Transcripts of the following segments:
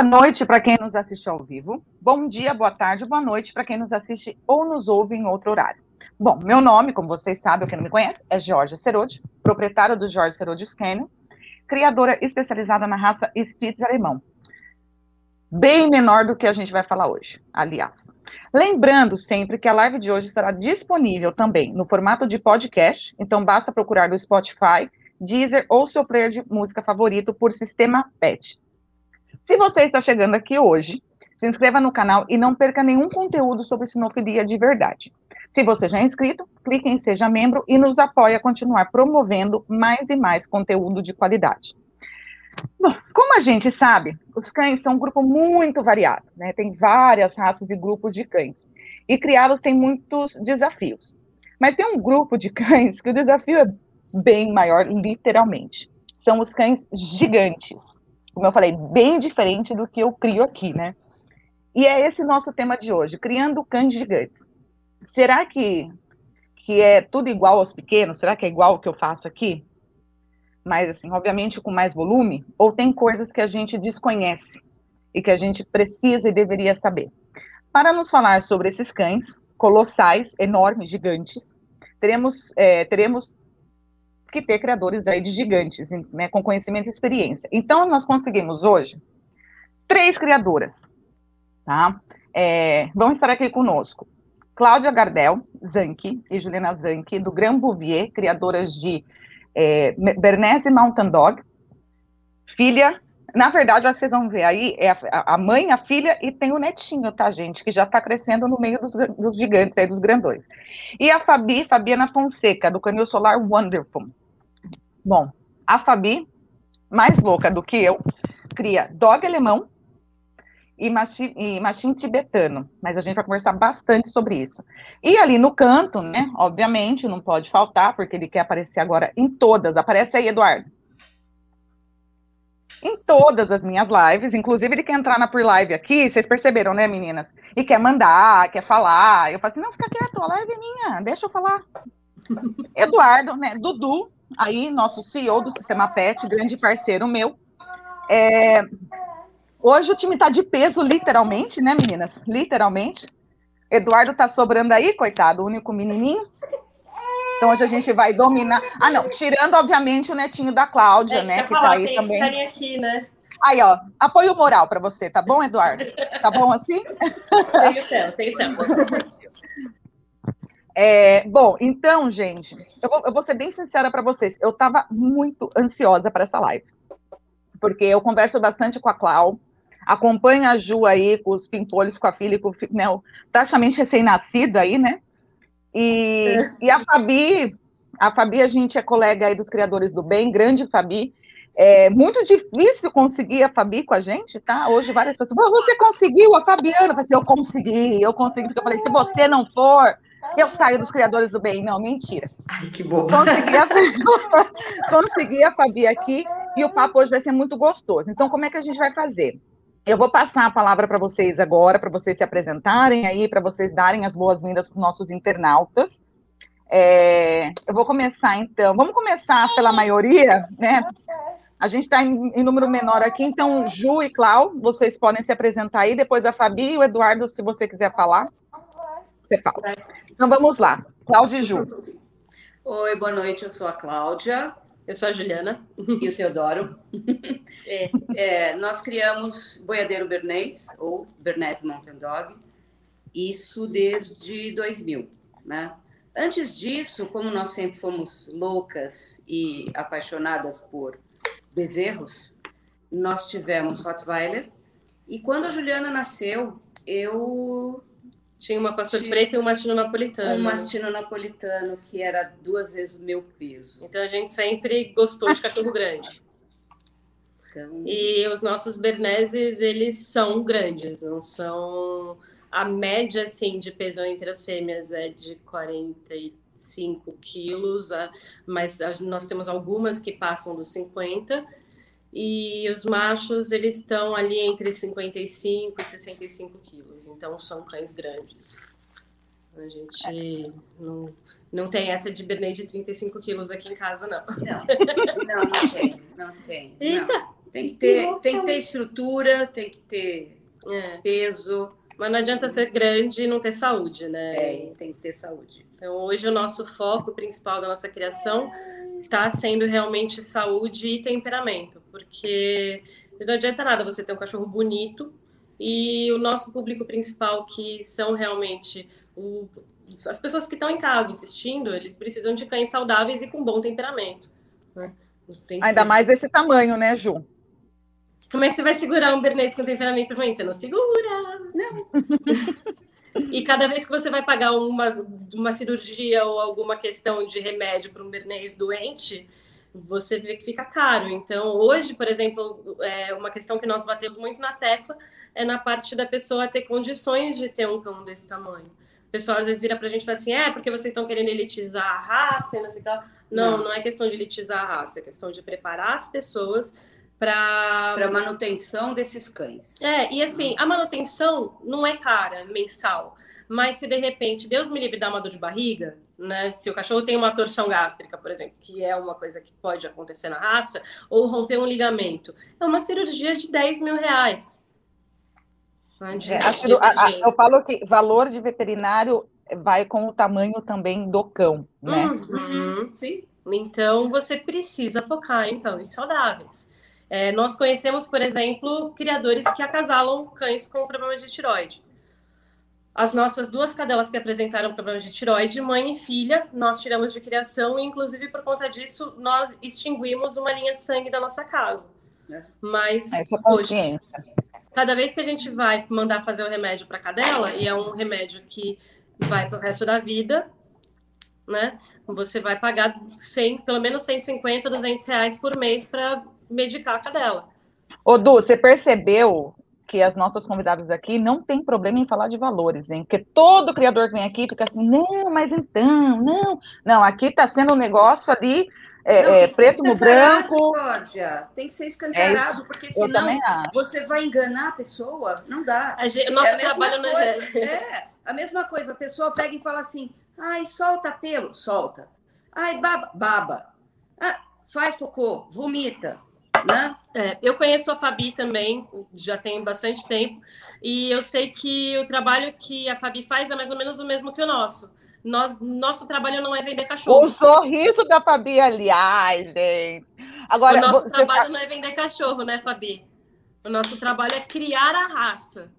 Boa noite para quem nos assiste ao vivo. Bom dia, boa tarde, boa noite para quem nos assiste ou nos ouve em outro horário. Bom, meu nome, como vocês sabem, quem não me conhece, é Jorge Serodi, proprietária do Jorge Serodi Canyon, criadora especializada na raça Spitz alemão. Bem menor do que a gente vai falar hoje, aliás. Lembrando sempre que a live de hoje estará disponível também no formato de podcast, então basta procurar no Spotify, Deezer ou seu player de música favorito por sistema PET. Se você está chegando aqui hoje, se inscreva no canal e não perca nenhum conteúdo sobre sinofilia de verdade. Se você já é inscrito, clique em Seja Membro e nos apoie a continuar promovendo mais e mais conteúdo de qualidade. Bom, como a gente sabe, os cães são um grupo muito variado, né? Tem várias raças e grupos de cães. E criá-los tem muitos desafios. Mas tem um grupo de cães que o desafio é bem maior, literalmente. São os cães gigantes como eu falei, bem diferente do que eu crio aqui, né? E é esse nosso tema de hoje, criando cães gigantes. Será que, que é tudo igual aos pequenos? Será que é igual o que eu faço aqui? Mas, assim, obviamente com mais volume? Ou tem coisas que a gente desconhece e que a gente precisa e deveria saber? Para nos falar sobre esses cães colossais, enormes, gigantes, teremos, é, teremos que ter criadores aí de gigantes, né, com conhecimento e experiência. Então, nós conseguimos hoje três criadoras, tá? É, vão estar aqui conosco. Cláudia Gardel Zanke e Juliana Zanke, do Grand Bouvier, criadoras de é, Bernese Mountain Dog, filha, na verdade, vocês vão ver aí, é a, a, mãe, a filha e tem o netinho, tá, gente, que já está crescendo no meio dos, dos, gigantes aí, dos grandões. E a Fabi, Fabiana Fonseca, do Canil Solar Wonderful, Bom, a Fabi, mais louca do que eu, cria dog alemão e machim, tibetano, mas a gente vai conversar bastante sobre isso. E ali no canto, né, obviamente, não pode faltar, porque ele quer aparecer agora em todas. Aparece aí, Eduardo. Em todas as minhas lives, inclusive ele quer entrar na pre-live aqui, vocês perceberam, né, meninas? E quer mandar, quer falar. Eu falo assim, não, fica quieto, a live é minha, deixa eu falar. Eduardo, né, Dudu, aí, nosso CEO do Sistema PET, grande parceiro meu. É, hoje o time está de peso, literalmente, né, meninas? Literalmente. Eduardo está sobrando aí, coitado, o único menininho. Então hoje a gente vai dominar. Ah, não, tirando, obviamente, o netinho da Cláudia, é, né? Que está aí também. Aqui, né? Aí, ó, apoio moral para você, tá bom, Eduardo? Tá bom assim? Tenho tempo, tenho tempo. É, bom, então, gente, eu vou, eu vou ser bem sincera para vocês. Eu estava muito ansiosa para essa live, porque eu converso bastante com a Clau, acompanho a Ju aí com os pimpolhos, com a filha, com né, praticamente recém-nascido aí, né? E, é. e a Fabi, a Fabi, a gente é colega aí dos criadores do bem, grande Fabi. É muito difícil conseguir a Fabi com a gente, tá? Hoje várias pessoas, você conseguiu a Fabiana? Eu falei assim, eu consegui, eu consegui, porque eu falei, se você não for, eu saio dos criadores do bem. Não, mentira. Ai, que bom. Consegui a, consegui a Fabi aqui e o papo hoje vai ser muito gostoso. Então, como é que a gente vai fazer? Eu vou passar a palavra para vocês agora, para vocês se apresentarem aí, para vocês darem as boas-vindas para os nossos internautas. É, eu vou começar então. Vamos começar pela maioria, né? A gente está em, em, número menor aqui, então Ju e Clau, vocês podem se apresentar aí, depois a Fabi e o Eduardo, se você quiser falar você fala. Então vamos lá. Cláudia e Ju. Oi, boa noite. Eu sou a Cláudia. Eu sou a Juliana. E o Teodoro. é, é, nós criamos Boiadeiro Bernês, ou Bernese Mountain Dog, isso desde 2000, né? Antes disso, como nós sempre fomos loucas e apaixonadas por bezerros, nós tivemos Rottweiler. E quando a Juliana nasceu, eu tinha uma pastor Tinha preta e um mastino napolitano. Um mastino napolitano, que era duas vezes o meu peso. Então a gente sempre gostou de cachorro grande. Então... E os nossos berneses, eles são grandes, não são... A média, assim, de peso entre as fêmeas é de 45 quilos, mas nós temos algumas que passam dos 50 e os machos eles estão ali entre 55 e 65 quilos, então são cães grandes. A gente não, não tem essa de Bernês de 35 quilos aqui em casa, não. Não, não, não tem, não tem. Eita, Tem que ter, tem que ter estrutura, tem que ter é. peso. Mas não adianta ser grande e não ter saúde, né? É, tem que ter saúde. Então, hoje o nosso foco principal da nossa criação está sendo realmente saúde e temperamento, porque não adianta nada você ter um cachorro bonito e o nosso público principal, que são realmente o, as pessoas que estão em casa assistindo, eles precisam de cães saudáveis e com bom temperamento. Né? Ainda ser... mais desse tamanho, né, Ju? Como é que você vai segurar um Bernês com temperamento ruim? Você não segura! Não! e cada vez que você vai pagar uma, uma cirurgia ou alguma questão de remédio para um Bernês doente, você vê que fica caro. Então, hoje, por exemplo, é uma questão que nós batemos muito na tecla é na parte da pessoa ter condições de ter um cão desse tamanho. O pessoal às vezes vira para a gente e fala assim: é porque vocês estão querendo elitizar a raça e não sei o que. Não, não, não é questão de elitizar a raça, é questão de preparar as pessoas para a manutenção desses cães. É, e assim, a manutenção não é cara mensal, mas se de repente Deus me livre dar uma dor de barriga, né? Se o cachorro tem uma torção gástrica, por exemplo, que é uma coisa que pode acontecer na raça, ou romper um ligamento, é uma cirurgia de 10 mil reais. É, a, a, eu falo que valor de veterinário vai com o tamanho também do cão, né? Uhum, sim. Então você precisa focar em cães saudáveis. É, nós conhecemos, por exemplo, criadores que acasalam cães com problemas de tiroide. As nossas duas cadelas que apresentaram problemas de tiroide, mãe e filha, nós tiramos de criação e, inclusive, por conta disso, nós extinguimos uma linha de sangue da nossa casa. É. Mas essa é consciência. Hoje, cada vez que a gente vai mandar fazer o remédio para a cadela, e é um remédio que vai para o resto da vida, né? Você vai pagar 100, pelo menos 150, 200 reais por mês para medicar a cadela. Ô, Du, você percebeu que as nossas convidadas aqui não tem problema em falar de valores, hein? Porque todo criador que vem aqui fica assim, não, mas então, não. Não, aqui está sendo um negócio ali é, não, é, preto no branco. Georgia. Tem que ser escancarado, é porque senão você vai enganar a pessoa. Não dá. A gente, nosso é a trabalho não é. É, a mesma coisa. A pessoa pega e fala assim: ai, solta pelo, solta. Ai, baba, baba. Ah, faz cocô, vomita. Né? É, eu conheço a Fabi também, já tem bastante tempo, e eu sei que o trabalho que a Fabi faz é mais ou menos o mesmo que o nosso. Nós, nosso trabalho não é vender cachorro. O sorriso da Fabi ali, ai, gente. Agora, o nosso trabalho não é vender cachorro, né, Fabi? O nosso trabalho é criar a raça.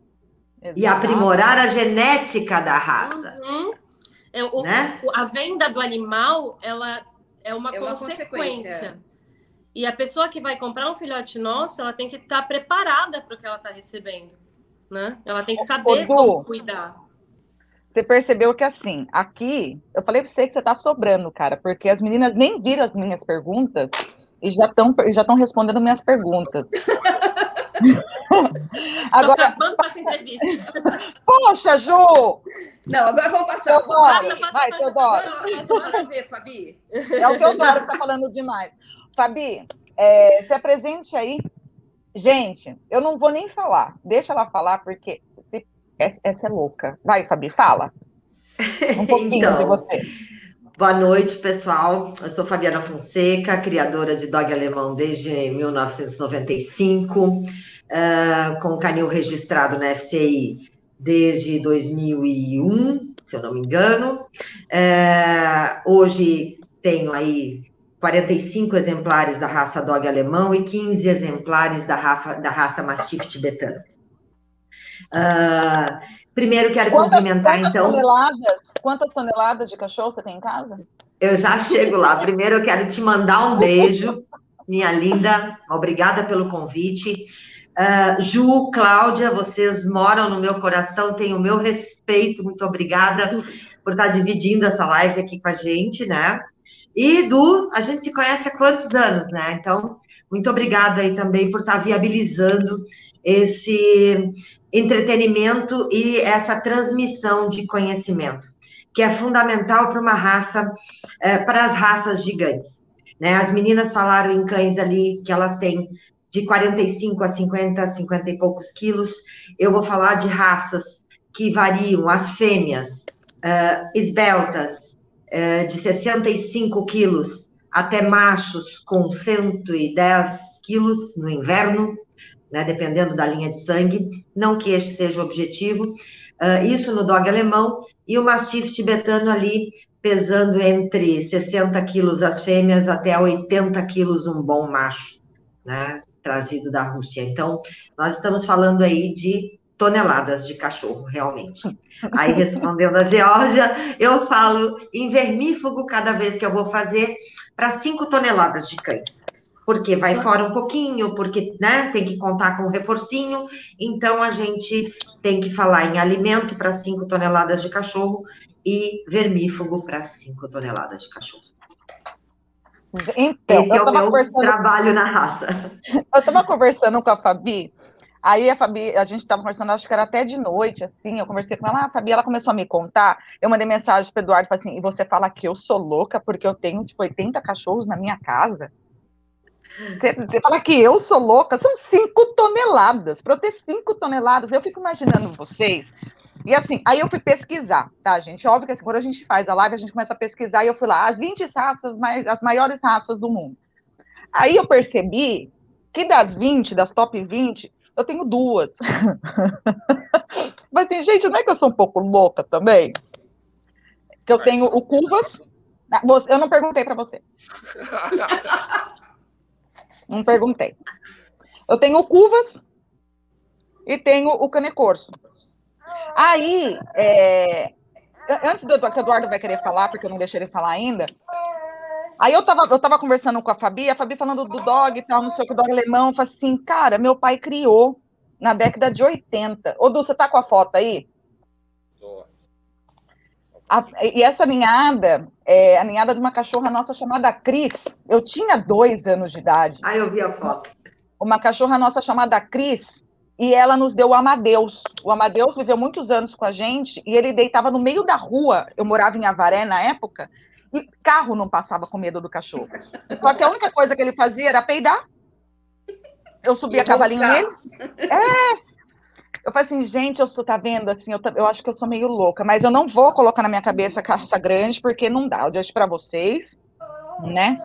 E aprimorar a genética da raça. Uhum. É, o, né? a venda do animal, ela é uma, é uma consequência. consequência. E a pessoa que vai comprar um filhote nosso, ela tem que estar preparada para o que ela está recebendo. Né? Ela tem que saber como cuidar. Você percebeu que assim, aqui, eu falei para você que você está sobrando, cara, porque as meninas nem viram as minhas perguntas e já estão já estão respondendo minhas perguntas. agora, acabando com essa entrevista. Poxa, Ju! Não, agora vamos passar. Teodoro, passa, passa, vai, Teodoro. Manda ver, Fabi. É o Teodoro que está falando demais. Fabi, é, se apresente aí. Gente, eu não vou nem falar. Deixa ela falar, porque se, essa é louca. Vai, Fabi, fala. Um pouquinho então, de você. Boa noite, pessoal. Eu sou Fabiana Fonseca, criadora de dog alemão desde 1995, uh, com canil registrado na FCI desde 2001, se eu não me engano. Uh, hoje tenho aí 45 exemplares da raça dog alemão e 15 exemplares da raça, da raça mastiff tibetano. Uh, primeiro quero quantas, cumprimentar, quantas então. Toneladas, quantas toneladas de cachorro você tem em casa? Eu já chego lá. Primeiro eu quero te mandar um beijo, minha linda. Obrigada pelo convite. Uh, Ju, Cláudia, vocês moram no meu coração, tenho o meu respeito, muito obrigada por estar dividindo essa live aqui com a gente, né? E Du, a gente se conhece há quantos anos, né? Então, muito obrigada aí também por estar viabilizando esse entretenimento e essa transmissão de conhecimento, que é fundamental para uma raça, é, para as raças gigantes. Né? As meninas falaram em cães ali que elas têm de 45 a 50, 50 e poucos quilos. Eu vou falar de raças que variam, as fêmeas, uh, esbeltas, é, de 65 quilos até machos com 110 quilos no inverno, né, dependendo da linha de sangue, não que este seja o objetivo, uh, isso no dog alemão, e o mastiff tibetano ali pesando entre 60 quilos as fêmeas até 80 quilos um bom macho, né, trazido da Rússia. Então, nós estamos falando aí de toneladas de cachorro, realmente. Aí, respondendo a Geórgia, eu falo em vermífugo cada vez que eu vou fazer para 5 toneladas de cães porque vai fora um pouquinho, porque né, tem que contar com o reforcinho, então a gente tem que falar em alimento para 5 toneladas de cachorro e vermífugo para 5 toneladas de cachorro. Então, Esse é o meu conversando... trabalho na raça. Eu estava conversando com a Fabi, aí a Fabi, a gente estava conversando, acho que era até de noite, assim, eu conversei com ela, ah, a Fabi, ela começou a me contar, eu mandei mensagem para Eduardo, assim, e você fala que eu sou louca porque eu tenho, tipo, 80 cachorros na minha casa? Você, você fala que eu sou louca, são 5 toneladas. Para eu ter 5 toneladas, eu fico imaginando vocês. E assim, aí eu fui pesquisar, tá, gente? Óbvio que assim, quando a gente faz a live, a gente começa a pesquisar, e eu fui lá, as 20 raças, mais, as maiores raças do mundo. Aí eu percebi que das 20, das top 20, eu tenho duas. Mas assim, gente, não é que eu sou um pouco louca também? Que eu tenho o Cuvas. Ah, eu não perguntei para você. Não perguntei. Eu tenho o Cuvas e tenho o Canecorso. Aí, é, antes do que o Eduardo vai querer falar, porque eu não deixei ele falar ainda, Aí eu tava, eu tava conversando com a Fabi, a Fabi falando do dog e tal, não sei o que, o dog alemão. Eu falei assim, cara, meu pai criou na década de 80. Ô, Du, você tá com a foto aí? A, e essa ninhada é a ninhada de uma cachorra nossa chamada Cris. Eu tinha dois anos de idade. Ah, eu vi a foto. Uma, uma cachorra nossa chamada Cris, e ela nos deu o Amadeus. O Amadeus viveu muitos anos com a gente, e ele deitava no meio da rua. Eu morava em Avaré na época, e carro não passava com medo do cachorro. Só que a única coisa que ele fazia era peidar. Eu subia cavalinho nele. É, eu falei assim, gente, eu sou, tá vendo, assim, eu, eu acho que eu sou meio louca, mas eu não vou colocar na minha cabeça caça grande, porque não dá. Eu deixo para vocês, né?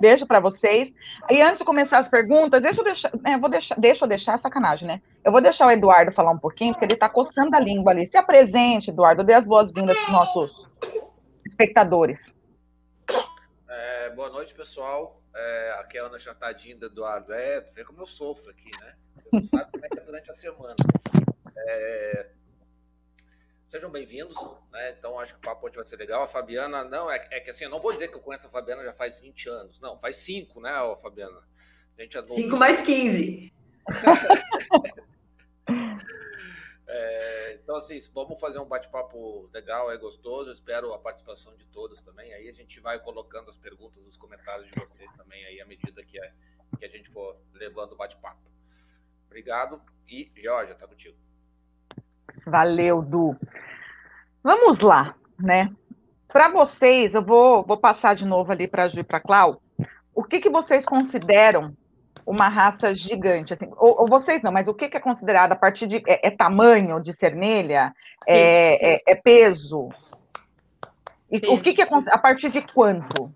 Deixo para vocês. E antes de começar as perguntas, deixa eu deixar, é, vou deixar, deixa eu deixar sacanagem, né? Eu vou deixar o Eduardo falar um pouquinho, porque ele tá coçando a língua ali. Se apresente, Eduardo, dê as boas-vindas para os nossos espectadores. É, boa noite, pessoal. É, aqui é a Ana Chatadinha do Eduardo. É, tu vê como eu sofro aqui, né? Você não sabe como é que é durante a semana. É... Sejam bem-vindos, né? Então acho que o papo hoje vai ser legal. A Fabiana, não, é, é, que assim, eu não vou dizer que eu conheço a Fabiana já faz 20 anos, não, faz 5, né, Fabiana? A gente é 5 mais 15. é, então, assim, vamos fazer um bate-papo legal, é gostoso. Espero a participação de todos também. Aí a gente vai colocando as perguntas, os comentários de vocês também aí à medida que, é, que a gente for levando o bate-papo. Obrigado. E, Georgia, tá contigo. Valeu, Du. Vamos lá, né? Para vocês, eu vou, vou passar de novo ali para a Ju e para a Clau. O que, que vocês consideram uma raça gigante? Assim, ou, ou, vocês não, mas o que, que é considerado a partir de. É, é tamanho de cernelha? É, é, é peso? E peso. o que, que é a partir de quanto?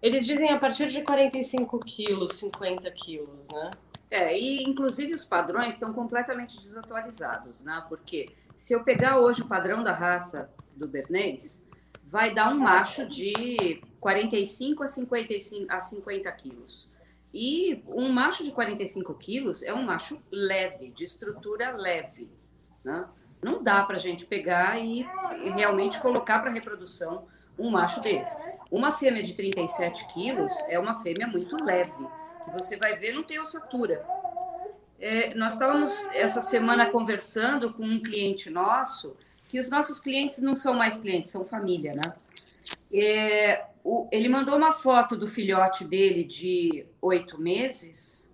Eles dizem a partir de 45 quilos, 50 quilos, né? É, e inclusive os padrões estão completamente desatualizados, né? Porque se eu pegar hoje o padrão da raça do Bernês, vai dar um macho de 45 a 55 a 50 quilos. E um macho de 45 quilos é um macho leve, de estrutura leve. Né? Não dá para a gente pegar e, realmente colocar para reprodução um macho desse. Uma fêmea de 37 quilos é uma fêmea muito leve que você vai ver não tem ossatura. É, nós estávamos essa semana conversando com um cliente nosso, que os nossos clientes não são mais clientes, são família, né? É, o, ele mandou uma foto do filhote dele de oito meses,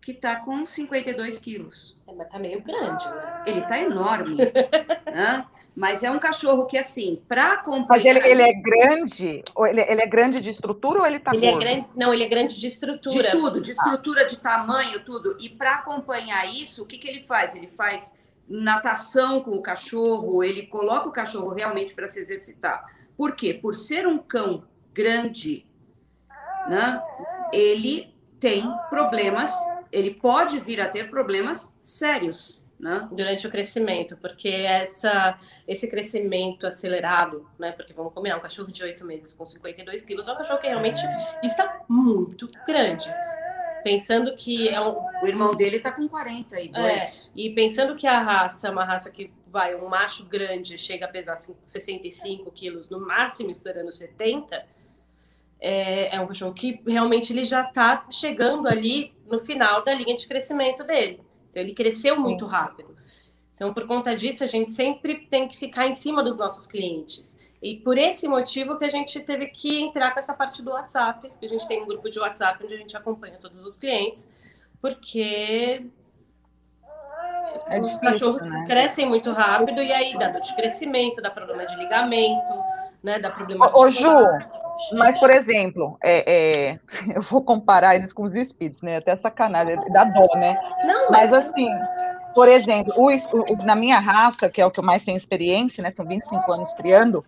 que está com 52 quilos. É, mas tá meio grande, né? Ele tá enorme. né? Mas é um cachorro que, assim, para acompanhar. Mas ele, ele é grande? Ou ele, ele, é grande de estrutura ou ele tá ele é grande Não, ele é grande de estrutura. De tudo, de estrutura, de tamanho, tudo. E para acompanhar isso, o que, que ele faz? Ele faz natação com o cachorro, ele coloca o cachorro realmente para se exercitar. Por quê? Por ser um cão grande, né? Ele tem problemas, ele pode vir a ter problemas sérios. Né? Durante o crescimento, porque essa, esse crescimento acelerado, né? Porque vamos combinar, um cachorro de oito meses com 52 quilos é um cachorro que realmente está muito grande. Pensando que é um... O irmão dele está com 42. É, e pensando que a raça é uma raça que vai, um macho grande chega a pesar 65 quilos, no máximo estourando 70, é, é um cachorro que realmente ele já está chegando ali no final da linha de crescimento dele. Então, ele cresceu muito rápido. Então, por conta disso, a gente sempre tem que ficar em cima dos nossos clientes. E por esse motivo que a gente teve que entrar com essa parte do WhatsApp. A gente tem um grupo de WhatsApp onde a gente acompanha todos os clientes, porque é os difícil, cachorros né? crescem muito rápido e aí dá dor de crescimento, dá problema de ligamento, né? Dá problema de. Ô, Ju, mas, por exemplo, é, é, eu vou comparar eles com os espíritos, né? Até sacanagem, dá dó, né? Não, mas, mas assim, por exemplo, o, o, na minha raça, que é o que eu mais tenho experiência, né? São 25 anos criando,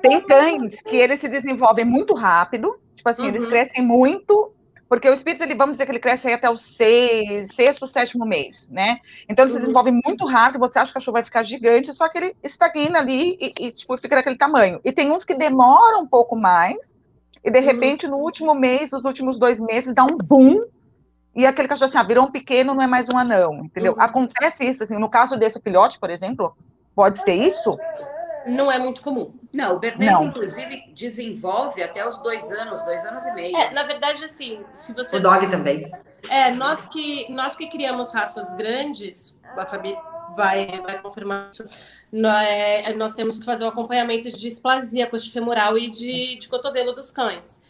tem cães que eles se desenvolvem muito rápido, tipo assim, uhum. eles crescem muito porque o espírito, ele, vamos dizer que ele cresce aí até o seis, sexto, sétimo mês, né? Então ele uhum. se desenvolve muito rápido, você acha que o cachorro vai ficar gigante, só que ele estagna ali e, e, tipo, fica daquele tamanho. E tem uns que demoram um pouco mais, e de uhum. repente, no último mês, nos últimos dois meses, dá um boom, e aquele cachorro assim, ah, virou um pequeno, não é mais um anão, entendeu? Uhum. Acontece isso, assim, no caso desse filhote, por exemplo, pode ser isso? Não é muito comum. Não, o Bernês, inclusive, desenvolve até os dois anos, dois anos e meio. É, na verdade, assim, se você. O dog também. É, nós que, nós que criamos raças grandes, a Fabi vai, vai confirmar isso, nós, é, nós temos que fazer o um acompanhamento de displasia coxifemoral e de, de cotovelo dos cães.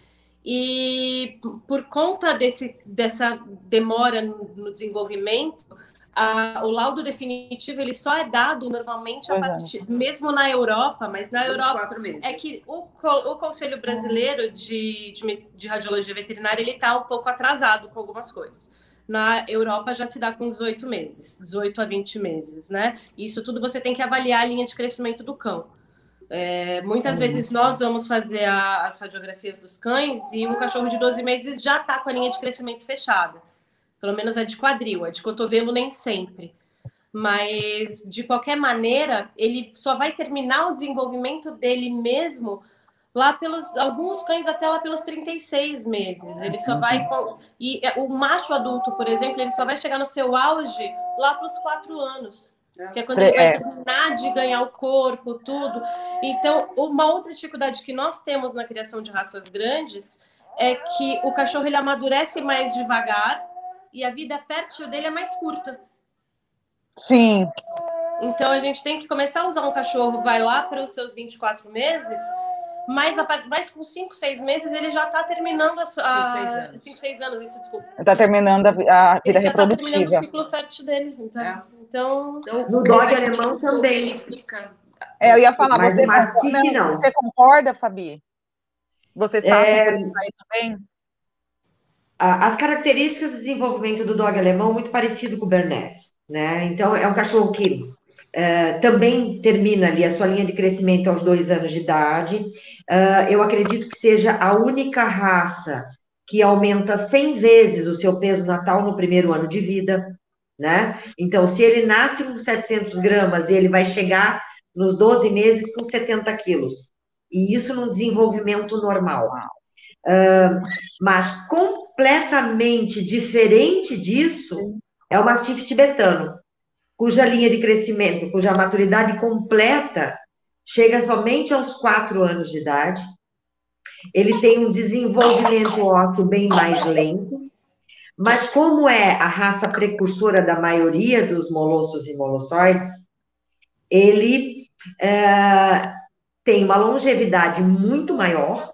E por conta desse, dessa demora no desenvolvimento, a, o laudo definitivo ele só é dado normalmente a partir, mesmo na Europa, mas na Europa meses. é que o, o Conselho Brasileiro de, de, de Radiologia Veterinária ele está um pouco atrasado com algumas coisas. Na Europa já se dá com 18 meses, 18 a 20 meses, né? Isso tudo você tem que avaliar a linha de crescimento do cão. É, muitas uhum. vezes nós vamos fazer a, as radiografias dos cães e um cachorro de 12 meses já está com a linha de crescimento fechada. Pelo menos é de quadril, é de cotovelo nem sempre. Mas, de qualquer maneira, ele só vai terminar o desenvolvimento dele mesmo lá pelos alguns cães até lá pelos 36 meses. Ele só vai e é, o macho adulto, por exemplo, ele só vai chegar no seu auge lá para os quatro anos. Que é quando ele vai é. terminar de ganhar o corpo, tudo. Então, uma outra dificuldade que nós temos na criação de raças grandes é que o cachorro ele amadurece mais devagar e a vida fértil dele é mais curta. Sim. Então a gente tem que começar a usar um cachorro, vai lá para os seus 24 meses, mas, mas com 5, 6 meses ele já está terminando a 5, 6 anos. 5, 6 anos, isso, desculpa. Está terminando a, a vida ele já reprodutiva. Está terminando o ciclo fértil dele. Então, é. então, então no dog alemão também. fica. É, eu ia falar, mas você, concorda, não. você concorda, Fabi? Vocês passam é... por isso aí também? As características do desenvolvimento do dog alemão muito parecido com o Bernese, né? Então é um cachorro que uh, também termina ali a sua linha de crescimento aos dois anos de idade. Uh, eu acredito que seja a única raça que aumenta 100 vezes o seu peso natal no primeiro ano de vida, né? Então, se ele nasce com 700 gramas, ele vai chegar nos 12 meses com 70 quilos. E isso num desenvolvimento normal. Mas completamente diferente disso é o mastife tibetano, cuja linha de crescimento, cuja maturidade completa chega somente aos quatro anos de idade. Ele tem um desenvolvimento ósseo bem mais lento, mas como é a raça precursora da maioria dos molossos e molossoides, ele é, tem uma longevidade muito maior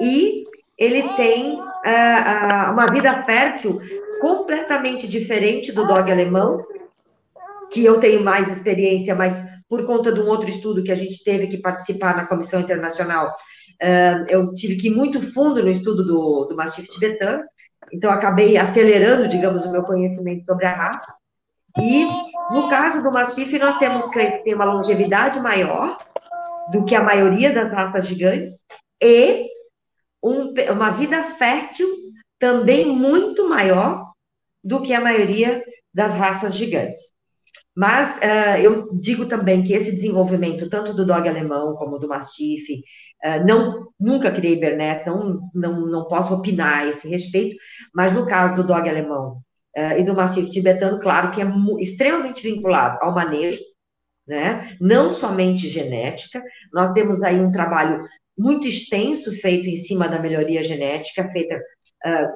e ele tem uh, uh, uma vida fértil completamente diferente do dog alemão, que eu tenho mais experiência, mas por conta de um outro estudo que a gente teve que participar na comissão internacional, uh, eu tive que ir muito fundo no estudo do, do Mastiff tibetano, então acabei acelerando, digamos, o meu conhecimento sobre a raça. E no caso do Mastiff, nós temos cães que têm uma longevidade maior do que a maioria das raças gigantes e um, uma vida fértil também muito maior do que a maioria das raças gigantes. Mas uh, eu digo também que esse desenvolvimento, tanto do dog alemão como do mastiff, uh, não, nunca criei Bernese, não, não, não posso opinar a esse respeito, mas no caso do dog alemão uh, e do mastiff tibetano, claro que é extremamente vinculado ao manejo, né? não somente genética, nós temos aí um trabalho muito extenso feito em cima da melhoria genética, feita uh,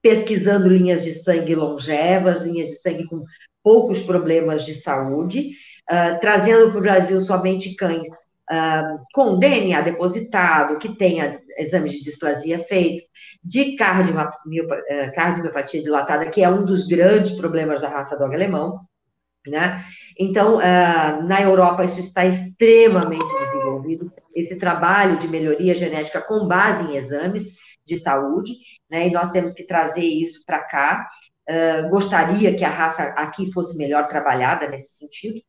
pesquisando linhas de sangue longevas, linhas de sangue com poucos problemas de saúde, uh, trazendo para o Brasil somente cães uh, com DNA depositado, que tenha exames de displasia feito, de cardiomiopatia dilatada, que é um dos grandes problemas da raça dog alemão, né? Então, uh, na Europa, isso está extremamente desenvolvido, esse trabalho de melhoria genética com base em exames de saúde, né? E nós temos que trazer isso para cá. Uh, gostaria que a raça aqui fosse melhor trabalhada nesse sentido,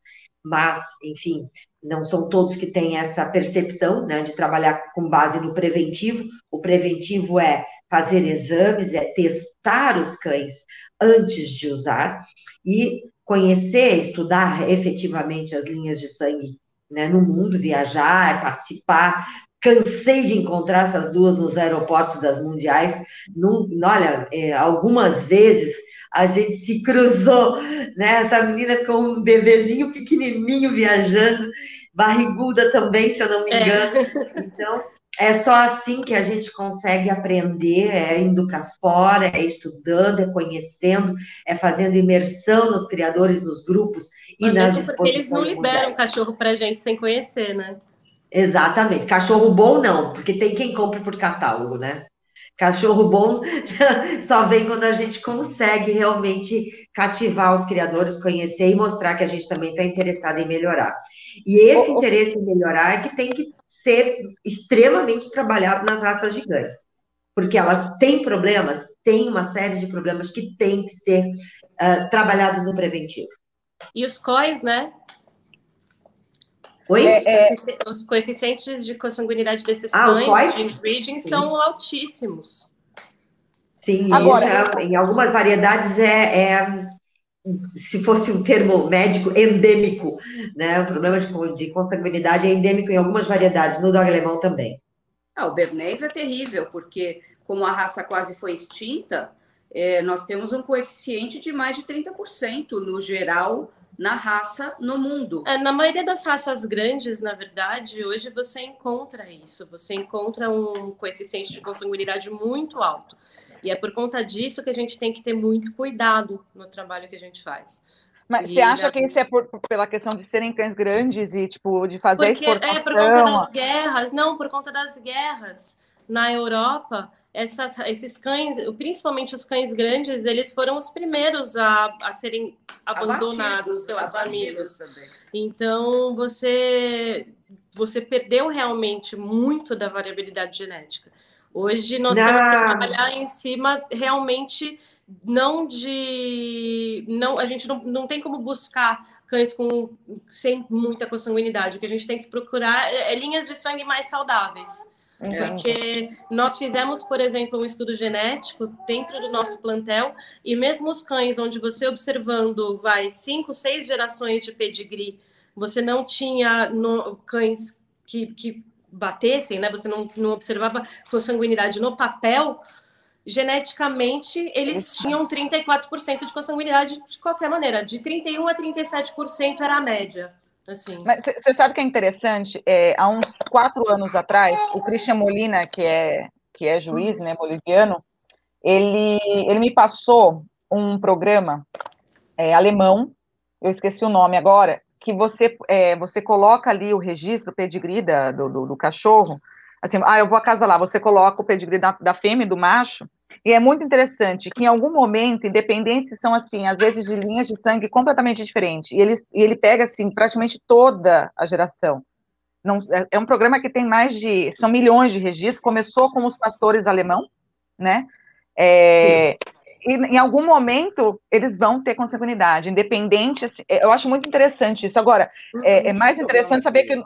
mas, enfim, não são todos que têm essa percepção né, de trabalhar com base no preventivo. O preventivo é fazer exames, é testar os cães antes de usar e conhecer, estudar efetivamente as linhas de sangue né, no mundo, viajar, participar. Cansei de encontrar essas duas nos aeroportos das mundiais. Num, olha, é, algumas vezes a gente se cruzou, né? Essa menina com um bebezinho pequenininho viajando, barriguda também, se eu não me é. engano. É. Então, é só assim que a gente consegue aprender, é indo para fora, é estudando, é conhecendo, é fazendo imersão nos criadores, nos grupos e Mas nas exposições. Porque eles não liberam o cachorro para gente sem conhecer, né? Exatamente. Cachorro bom não, porque tem quem compre por catálogo, né? Cachorro bom só vem quando a gente consegue realmente cativar os criadores, conhecer e mostrar que a gente também está interessado em melhorar. E esse interesse em melhorar é que tem que ser extremamente trabalhado nas raças gigantes, porque elas têm problemas, têm uma série de problemas que têm que ser uh, trabalhados no preventivo. E os COIs, né? Oi? É, é... Os coeficientes de consanguinidade desses ah, cães de breeding são altíssimos. Sim, Agora, já, em algumas variedades é, é, se fosse um termo médico, endêmico, né? O problema de, de consanguinidade é endêmico em algumas variedades, no dog alemão também. Ah, o Bernês é terrível, porque como a raça quase foi extinta, é, nós temos um coeficiente de mais de 30% no geral na raça no mundo. É, na maioria das raças grandes, na verdade, hoje você encontra isso. Você encontra um coeficiente de consanguinidade muito alto. E é por conta disso que a gente tem que ter muito cuidado no trabalho que a gente faz. Mas e você acha que isso é por, pela questão de serem cães grandes e, tipo, de fazer Porque, exportação? É, por conta das guerras. Não, por conta das guerras. Na Europa, essas, esses cães, principalmente os cães grandes, eles foram os primeiros a, a serem abandonados abatidos, pelas famílias. Também. Então, você, você perdeu realmente muito da variabilidade genética. Hoje nós não. temos que trabalhar em cima realmente não de não a gente não, não tem como buscar cães com sem muita consanguinidade o que a gente tem que procurar é, é linhas de sangue mais saudáveis porque nós fizemos, por exemplo, um estudo genético dentro do nosso plantel, e mesmo os cães onde você observando, vai, cinco, seis gerações de pedigree, você não tinha no, cães que, que batessem, né? Você não, não observava consanguinidade no papel, geneticamente eles tinham 34% de consanguinidade de qualquer maneira, de 31 a 37% era a média. Assim. Mas você sabe que é interessante? É, há uns quatro anos atrás, o Christian Molina, que é, que é juiz, né, boliviano, ele, ele me passou um programa é, alemão, eu esqueci o nome agora, que você, é, você coloca ali o registro, o pedigree da, do, do, do, cachorro, assim, ah, eu vou a casa lá, você coloca o pedigree da, da fêmea e do macho, e é muito interessante que em algum momento, independente se são assim, às vezes de linhas de sangue completamente diferentes, e ele, e ele pega assim praticamente toda a geração. Não, é, é um programa que tem mais de, são milhões de registros, começou com os pastores alemão, né? É, e em algum momento eles vão ter consanguinidade, independente. Assim, eu acho muito interessante isso. Agora, é, é mais interessante saber que.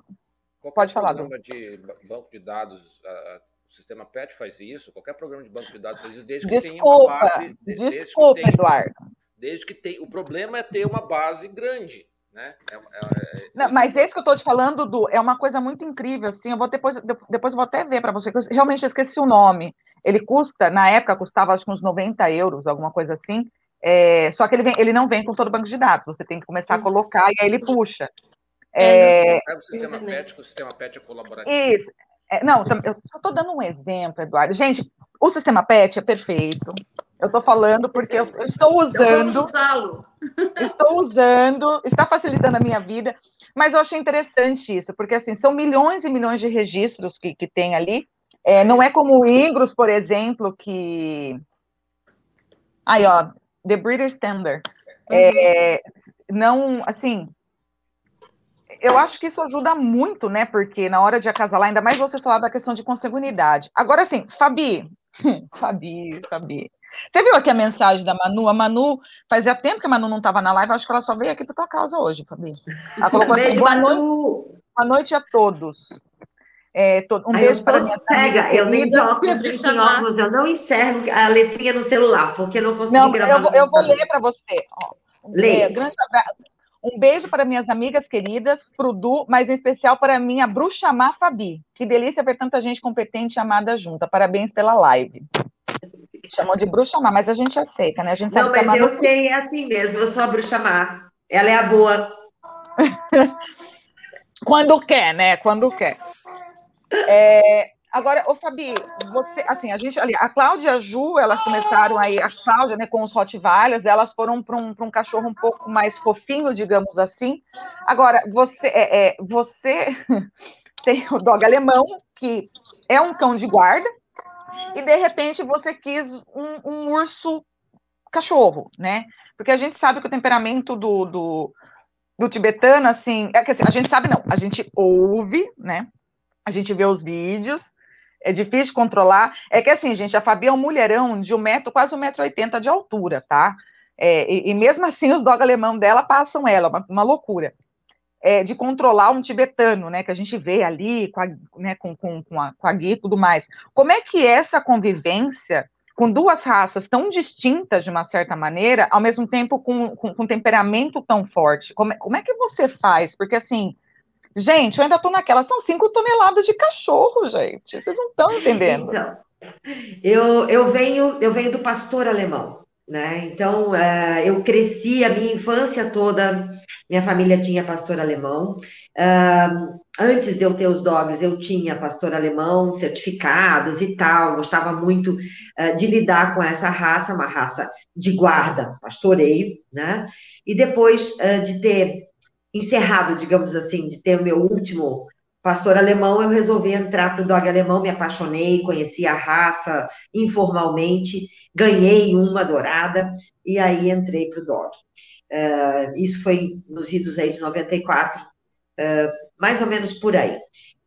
Pode falar. Programa de banco de dados uh, O sistema PET faz isso, qualquer programa de banco de dados faz isso, desde que tenha uma base. Desculpa, desde Eduardo. Desde que tem. O problema é ter uma base grande. Né? É, é, é, não, mas esse que eu estou te falando, do é uma coisa muito incrível, assim, eu vou depois, depois eu vou até ver para você, que eu realmente esqueci o nome. Ele custa, na época, custava acho que uns 90 euros, alguma coisa assim, é, só que ele, vem, ele não vem com todo o banco de dados, você tem que começar a colocar e aí ele puxa. É, é, o sistema PET, que o sistema PET é colaborativo. Isso. É, não, eu só estou dando um exemplo, Eduardo. Gente, o sistema PET é perfeito. Eu estou falando porque eu, eu estou usando. usá-lo. Estou usando, está facilitando a minha vida, mas eu achei interessante isso, porque assim, são milhões e milhões de registros que, que tem ali. É, não é como o Ingros, por exemplo, que. Aí, ó, The Breeder Standard. É, não, assim, eu acho que isso ajuda muito, né? Porque na hora de acasalar, ainda mais você falar da questão de consanguinidade. Agora, assim, Fabi, Fabi, Fabi. Você viu aqui a mensagem da Manu? A Manu, fazia tempo que a Manu não estava na live, acho que ela só veio aqui para tua casa hoje, Fabi. Ela colocou assim, boa noite, boa noite a todos. É, um Ai, beijo para minha cega, eu nem de óculos, óculos, eu não enxergo a letrinha no celular, porque eu não consigo não, gravar. Eu, eu vou ler para você. Ó. Lê. É, grande abraço. Um beijo para minhas amigas queridas, pro Du, mas em especial para minha bruxa má Fabi. Que delícia ver tanta gente competente e amada junta. Parabéns pela live. Chamou de bruxa má, mas a gente aceita, né? A gente Não, mas eu sei, é assim mesmo. Eu sou a bruxa má. Ela é a boa. Quando quer, né? Quando quer. É, Agora, ô Fabi, você, assim, a gente ali, a Cláudia e a Ju, elas começaram aí, a Cláudia, né, com os Rottweilers, elas foram para um, um cachorro um pouco mais fofinho, digamos assim. Agora, você, é, é, você tem o dog alemão, que é um cão de guarda, e de repente você quis um, um urso cachorro, né? Porque a gente sabe que o temperamento do, do, do tibetano, assim, é que assim, a gente sabe não, a gente ouve, né? A gente vê os vídeos, é difícil controlar. É que assim, gente, a Fabi é um mulherão de um metro, quase um metro oitenta de altura, tá? É, e, e, mesmo assim, os dog alemão dela passam ela, uma, uma loucura. É, de controlar um tibetano, né, que a gente vê ali com a, né, com, com, com, a, com a guia e tudo mais. Como é que é essa convivência com duas raças tão distintas, de uma certa maneira, ao mesmo tempo com, com, com temperamento tão forte? Como é, como é que você faz? Porque, assim, Gente, eu ainda estou naquela, são cinco toneladas de cachorro, gente. Vocês não estão entendendo. Então, eu, eu, venho, eu venho do pastor alemão, né? Então, uh, eu cresci a minha infância toda, minha família tinha pastor alemão. Uh, antes de eu ter os dogs, eu tinha pastor alemão, certificados e tal, gostava muito uh, de lidar com essa raça, uma raça de guarda, pastoreio, né? E depois de ter encerrado, digamos assim, de ter o meu último pastor alemão, eu resolvi entrar para o dog alemão, me apaixonei, conheci a raça informalmente, ganhei uma dourada e aí entrei para o dog. Uh, isso foi nos idos aí de 94, uh, mais ou menos por aí.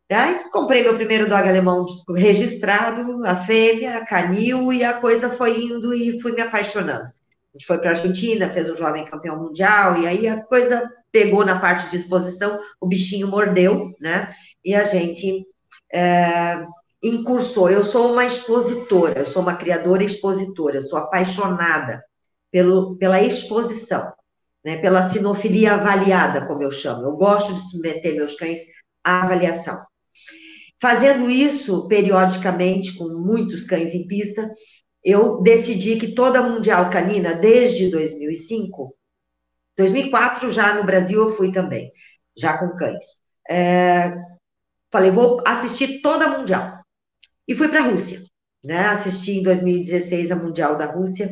Daí comprei meu primeiro dog alemão registrado, a fêmea, a canil, e a coisa foi indo e fui me apaixonando. A gente foi para a Argentina, fez um jovem campeão mundial, e aí a coisa pegou na parte de exposição, o bichinho mordeu, né? E a gente é, incursou. Eu sou uma expositora, eu sou uma criadora expositora, eu sou apaixonada pelo, pela exposição, né? Pela sinofilia avaliada, como eu chamo. Eu gosto de submeter meus cães à avaliação. Fazendo isso periodicamente, com muitos cães em pista, eu decidi que toda Mundial Canina, desde 2005, 2004, já no Brasil, eu fui também, já com cães. É, falei, vou assistir toda a Mundial. E fui para a Rússia. Né? Assisti em 2016 a Mundial da Rússia.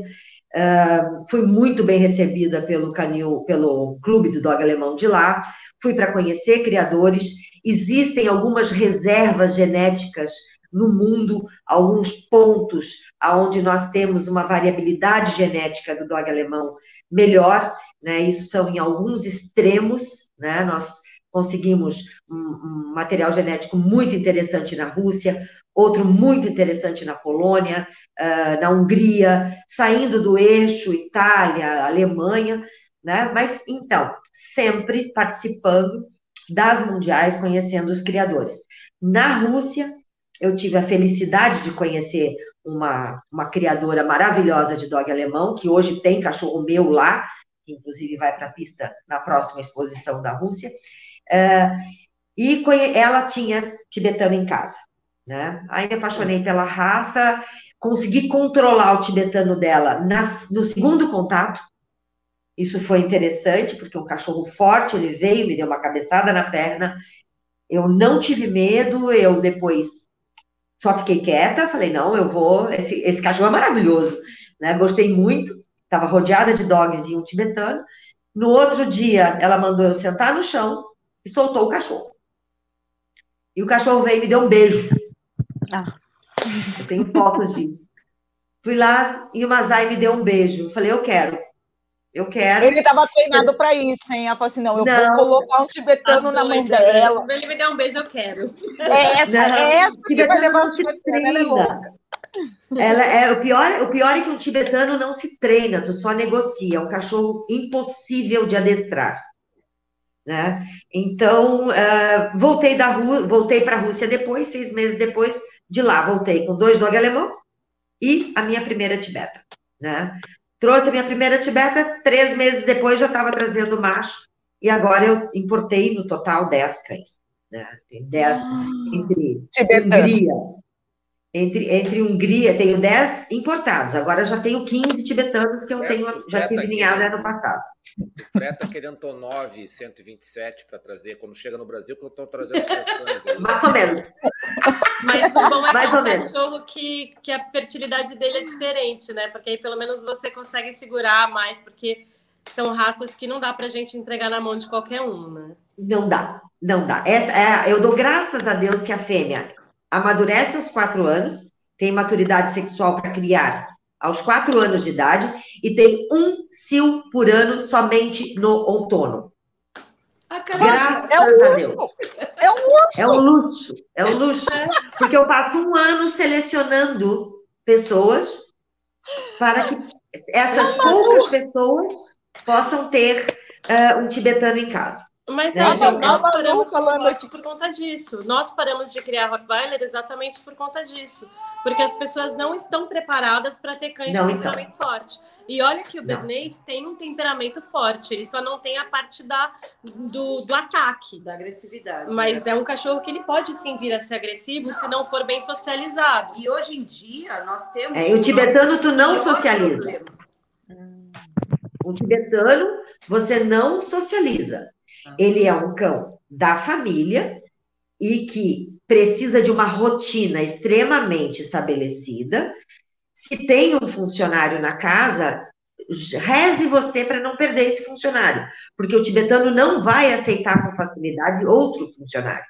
Uh, fui muito bem recebida pelo canil, pelo clube do dog alemão de lá. Fui para conhecer criadores. Existem algumas reservas genéticas no mundo, alguns pontos aonde nós temos uma variabilidade genética do dog alemão melhor, né? Isso são em alguns extremos, né? Nós conseguimos um, um material genético muito interessante na Rússia, outro muito interessante na Polônia, uh, na Hungria, saindo do eixo Itália, Alemanha, né? Mas então, sempre participando das mundiais, conhecendo os criadores. Na Rússia, eu tive a felicidade de conhecer uma, uma criadora maravilhosa de dog alemão, que hoje tem cachorro meu lá, que inclusive vai para a pista na próxima exposição da Rússia. Uh, e ela tinha tibetano em casa. Né? Aí me apaixonei pela raça, consegui controlar o tibetano dela nas, no segundo contato. Isso foi interessante, porque um cachorro forte, ele veio, me deu uma cabeçada na perna. Eu não tive medo, eu depois só fiquei quieta, falei, não, eu vou, esse, esse cachorro é maravilhoso, né? Gostei muito, estava rodeada de dogs e um tibetano. No outro dia, ela mandou eu sentar no chão e soltou o cachorro. E o cachorro veio e me deu um beijo. Ah. Eu tenho fotos disso. Fui lá e o Mazai me deu um beijo. Falei, eu quero. Eu quero. Ele estava treinado para isso, hein? Ela falou assim: não, eu não. vou colocar um tibetano na mão dela. Ele me der um beijo, eu quero. É essa, não, é essa que vai levar o tibetano. Ela é louca. Ela é, o, pior, o pior é que um tibetano não se treina, tu só negocia. É um cachorro impossível de adestrar. Né? Então, uh, voltei da Rú voltei para a Rússia depois, seis meses depois de lá, voltei com dois dog alemão e a minha primeira tibeta. Né? Trouxe a minha primeira tibeta, três meses depois já estava trazendo macho, e agora eu importei no total dez cães. Né? Tem dez ah, entre Hungria, entre, entre Hungria, tenho dez importados, agora já tenho 15 tibetanos que eu tenho, já tive ninhada ano passado. O Freta querendo Tonov 127 para trazer, quando chega no Brasil, que eu estou trazendo. Mais ou menos. Mas o bom é que é um cachorro que, que a fertilidade dele é diferente, né? Porque aí pelo menos você consegue segurar mais, porque são raças que não dá para a gente entregar na mão de qualquer um, né? Não dá, não dá. Essa, é, eu dou graças a Deus que a fêmea amadurece aos quatro anos, tem maturidade sexual para criar aos quatro anos de idade e tem um cio por ano somente no outono. Graças é um a Deus. É um luxo. É um luxo. É um luxo. Porque eu passo um ano selecionando pessoas para que essas poucas pessoas possam ter uh, um tibetano em casa. Mas é, é nós paramos falando aqui por conta disso. Nós paramos de criar Rottweiler exatamente por conta disso. Porque as pessoas não estão preparadas para ter cães não de temperamento forte. E olha que o Bernês tem um temperamento forte, ele só não tem a parte da, do, do ataque. Da agressividade. Mas né? é um cachorro que ele pode sim vir a ser agressivo se não for bem socializado. E hoje em dia nós temos. É, o tibetano tu não socializa. O tibetano você não socializa. Ele é um cão da família e que precisa de uma rotina extremamente estabelecida. Se tem um funcionário na casa, reze você para não perder esse funcionário, porque o tibetano não vai aceitar com facilidade outro funcionário.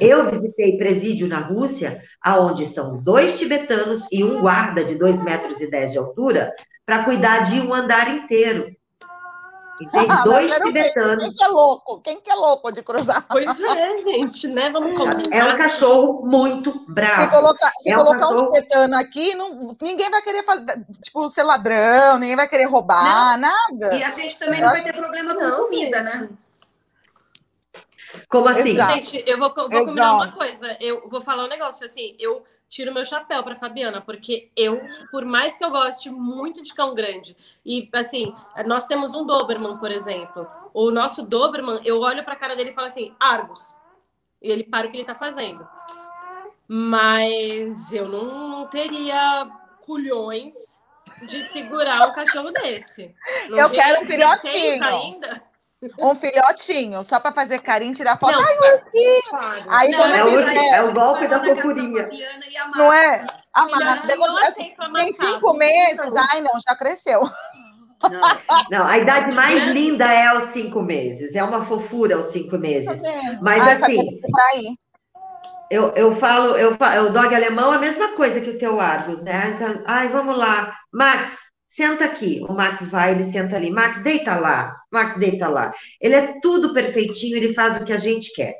Eu visitei presídio na Rússia, aonde são dois tibetanos e um guarda de 2 metros e 10 de altura para cuidar de um andar inteiro. E tem ah, dois tibetanos. Quem que é louco? Quem que é louco de cruzar? Pois é, gente, né? Vamos combinar. É um cachorro muito bravo. Se colocar, se é colocar um, cachorro... um tibetano aqui, não, ninguém vai querer fazer, tipo, ser ladrão, ninguém vai querer roubar, não. nada. E a gente também não vai ter problema com não, comida, né? gente. né? Como assim? Exato. Gente, eu vou, vou combinar uma coisa. Eu vou falar um negócio assim. Eu tiro meu chapéu para Fabiana, porque eu, por mais que eu goste muito de cão grande, e assim, nós temos um Doberman, por exemplo. O nosso Doberman, eu olho para a cara dele e falo assim, Argus. E ele para o que ele está fazendo. Mas eu não, não, teria culhões de segurar um cachorro desse. Não eu quero um filhotinho. ainda. Um filhotinho, só para fazer carinho, tirar foto. Não, Ai, ursinho! Aí não, é, o, é o golpe da fofurinha. Não é? A massa. Assim, tem cinco meses. Ai, não, já cresceu. Não, não, a idade mais linda é aos cinco meses. É uma fofura aos cinco meses. Tá Mas Ai, assim. Eu, eu falo, eu falo, o dog alemão é a mesma coisa que o teu Argus, né? Então, ai, vamos lá. Max, Senta aqui. O Max vai, ele senta ali. Max, deita lá. Max, deita lá. Ele é tudo perfeitinho, ele faz o que a gente quer.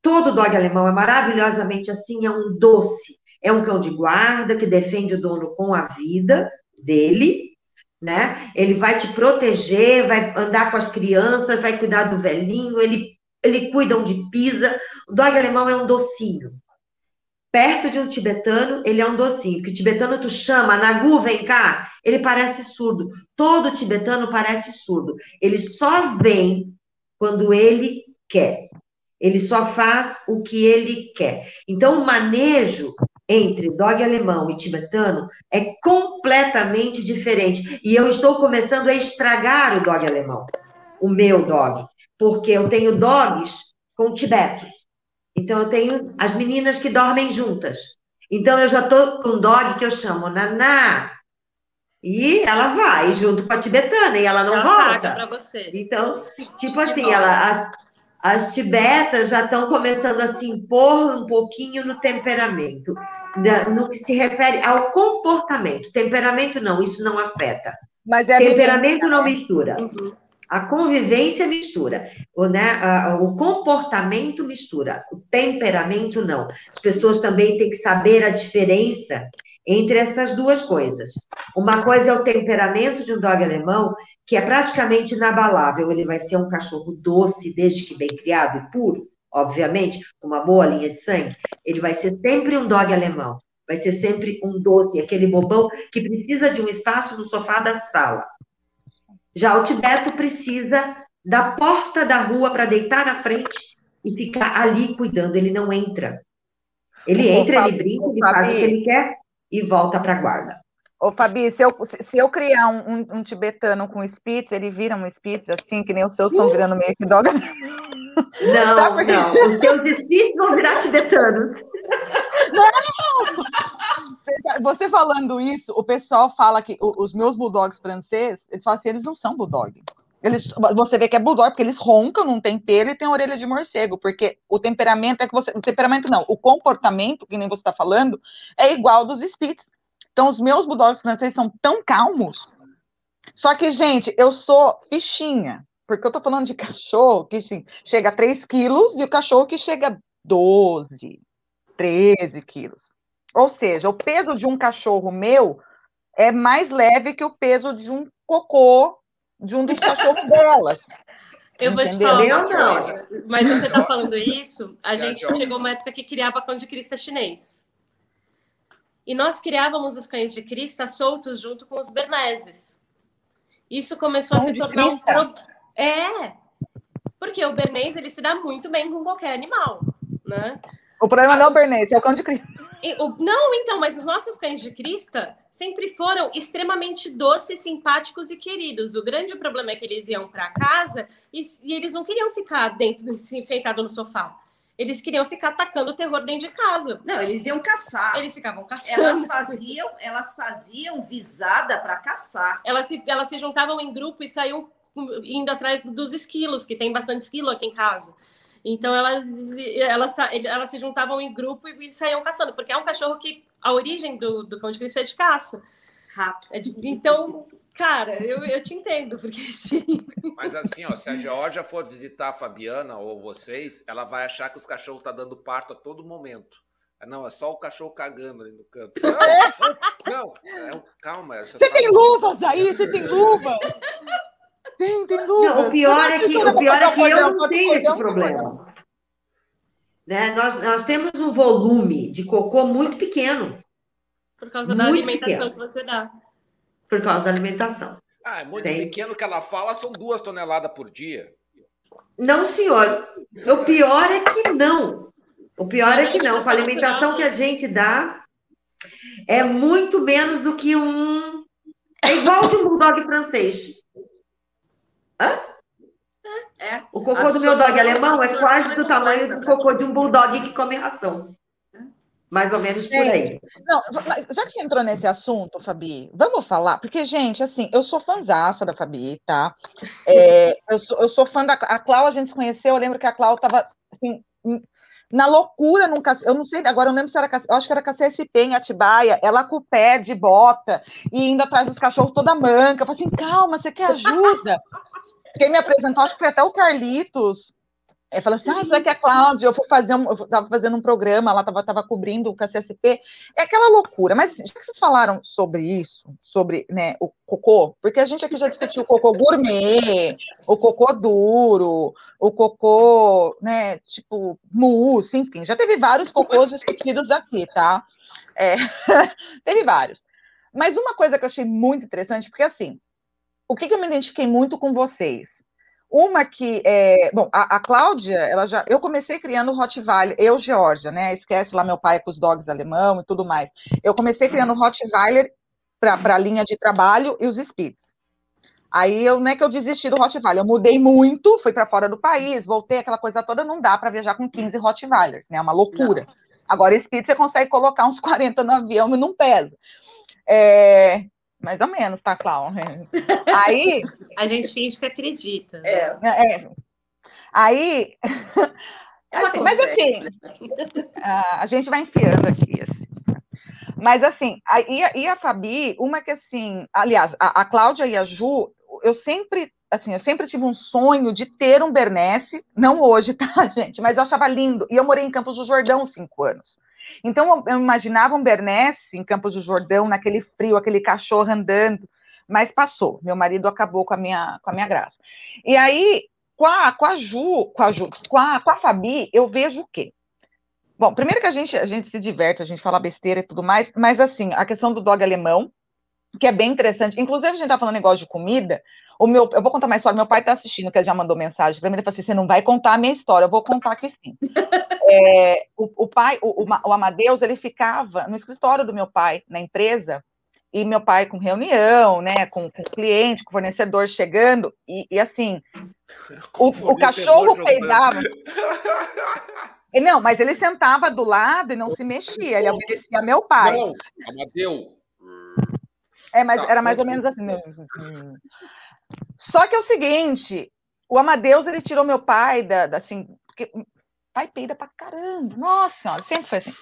Todo dog alemão é maravilhosamente assim, é um doce. É um cão de guarda que defende o dono com a vida dele, né? Ele vai te proteger, vai andar com as crianças, vai cuidar do velhinho, ele, ele cuida onde pisa. O dog alemão é um docinho. Perto de um tibetano, ele é um docinho. Que o tibetano tu chama, Nagu, vem cá, ele parece surdo. Todo tibetano parece surdo. Ele só vem quando ele quer. Ele só faz o que ele quer. Então, o manejo entre dog alemão e tibetano é completamente diferente. E eu estou começando a estragar o dog alemão, o meu dog, porque eu tenho dogs com tibetos. Então, eu tenho as meninas que dormem juntas. Então, eu já estou com um dog que eu chamo Naná. E ela vai junto com a tibetana e ela não ela volta. para você. Então, tipo assim, ela, as, as tibetas já estão começando a se impor um pouquinho no temperamento, no que se refere ao comportamento. Temperamento não, isso não afeta. Mas é temperamento não mistura. Uhum. A convivência mistura, o, né, o comportamento mistura, o temperamento não. As pessoas também têm que saber a diferença entre essas duas coisas. Uma coisa é o temperamento de um dog alemão, que é praticamente inabalável. Ele vai ser um cachorro doce, desde que bem criado e puro, obviamente, uma boa linha de sangue. Ele vai ser sempre um dog alemão. Vai ser sempre um doce, aquele bobão que precisa de um espaço no sofá da sala. Já o Tibeto precisa da porta da rua para deitar na frente e ficar ali cuidando. Ele não entra. Ele entra, ele brinca, ele faz o que ele quer e volta para a guarda. Ô, Fabi, se eu, se eu criar um, um, um, tibetano com Spitz, ele vira um Spitz assim, que nem os seus estão virando meio que dog? Não, não. Os seus Spitz vão virar tibetanos. Não! Você falando isso, o pessoal fala que os meus bulldogs franceses, eles falam assim, eles não são bulldog. Eles, você vê que é bulldog porque eles roncam, não tem pelo e tem orelha de morcego, porque o temperamento é que você, o temperamento não, o comportamento, que nem você está falando, é igual dos Spitz. Então os meus bulldogs franceses são tão calmos. Só que, gente, eu sou fichinha, porque eu tô falando de cachorro que assim, chega a 3 quilos e o cachorro que chega a 12, 13 quilos. Ou seja, o peso de um cachorro meu é mais leve que o peso de um cocô de um dos cachorros delas. Eu vou Entendeu? te falar uma coisa, mas você está falando isso, a gente chegou uma época que criava cão de crista chinês. E nós criávamos os cães de crista soltos junto com os berneses. Isso começou cão a se tornar um problema. É, porque o bernês ele se dá muito bem com qualquer animal, né? O problema não é o bernês, é o cão de crista. Não, então, mas os nossos cães de crista sempre foram extremamente doces, simpáticos e queridos. O grande problema é que eles iam para casa e, e, eles não queriam ficar dentro, sentado no sofá. Eles queriam ficar atacando o terror dentro de casa. Não, eles iam caçar. Eles ficavam caçando. Elas faziam, elas faziam visada para caçar. Elas se, elas se juntavam em grupo e saíam indo atrás dos esquilos, que tem bastante esquilo aqui em casa. Então elas, elas, elas se juntavam em grupo e, saíam caçando, porque é um cachorro que a origem do, do cão de Cristo é de caça. Rato. É então, cara, eu, eu te entendo, porque sim. Mas assim, ó, se a Georgia for visitar a Fabiana ou vocês, ela vai achar que os cachorros estão tá dando parto a todo momento. Não, é só o cachorro cagando ali no canto. Não, não é, calma. Você tá tem luvas aí? Você tem luvas? Tem, tem dúvida. Não, o pior é que, o pior é que eu não tenho esse problema. Né? Nós, nós temos um volume de cocô muito pequeno. Por causa da alimentação pequeno. que você dá. Por causa da alimentação. Ah, é muito Tem. pequeno que ela fala, são duas toneladas por dia. Não, senhor. O pior é que não. O pior é que não. Com a alimentação que a gente dá, é muito menos do que um. É igual de um bulldog francês. Hã? É. é. O cocô do meu dog alemão é quase do tamanho do cocô de um bulldog que come ração. Mais ou menos por aí. Não, já que você entrou nesse assunto, Fabi, vamos falar, porque, gente, assim, eu sou fãzaça da Fabi, tá? É, eu, sou, eu sou fã da a Clau, a gente se conheceu, eu lembro que a Clau tava assim, na loucura, nunca, eu não sei, agora eu não lembro se era, eu acho que era com a CSP em Atibaia, ela com o pé de bota e indo atrás dos cachorros toda manca. Eu falei assim, calma, você quer ajuda? Quem me apresentou, acho que foi até o Carlitos. Aí falou assim: ah, isso daqui é a Cláudia, eu fui fazer um, eu tava fazendo um programa, ela tava, tava cobrindo o KCSP. É aquela loucura. Mas já que vocês falaram sobre isso, sobre né, o cocô, porque a gente aqui já discutiu o cocô gourmet, o cocô duro, o cocô, né, tipo, mousse, enfim, já teve vários cocôs discutidos aqui, tá? É, teve vários. Mas uma coisa que eu achei muito interessante, porque assim, o que, que eu me identifiquei muito com vocês? Uma que, é, bom, a, a, Cláudia, ela já, eu comecei criando Rottweiler, eu, Georgia, né, esquece lá meu pai com os dogs alemão e tudo mais. Eu comecei criando Rottweiler para a linha de trabalho e os Spitz. Aí eu, não é que eu desisti do Rottweiler, eu mudei muito, fui para fora do país, voltei, aquela coisa toda, não dá para viajar com 15 Rottweilers, né, é uma loucura. Não. Agora, Spitz você consegue colocar uns 40 no avião e não pesa. É, mais ou menos, tá, Clau? Aí. A gente finge que acredita. É. é. Aí. Assim, mas assim, a gente vai enfiando aqui. Assim. Mas assim, a, e, a, e a Fabi, uma que assim, aliás, a, a Cláudia e a Ju, eu sempre, assim, eu sempre tive um sonho de ter um Bernese, não hoje, tá, gente? Mas eu achava lindo. E eu morei em Campos do Jordão cinco anos. Então, eu imaginava um Bernese em Campos do Jordão, naquele frio, aquele cachorro andando, mas passou. Meu marido acabou com a minha, com a minha graça. E aí, com a, com a Ju, com a Ju, com a, com a Fabi, eu vejo o quê? Bom, primeiro que a gente, a gente se diverte, a gente fala besteira e tudo mais, mas assim, a questão do dog alemão, que é bem interessante. Inclusive, a gente tá falando negócio de comida. O meu, eu vou contar uma história. Meu pai está assistindo, que ele já mandou mensagem para mim. Ele falou assim: você não vai contar a minha história. Eu vou contar aqui sim. É, o, o, pai, o, o Amadeus, ele ficava no escritório do meu pai, na empresa, e meu pai com reunião, né, com, com cliente, com fornecedor chegando, e, e assim, o, o, cachorro peidava. Não, mas ele sentava do lado e não se mexia, ele obedecia meu pai. Não, Amadeu. É, mas tá, era mais ou menos assim. Só que é o seguinte, o Amadeus, ele tirou meu pai da, da assim, porque pai peida pra caramba. Nossa, sempre foi assim.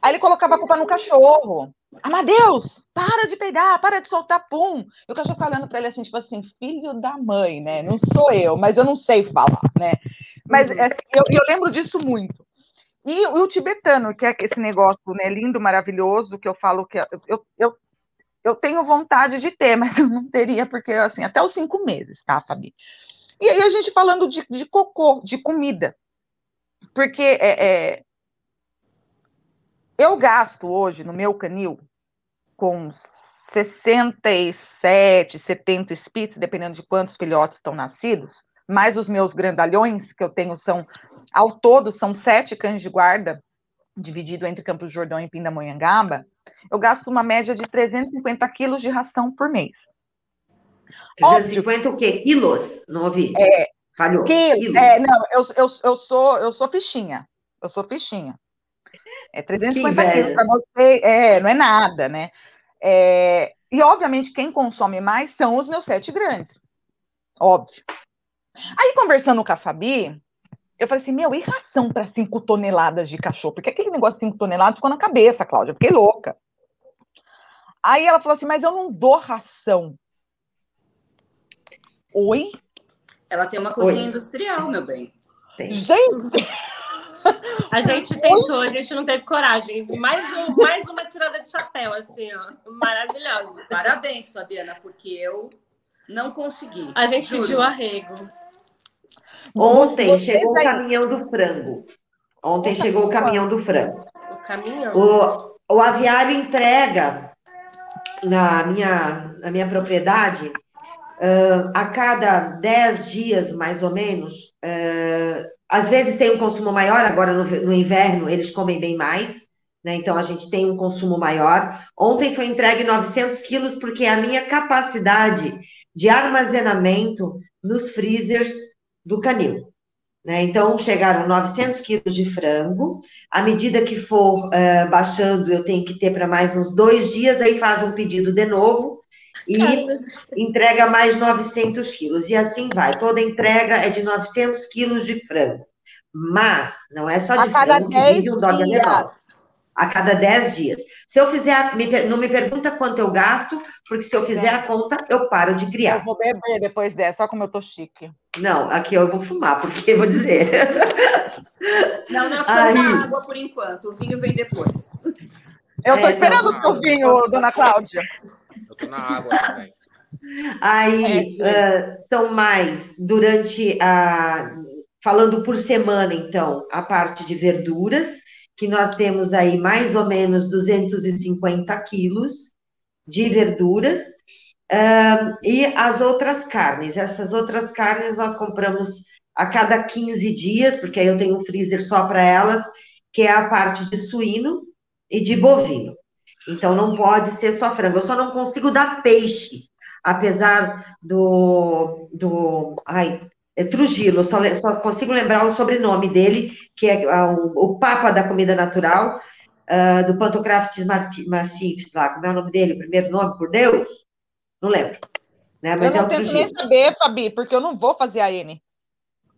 Aí ele colocava a culpa no cachorro. Amadeus, para de peidar, para de soltar pum. E o cachorro falando para ele assim, tipo assim, filho da mãe, né? Não sou eu, mas eu não sei falar, né? Mas uhum. assim, eu, eu, lembro disso muito. E, o tibetano, que é esse negócio né, lindo, maravilhoso, que eu falo que eu, eu, eu tenho vontade de ter, mas eu não teria, porque assim, até os cinco meses, tá, Fabi? E aí a gente falando de, de cocô, de comida. Porque é, é, eu gasto hoje no meu canil com 67, 70 spits, dependendo de quantos filhotes estão nascidos, mais os meus grandalhões, que eu tenho são, ao todo, são sete cães de guarda, dividido entre Campos Jordão e Pindamonhangaba, eu gasto uma média de 350 quilos de ração por mês. 350 Óbvio, o quê? Quilos? Não ouvi. É, Falhou. É, não, eu, eu, eu, sou, eu sou fichinha. Eu sou fichinha. É 350 quilos para você, é, não é nada, né? É, e, obviamente, quem consome mais são os meus sete grandes. Óbvio. Aí, conversando com a Fabi, eu falei assim, meu, e ração para 5 toneladas de cachorro? Porque aquele negócio de 5 toneladas ficou na cabeça, Cláudia. Eu fiquei louca. Aí ela falou assim, mas eu não dou ração. Oi? Ela tem uma cozinha Oi. industrial, meu bem. Tem. Gente! A gente tentou, a gente não teve coragem. Mais, um, mais uma tirada de chapéu, assim, ó. Maravilhosa. Parabéns, Fabiana, porque eu não consegui. A gente juro. pediu arrego. Ontem chegou o caminhão do frango. Ontem chegou o caminhão do frango. O caminhão. O, o aviário entrega na minha, na minha propriedade uh, a cada 10 dias, mais ou menos, uh, às vezes tem um consumo maior, agora no, no inverno eles comem bem mais, né? então a gente tem um consumo maior. Ontem foi entregue 900 quilos, porque a minha capacidade de armazenamento nos freezers do canil. Né? Então, chegaram 900 quilos de frango. À medida que for uh, baixando, eu tenho que ter para mais uns dois dias, aí faz um pedido de novo e entrega mais 900 quilos. E assim vai. Toda entrega é de 900 quilos de frango. Mas não é só de frango que vive um dog alemão. A cada 10 dias. Se eu fizer, me, não me pergunta quanto eu gasto, porque se eu fizer a conta, eu paro de criar. Eu vou beber depois dessa, só como eu tô chique. Não, aqui eu vou fumar, porque vou dizer. Não, nós estamos Aí... na água por enquanto, o vinho vem depois. Eu estou é, esperando o seu vinho, dona Cláudia. Eu estou na água também. Aí é, uh, são mais durante a falando por semana, então, a parte de verduras, que nós temos aí mais ou menos 250 quilos de verduras, uh, e as outras carnes. Essas outras carnes nós compramos a cada 15 dias, porque aí eu tenho um freezer só para elas, que é a parte de suíno e de bovino. Então não pode ser só frango. Eu só não consigo dar peixe, apesar do. do ai, é Trujillo, só, só consigo lembrar o sobrenome dele, que é o, o Papa da Comida Natural, uh, do Pantocraft Massif, lá, como é o nome dele, o primeiro nome, por Deus? Não lembro. Né? Mas eu não é tento nem saber, Fabi, porque eu não vou fazer a N.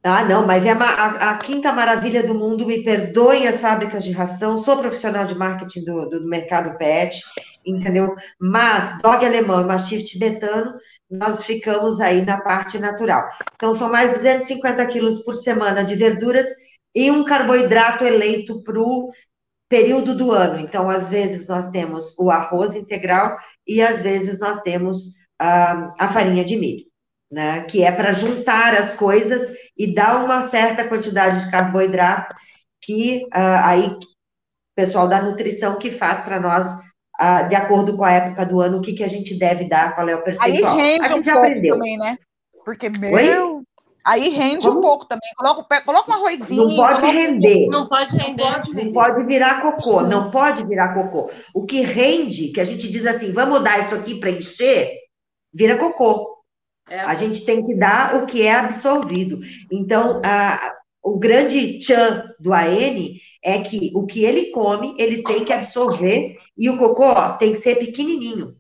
Ah, não, mas é a, a, quinta maravilha do mundo, me perdoem as fábricas de ração, sou profissional de marketing do, do, do mercado pet, entendeu? Mas dog alemão e mastiff tibetano, nós ficamos aí na parte natural. Então, são mais 250 quilos por semana de verduras e um carboidrato eleito para o período do ano. Então, às vezes nós temos o arroz integral e às vezes nós temos a, a farinha de milho né? Que é para juntar as coisas e dar uma certa quantidade de carboidrato que uh, aí o pessoal da nutrição que faz para nós uh, de acordo com a época do ano o que, que a gente deve dar, qual é o percentual. Aí rende a gente um aprendeu. também, né? Porque meu Oi? Aí rende Como? um pouco também. Coloca, coloca um arrozinho. Não pode render. Não pode render. Não pode, não pode virar cocô. Não pode virar cocô. O que rende, que a gente diz assim, vamos dar isso aqui para encher, vira cocô. É. A gente tem que dar o que é absorvido. Então, a, o grande tchan do AN é que o que ele come, ele tem que absorver, e o cocô tem que ser pequenininho.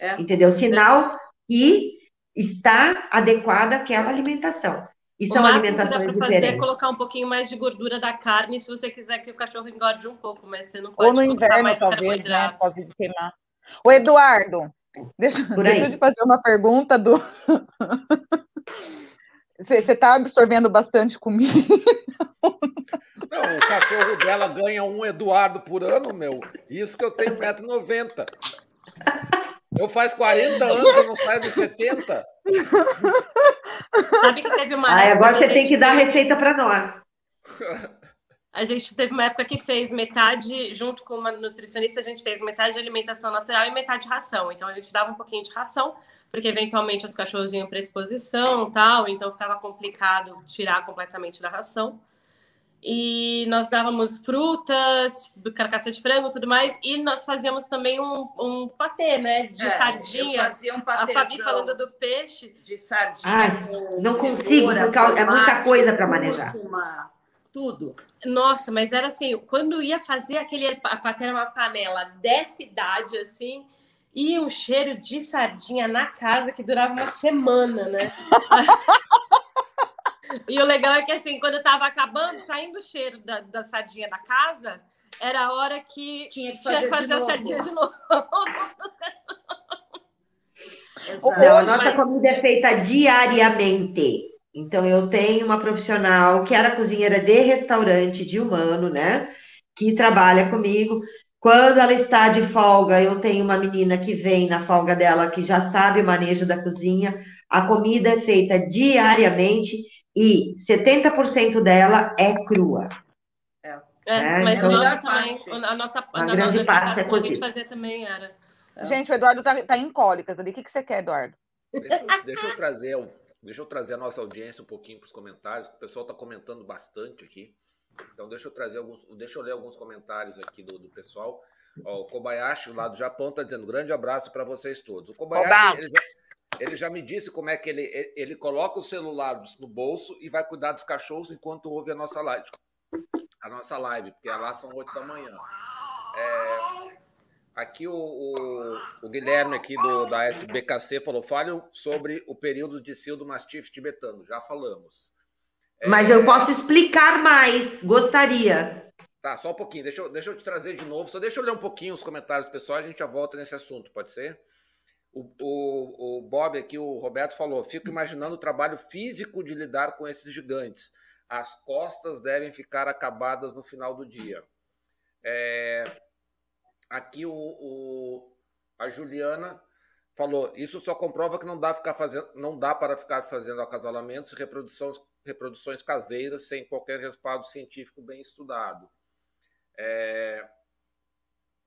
É. Entendeu? Sinal que está adequada aquela alimentação. E são alimentações que dá fazer é colocar um pouquinho mais de gordura da carne, se você quiser que o cachorro engorde um pouco, mas você não pode Ou no inverno, mais talvez, né? Pode de queimar. O Eduardo, Deixa, deixa eu te fazer uma pergunta do. Você está absorvendo bastante comida? Não, o cachorro dela ganha um Eduardo por ano, meu. Isso que eu tenho 1,90m. Eu faz 40 anos, eu não saio dos 70. Sabe que teve uma. Ah, agora você tem que dar receita para nós. A gente teve uma época que fez metade, junto com uma nutricionista, a gente fez metade de alimentação natural e metade de ração. Então a gente dava um pouquinho de ração, porque eventualmente os cachorros iam para exposição tal, então ficava complicado tirar completamente da ração. E nós dávamos frutas, carcaça de frango tudo mais, e nós fazíamos também um, um patê, né? De é, sardinha. Eu fazia um patê. A Fabi falando do peixe. De sardinha. Ai, não consigo, porque é muita coisa para manejar. Uma tudo. Nossa, mas era assim, quando ia fazer aquele patê uma panela dessa idade, assim, e um cheiro de sardinha na casa que durava uma semana, né? e o legal é que, assim, quando eu tava acabando, saindo o cheiro da, da sardinha da casa, era a hora que tinha que fazer, tinha que fazer a sardinha de novo. Não, a nossa comida é feita diariamente. Então, eu tenho uma profissional que era cozinheira de restaurante de humano, né? Que trabalha comigo. Quando ela está de folga, eu tenho uma menina que vem na folga dela, que já sabe o manejo da cozinha. A comida é feita diariamente e 70% dela é crua. É, é mas então, a nossa também, a nossa a grande parte é cozida. fazer também era. Gente, o Eduardo está tá em cólicas ali. O que, que você quer, Eduardo? Deixa, deixa eu trazer um Deixa eu trazer a nossa audiência um pouquinho para os comentários, o pessoal está comentando bastante aqui. Então deixa eu trazer alguns, deixa eu ler alguns comentários aqui do, do pessoal. Ó, o Kobayashi, lá do Japão, está dizendo grande abraço para vocês todos. O Kobayashi, ele já, ele já, me disse como é que ele, ele coloca o celular no bolso e vai cuidar dos cachorros enquanto ouve a nossa live. A nossa live, porque lá são oito da manhã. É, Aqui o, o, o, Guilherme aqui do, da SBKC falou, fale sobre o período de cio do mastife tibetano. Já falamos. Mas é... eu posso explicar mais, gostaria. Tá, só um pouquinho. Deixa eu, deixa eu te trazer de novo. Só deixa eu ler um pouquinho os comentários pessoal, a gente já volta nesse assunto, pode ser? O, o, o Bob aqui, o Roberto falou: fico imaginando o trabalho físico de lidar com esses gigantes. As costas devem ficar acabadas no final do dia. É, aqui o, o, a Juliana falou: isso só comprova que não dá, ficar fazendo, não dá para ficar fazendo acasalamentos e reproduções, reproduções caseiras sem qualquer respaldo científico bem estudado. É,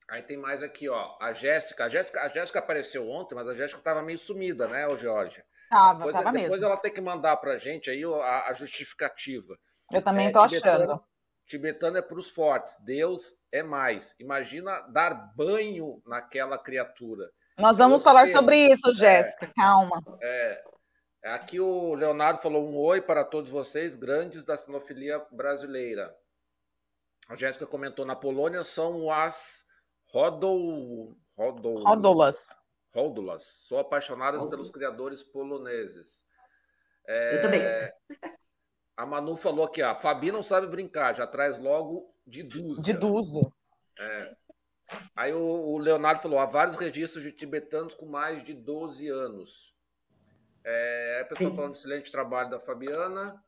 Aí tem mais aqui, ó. A Jéssica. A Jéssica, a Jéssica apareceu ontem, mas a Jéssica estava meio sumida, né, ô Georgia? Tava, depois, tava depois mesmo. ela tem que mandar pra gente aí a, a justificativa. Eu também É, tô tibetano- achando. Tibetano é para os fortes. Deus é mais. Imagina dar banho naquela criatura. Nós é vamos outro falar sobre isso, Jéssica. Calma. Aqui o Leonardo falou um oi para todos vocês, grandes da sinofilia brasileira. A Jéssica comentou, na Polônia são as rodol... rodol... Ródolas. Ródulas. Sou apaixonadas pelos criadores poloneses. É, Eu também. A Manu falou aqui, ó, a Fabi não sabe brincar, já traz logo de dúzia. De dúzia. Aí o, o Leonardo falou, há vários registros de tibetanos com mais de 12 anos. É, a pessoa Sim. falando excelente trabalho da Fabiana.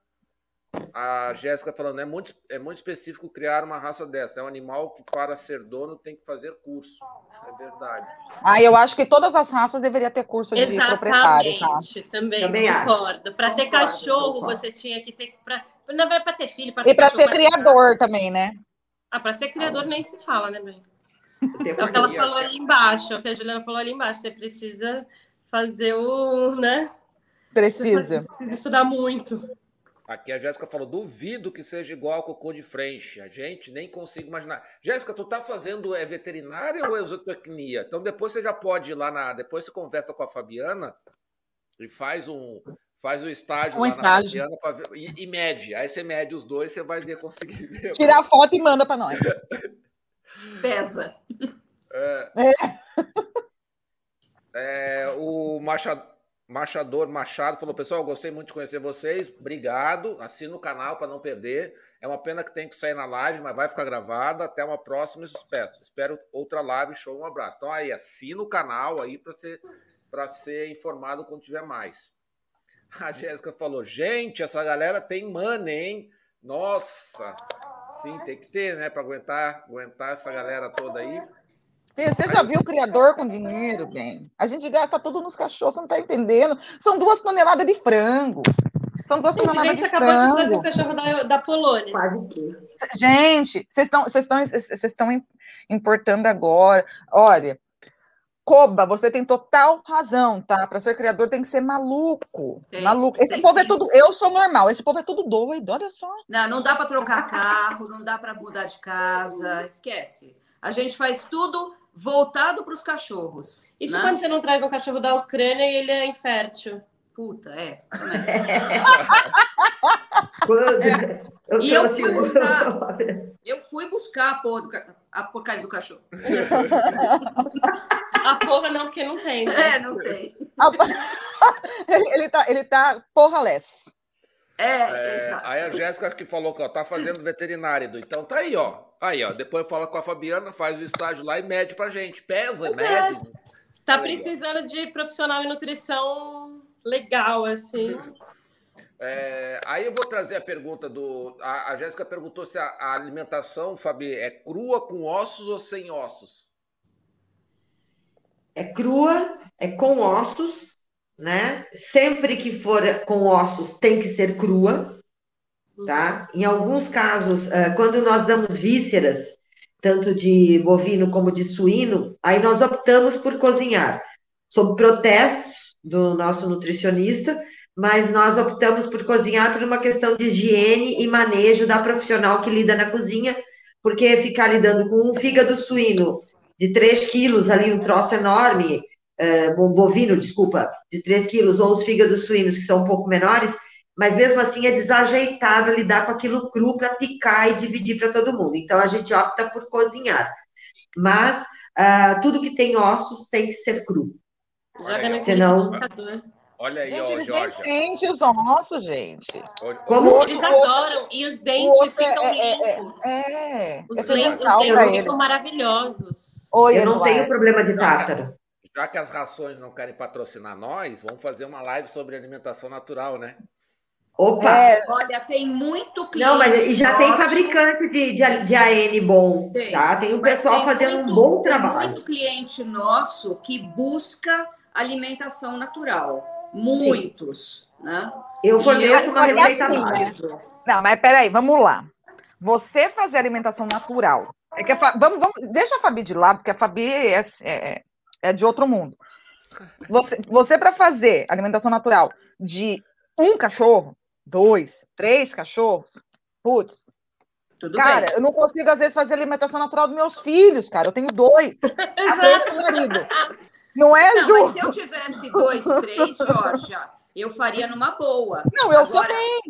A Jéssica falando, é muito, é muito específico criar uma raça dessa. É um animal que, para ser dono, tem que fazer curso. É verdade. Ah, eu acho que todas as raças deveriam ter curso de proprietário, tá? Exatamente, também, Também acho. concordo. Para ter cachorro, concordo. você tinha que ter. Pra, não é para ter filho, para E para ser cachorro, pra ter criador também, né? Ah, para ser criador nem se fala, né, bem? Tem É o que ela falou ali embaixo, é o que a Juliana falou ali embaixo. Você precisa fazer o. né? Precisa. Precisa estudar muito. Aqui a Jéssica falou: duvido que seja igual ao cocô de frente. A gente nem consigo imaginar. Jéssica, tu tá fazendo é veterinária ou é zootecnia? Então depois você já pode ir lá na. Depois você conversa com a Fabiana e faz um. Faz o estágio Um lá estágio. na Fabiana pra ver- e, e mede. Aí você mede os dois, você vai ver conseguir ver. Tira a foto e manda para nós. Pesa. É, o Machado, Machador Machado falou: pessoal, gostei muito de conhecer vocês. Obrigado. Assina o canal para não perder. É uma pena que tem que sair na live, mas vai ficar gravada. Até uma próxima. Espero, espero outra live. Show. Um abraço. Então aí, assina o canal aí para ser, pra ser informado quando tiver mais. A Jéssica falou: gente, essa galera tem money, hein? Nossa! Sim, tem que ter, né? Para aguentar, aguentar essa galera toda aí. Você já viu o criador com dinheiro, bem? A gente gasta tudo nos cachorros, você não tá entendendo? São duas toneladas de frango. São duas Gente, a toneladas gente de acabou de trazer frango. o cachorro da, da Polônia. Gente, vocês estão importando agora. Olha, Koba, você tem total razão, tá? Para ser criador tem que ser maluco. Tem, maluco. Esse povo é sim. tudo. Eu sou normal, esse povo é tudo doido, olha só. Não, não dá para trocar carro, não dá para mudar de casa, esquece. A gente faz tudo voltado para os cachorros. Isso né? quando você não traz um cachorro da Ucrânia e ele é infértil. Puta, é. É. eu E eu fui um- buscar. Eu fui buscar a, porra do a porcaria do cachorro. A porra não, porque não tem. né? É, não tem. ele, ele tá, ele tá porra less. É, É, exato. aí a Jéssica que falou que ó, tá fazendo veterinária, Edu. Então tá aí, ó. Aí, ó. Depois fala com a Fabiana, faz o estágio lá e mede pra gente. Pesa, Pois é. mede. Tá Legal. precisando de profissional em nutrição legal, assim. É, aí eu vou trazer a pergunta do. A, a Jéssica perguntou se a, a alimentação, Fabi, é crua com ossos ou sem ossos? É crua, é com ossos, né? Sempre que for com ossos, tem que ser crua, tá? Em alguns casos, eh, quando nós damos vísceras, tanto de bovino como de suíno, aí nós optamos por cozinhar, sob protestos do nosso nutricionista, mas nós optamos por cozinhar por uma questão de higiene e manejo da profissional que lida na cozinha, porque ficar lidando com um fígado suíno de 3 quilos ali, um troço enorme, um bovino, desculpa, de 3 quilos, ou os fígados suínos, que são um pouco menores, mas mesmo assim é desajeitado lidar com aquilo cru para picar e dividir para todo mundo. Então a gente opta por cozinhar. Mas ah, tudo que tem ossos tem que ser cru. Joga Olha, naquele Senão-. Olha aí, Gente, ó, eles Jorge. têm dentes nossos, gente. Como- Eles adoram. E os dentes ficam é, é, limpos. é, Os, é lem- os fundamental pra dentes eles. ficam maravilhosos. Oi, Eu não Eduardo. tenho problema de tártaro. Já que as rações não querem patrocinar nós, vamos fazer uma live sobre alimentação natural, né? Opa! É, Olha, tem muito cliente. Não, mas e já tem nosso- fabricante de, de, de AN bom, Tem. tá? Tem o pessoal tem fazendo muito- um bom tem trabalho. muito cliente nosso que busca alimentação natural. Muitos, né? Eu forneço uma receita assim, né? Não, mas peraí, vamos lá. Você fazer alimentação natural. É que Fa- vamos, vamos, deixa a Fabi de lado, porque a Fabi é, é, é de outro mundo. Você, você para fazer alimentação natural de um cachorro, dois, três cachorros, putz, Tudo cara, bem. eu não consigo às vezes fazer alimentação natural dos meus filhos, cara. Eu tenho dois, a três com o marido. Não é, Não, Ju? mas se eu tivesse dois, três, Georgia, eu faria numa boa. Não, eu Agora, também.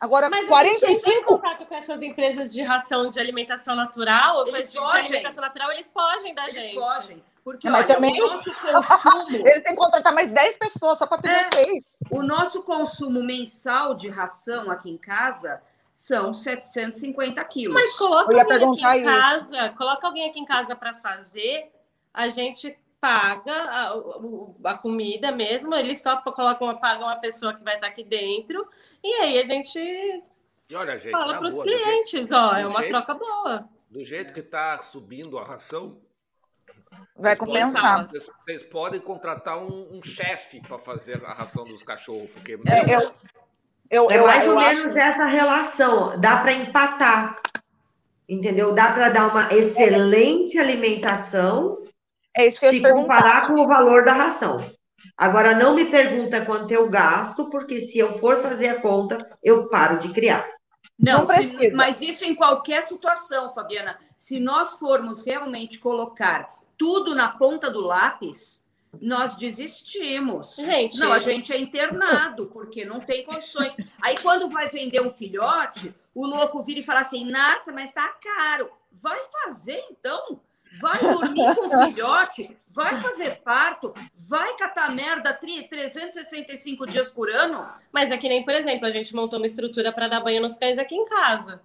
Agora, Mas a gente entra em 45 contato com essas empresas de ração de alimentação natural, ou Eles de, de fogem. alimentação natural, eles fogem da Eles gente. fogem. Porque, Mas olha, também- o nosso consumo, Eles têm que contratar mais 10 pessoas só para ter É. vocês. o nosso consumo mensal de ração aqui em casa são 750 quilos. Mas coloca alguém aqui em isso. casa, coloca alguém aqui em casa para fazer, a gente paga a, a comida mesmo, eles só colocam, pagam a pessoa que vai estar aqui dentro, e aí a gente E olha, gente, fala para os do jeito, clientes, ó, é uma jeito- troca boa. do jeito que está subindo a ração, Vai vocês podem- compensar. Vocês, vocês podem contratar um, um chefe para fazer a ração dos cachorros, porque É, eu, eu, É eu, mais eu ou acho- menos essa relação. Dá para empatar. Entendeu? Dá para dar uma excelente alimentação é isso que eu se comparar com o valor da ração. Agora, não me pergunta quanto eu gasto, porque se eu for fazer a conta, eu paro de criar. Não, Não se- mas isso em qualquer situação, Fabiana. Se nós formos realmente colocar tudo na ponta do lápis, nós desistimos. Gente, não, a gente é internado, porque não tem condições. Aí, quando vai vender um filhote, o louco vira e fala assim: nossa, mas tá caro. Vai fazer então. Vai dormir com o filhote, vai fazer parto, vai catar merda tri- 365 dias por ano. Mas é que nem, por exemplo, a gente montou uma estrutura para dar banho nos cães aqui em casa.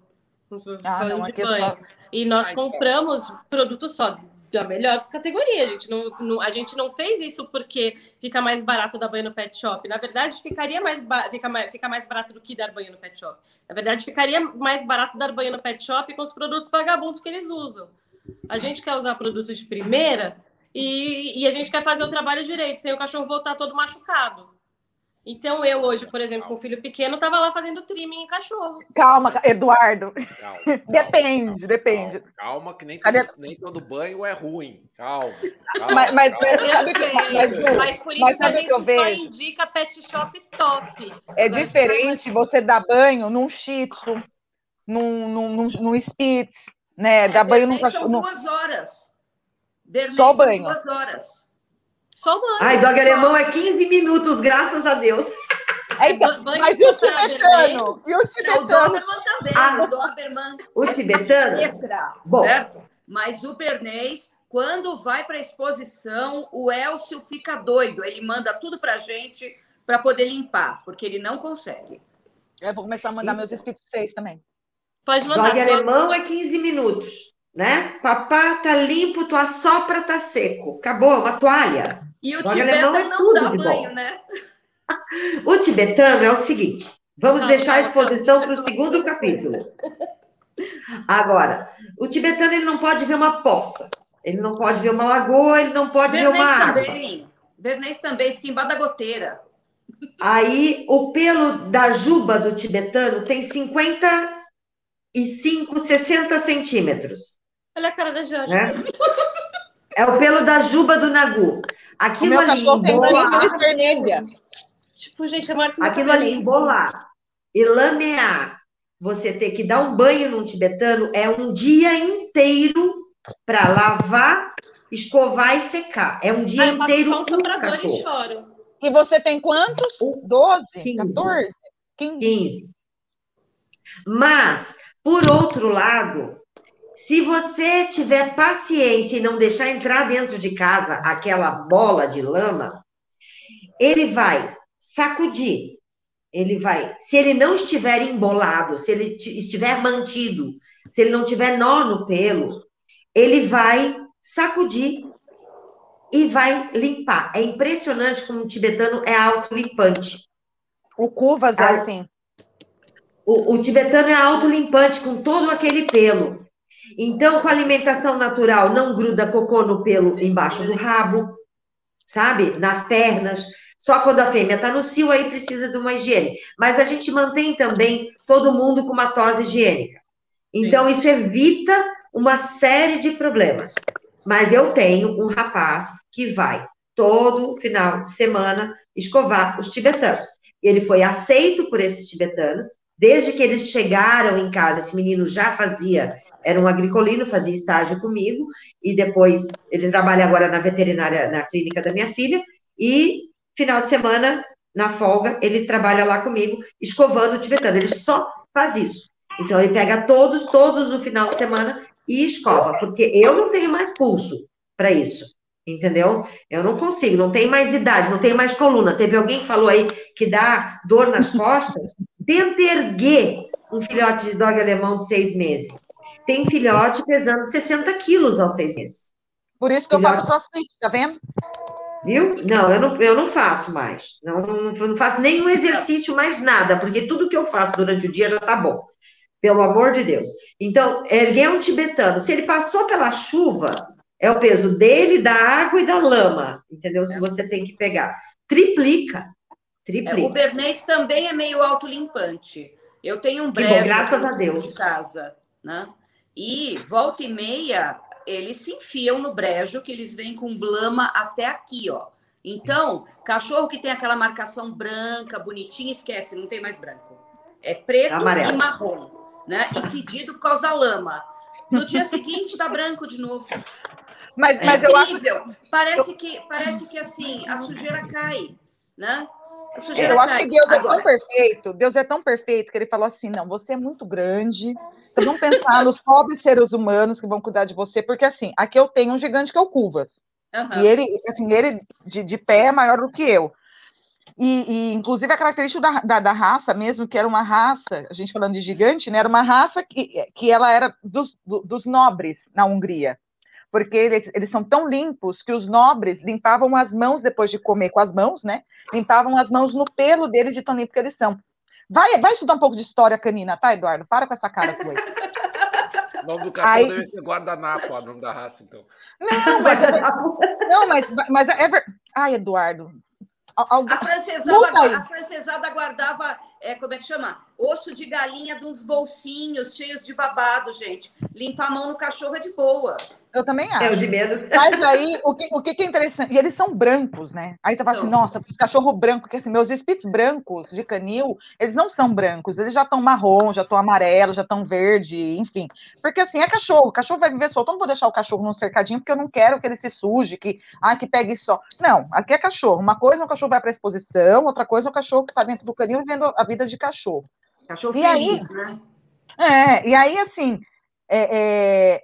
Ah, Falando não, de é banho. só- E nós Ai, compramos produtos só da melhor categoria. A gente não, não- a gente não fez isso porque fica mais barato dar banho no pet shop. Na verdade, ficaria mais, fica mais, fica mais barato do que dar banho no pet shop. Na verdade, ficaria mais barato dar banho no pet shop com os produtos vagabundos que eles usam. A gente quer usar produto de primeira e, e a gente quer fazer o trabalho direito, sem o cachorro voltar todo machucado. Então, eu hoje, por exemplo, com um filho pequeno, estava lá fazendo trimming em cachorro. Calma, Eduardo. calma, calma, Depende, calma, depende. Calma, calma, que nem Cadê- todo, nem todo banho é ruim. Calma. Mas, mas, mas sei, mas, mas por isso mas que a gente que eu só vejo? indica pet shop top. é Agora, diferente você dar banho num shih tzu, num, num, num, num spitz, né? Dar banho num Bernês cachorro. são num- duas horas. Bernês Só são banho. duas horas. Só banho. Ai, dog Só- alemão é 15 minutos, graças a Deus. É, então, banho mas e o tibetano? E o Não, o tibetano? Doberman também. Ah. o Doberman O é tibetano? letra, Bom. certo? Mas o Bernês, quando vai para a exposição, o Elcio fica doido. Ele manda tudo para gente para poder limpar, porque ele não consegue. Eu vou começar a mandar meus pra vocês também. Pode mandar. Dog alemão é 15 minutos, né? Papá tá limpo, tua sopra tá seco. Acabou, uma toalha. E o Dog alemão Tibeta é não dá banho, bom. né? O tibetano é o seguinte: vamos Não, deixar a exposição para o segundo capítulo. Agora, o tibetano ele não pode ver uma poça, ele não pode ver uma lagoa, ele não pode ver uma Bernês água. também. Bernês também fica embaixo da goteira. Aí o pelo da juba do tibetano tem 55, 60 centímetros. Olha a cara da Jorge. Né? É o pelo da juba do nagu. O Aquilo meu ali cachorro tem embolar, brinco de vermelha. Tipo, gente, é maior que aquilo ali embolar e lamear, você ter que dar um banho num tibetano é um dia inteiro para lavar, escovar e secar. É um dia Aí eu passo inteiro só um com soprador e cachorro. choro. E você tem quantos? 12? quinze. 14? 15? 15. Mas, por outro lado, se você tiver paciência e não deixar entrar dentro de casa aquela bola de lama, ele vai sacudir. Ele vai, se ele não estiver embolado, se ele estiver mantido, se ele não tiver nó no pelo, ele vai sacudir e vai limpar. É impressionante como o tibetano é autolimpante. O cuvas é assim. O, o tibetano é autolimpante com todo aquele pelo. Então, com alimentação natural, não gruda cocô no pelo embaixo do rabo, sabe? Nas pernas. Só quando a fêmea está no cio, aí precisa de uma higiene. Mas a gente mantém também todo mundo com uma tosse higiênica. Então, Sim. isso evita uma série de problemas. Mas eu tenho um rapaz que vai todo final de semana escovar os tibetanos. Ele foi aceito por esses tibetanos, desde que eles chegaram em casa. Esse menino já fazia, era um agricolino, fazia estágio comigo, e depois ele trabalha agora na veterinária, na clínica da minha filha, e final de semana, na folga, ele trabalha lá comigo, escovando o tibetano. Ele só faz isso. Então, ele pega todos, todos no final de semana e escova, porque eu não tenho mais pulso para isso, entendeu? Eu não consigo, não tenho mais idade, não tenho mais coluna. Teve alguém que falou aí que dá dor nas costas? Tenta erguer um filhote de dog alemão de seis meses. Tem filhote pesando 60 quilos aos seis meses. Por isso que filhote... eu faço crossfit, tá vendo? Viu? Não, eu não, eu não faço mais. Não, não, não faço nenhum exercício, mais nada, porque tudo que eu faço durante o dia já tá bom. Pelo amor de Deus. Então, erguer um tibetano, se ele passou pela chuva, é o peso dele, da água e da lama, entendeu? Se você tem que pegar. Triplica. Triplica. É, o Bernês também é meio autolimpante. Eu tenho um brejo graças a Deus. de casa, né? E volta e meia, eles se enfiam no brejo, que eles vêm com blama até aqui, ó. Então, cachorro que tem aquela marcação branca, bonitinha, esquece, não tem mais branco. É preto Amarelo. e marrom né? E fedido por causa da lama. No dia seguinte tá branco de novo. Mas, é mas eu acho parece que parece que assim a sujeira cai, né? A sujeira eu cai. acho que Deus Agora... é tão perfeito, Deus é tão perfeito que ele falou assim: não, você é muito grande. Vamos pensar nos pobres seres humanos que vão cuidar de você, porque assim, aqui eu tenho um gigante que é o Cuvas. Uhum. E ele, assim, ele de, de pé é maior do que eu. E, e, inclusive, a característica da, da, da, raça mesmo, que era uma raça, a gente falando de gigante, né, era uma raça que, que ela era dos, do, dos nobres na Hungria. Porque eles, eles são tão limpos que os nobres limpavam as mãos depois de comer com as mãos, né? Limpavam as mãos no pelo deles de tão limpo que eles são. Vai, vai estudar um pouco de história canina, tá, Eduardo? Para com essa cara tua aí. O nome do cachorro Aí... deve ser guardanapo, o nome da raça, então. Não, mas é, não, mas, mas é, Ai, Eduardo, a, francesada, a francesada guardava, é, como é que chama? Osso de galinha de uns bolsinhos cheios de babado, gente. Limpa a mão no cachorro é de boa. Eu também acho. É o de menos. Mas aí, o que, o que é interessante, e eles são brancos, né? Aí você fala assim, então. assim, nossa, esse cachorro branco, que assim, meus espíritos brancos de canil, eles não são brancos, eles já estão marrom, já estão amarelo, já estão verde, enfim. Porque assim, é cachorro, o cachorro vai viver solto, eu não vou deixar o cachorro num cercadinho, porque eu não quero que ele se suje, que, ah, que pegue só. Não, aqui é cachorro. Uma coisa é o cachorro vai para exposição, outra coisa é o cachorro que está dentro do canil vivendo a vida de cachorro. Cachorro e feliz, aí, né? É, e aí, assim, é, é,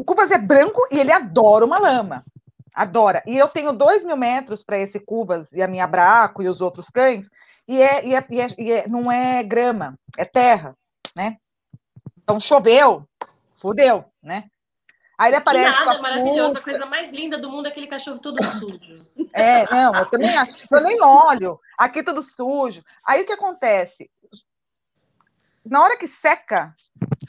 o Cubas é branco e ele adora uma lama. Adora. E eu tenho dois mil metros para esse Cubas e a minha Braco e os outros cães, e, é, e, é, e, é, e é, não é grama, é terra, né? Então choveu, fudeu, né? Aí ele aparece. Que nada, maravilhoso. A coisa mais linda do mundo é aquele cachorro todo sujo. É, não, eu também acho. Eu nem olho. Aqui tudo sujo. Aí o que acontece? Na hora que seca,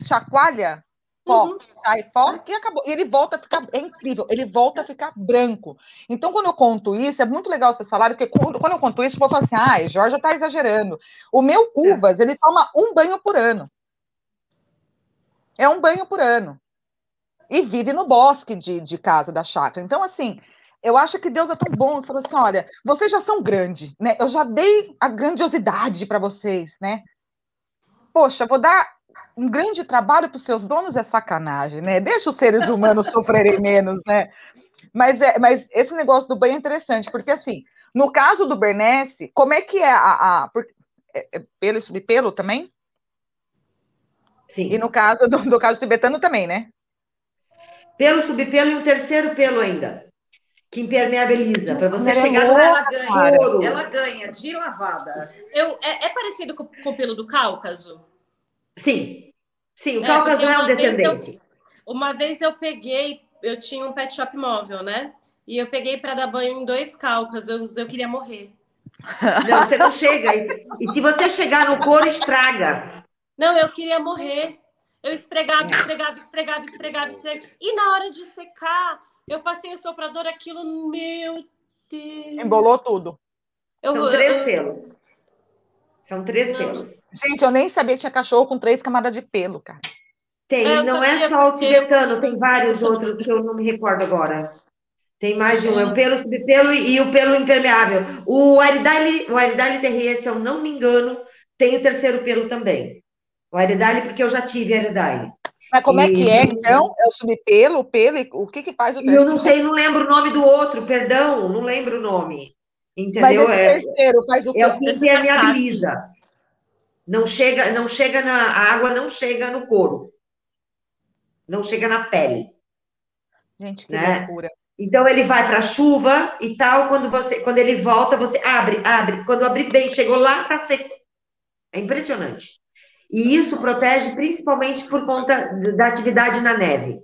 chacoalha, pó, uhum. sai pó e acabou. E ele volta a ficar, é incrível, ele volta a ficar branco. Então, quando eu conto isso, é muito legal vocês falarem, porque quando, quando eu conto isso, o povo fala assim, ah, Jorge está exagerando. O meu Cubas, é. ele toma um banho por ano. É um banho por ano. E vive no bosque de, de casa da chácara. Então, assim, eu acho que Deus é tão bom, ele falou assim, olha, vocês já são grandes, né? Eu já dei a grandiosidade para vocês, né? Poxa, vou dar um grande trabalho para os seus donos é sacanagem, né? Deixa os seres humanos sofrerem menos, né? Mas, é, mas esse negócio do banho é interessante, porque assim, no caso do Bernese, como é que é a. a por, é, é pelo e subpelo também? Sim. E no caso do, do caso tibetano também, né? Pelo, subpelo e o terceiro pelo ainda. que impermeabiliza, para você ela chegar no ela ganha, ela ganha de lavada. Eu, é, é parecido com, com, o pelo do Cáucaso? Sim. Sim, o é, Cáucaso é um descendente. Eu, uma vez eu peguei, eu tinha um pet shop móvel, né? E eu peguei para dar banho em dois Cáucasos, eu, queria morrer. Não, você não chega. E se, e se você chegar no couro, estraga. Não, eu queria morrer. Eu esfregava, esfregava, esfregava, esfregava, esfregava. E na hora de secar, eu passei o soprador, aquilo, meu Deus. Embolou tudo. Eu, São três eu, pelos. São três não. pelos. Gente, eu nem sabia que tinha cachorro com três camadas de pelo, cara. Tem, é, não é só o tibetano, tem vários outros que eu não me recordo agora. Tem mais de um, é o pelo, subpelo e, e o pelo impermeável. O Aridale, o Aridale Terrier, se eu não me engano, tem o terceiro pelo também. O Aridale, porque eu já tive Aridale. Mas como e... é que é, então? É o subpelo, o pelo, o que que faz o terceiro? Eu não sei, não lembro o nome do outro, perdão, não lembro o nome. Entendeu? Mas esse é, terceiro faz o que? É o que impermeabiliza. Não chega, não chega na a água, não chega no couro. Não chega na pele. Gente, que né? loucura. Então ele vai para a chuva e tal, quando você, quando ele volta, você abre, abre, quando abrir bem, chegou lá, tá seco. É impressionante. E isso protege principalmente por conta da atividade na neve.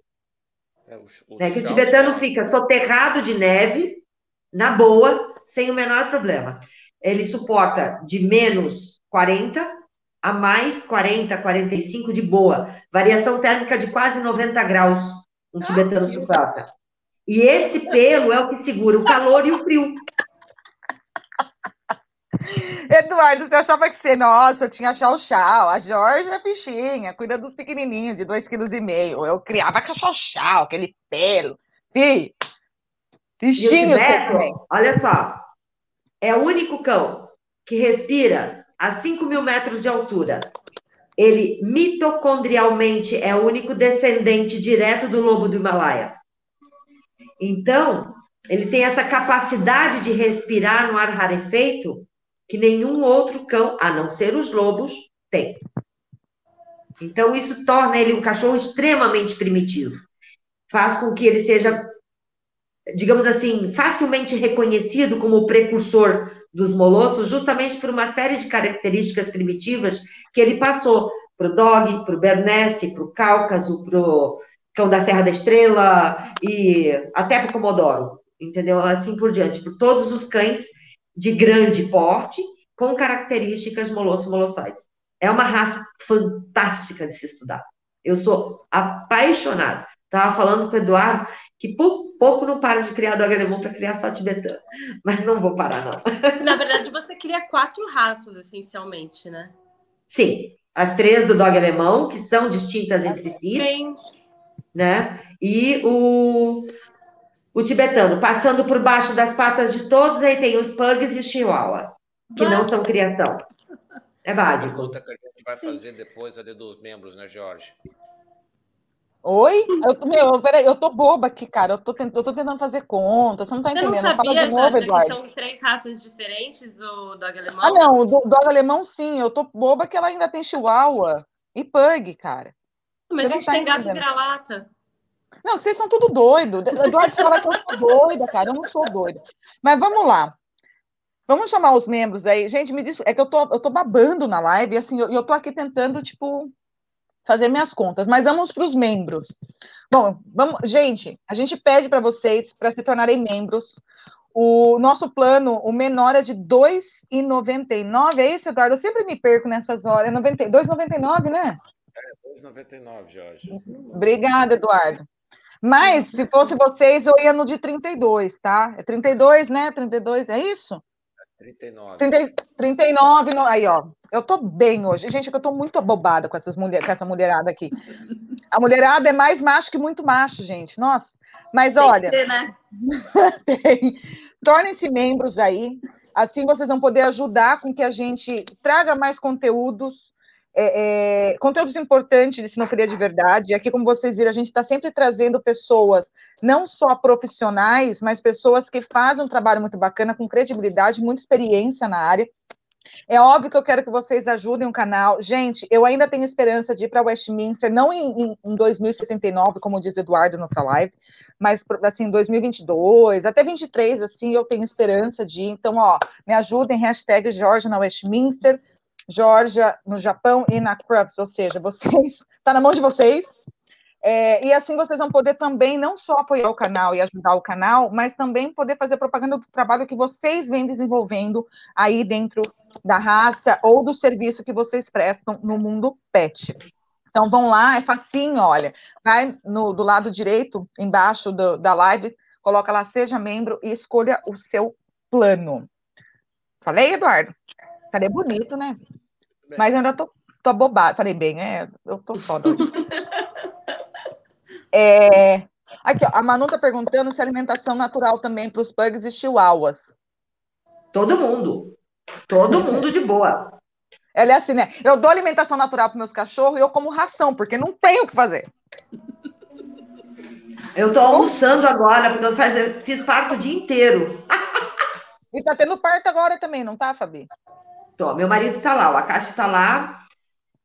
É, o, o né? Que o tibetano fica soterrado de neve, na boa, sem o menor problema. Ele suporta de menos 40 a mais 40, 45 de boa. Variação térmica de quase 90 graus, um tibetano suporta. E esse pelo é o que segura o calor e o frio. Eduardo, você achava que você, nossa, tinha chau-chau. A Jorge é bichinha, cuida dos pequenininhos de 2,5 kg. Eu criava chau-chau, aquele pelo. Fih, bichinho Olha só, é o único cão que respira a 5 mil metros de altura. Ele mitocondrialmente é o único descendente direto do lobo do Himalaia. Então, ele tem essa capacidade de respirar no ar rarefeito que nenhum outro cão, a não ser os lobos, tem. Então, isso torna ele um cachorro extremamente primitivo. Faz com que ele seja, digamos assim, facilmente reconhecido como o precursor dos molossos, justamente por uma série de características primitivas que ele passou para o dog, para o bernese, para o cáucaso, para o cão da Serra da Estrela e até para o Comodoro, entendeu? Assim por diante, por todos os cães de grande porte com características molosso-molossoides. É uma raça fantástica de se estudar. Eu sou apaixonada. Estava falando com o Eduardo que por pouco não para de criar dog alemão para criar só tibetano. Mas não vou parar, não. Na verdade, você cria quatro raças, essencialmente, né? Sim. As três do dog alemão, que são distintas entre si. Sim né? E o, o tibetano, passando por baixo das patas de todos, aí tem os pugs e o chihuahua, que não são criação. É básico. A pergunta que a gente vai fazer depois ali dos membros, né, Jorge? Oi? Eu, meu, peraí, eu tô boba aqui, cara. Eu tô, tent, eu tô tentando fazer conta. Você não tá entendendo. Você não sabia, Fala de novo, Eduardo. são três raças diferentes, o dog alemão? Ah, não, o dog alemão sim. Eu tô boba que ela ainda tem chihuahua e pug, cara. Mas a gente tá tem gato vira-lata. Não, vocês são tudo doido. Eduardo fala que eu sou doida, cara. Eu não sou doida. Mas vamos lá. Vamos chamar os membros aí. Gente, me diz, é que eu tô, eu tô babando na live, e assim, eu, eu tô aqui tentando, tipo, fazer minhas contas. Mas vamos para os membros. Bom, vamos, gente, a gente pede para vocês para se tornarem membros. O nosso plano, o menor é de R$ 2,99. É isso, Eduardo? Eu sempre me perco nessas horas. É R$ 2,99, né? É, 2,99, Jorge. Obrigada, Eduardo. Mas, se fosse vocês, eu ia no de 32, tá? É 32, né? 32, é isso? 39. 30, 39, no, aí, ó. Eu tô bem hoje. Gente, eu tô muito abobada com, essas mulher, com essa mulherada aqui. A mulherada é mais macho que muito macho, gente. Nossa. Mas Tem olha. Ser, né? Tornem-se membros aí. Assim vocês vão poder ajudar com que a gente traga mais conteúdos é, é, conteúdos importantes de sinofilia de verdade. Aqui, como vocês viram, a gente está sempre trazendo pessoas, não só profissionais, mas pessoas que fazem um trabalho muito bacana, com credibilidade, muita experiência na área. É óbvio que eu quero que vocês ajudem o canal. Gente, eu ainda tenho esperança de ir para Westminster, não em, em, em 2079, como diz Eduardo no live, mas assim, 2022, até 23, assim, eu tenho esperança de ir. Então, ó, me ajudem, hashtag Georgia na Westminster, Georgia no Japão e na Crux, ou seja, vocês, tá na mão de vocês, é, e assim vocês vão poder também não só apoiar o canal e ajudar o canal, mas também poder fazer propaganda do trabalho que vocês vêm desenvolvendo aí dentro da raça ou do serviço que vocês prestam no mundo pet. Então vão lá, é facinho, olha, vai no, do lado direito, embaixo do, da live, coloca lá, seja membro e escolha o seu plano. Falei, Eduardo? Falei bonito, né? Mas ainda tô, tô bobada. Falei bem, é, eu tô foda. É... Aqui, ó, a Manu está perguntando se alimentação natural também para os pugs e chihuahuas. Todo mundo. Todo mundo de boa. Ela é assim, né? Eu dou alimentação natural para meus cachorros e eu como ração, porque não tenho o que fazer. Eu estou almoçando agora, porque eu faz... fiz parto o dia inteiro. E tá tendo parto agora também, não tá, Fabi? Tô, meu marido está lá, o Akashi está lá,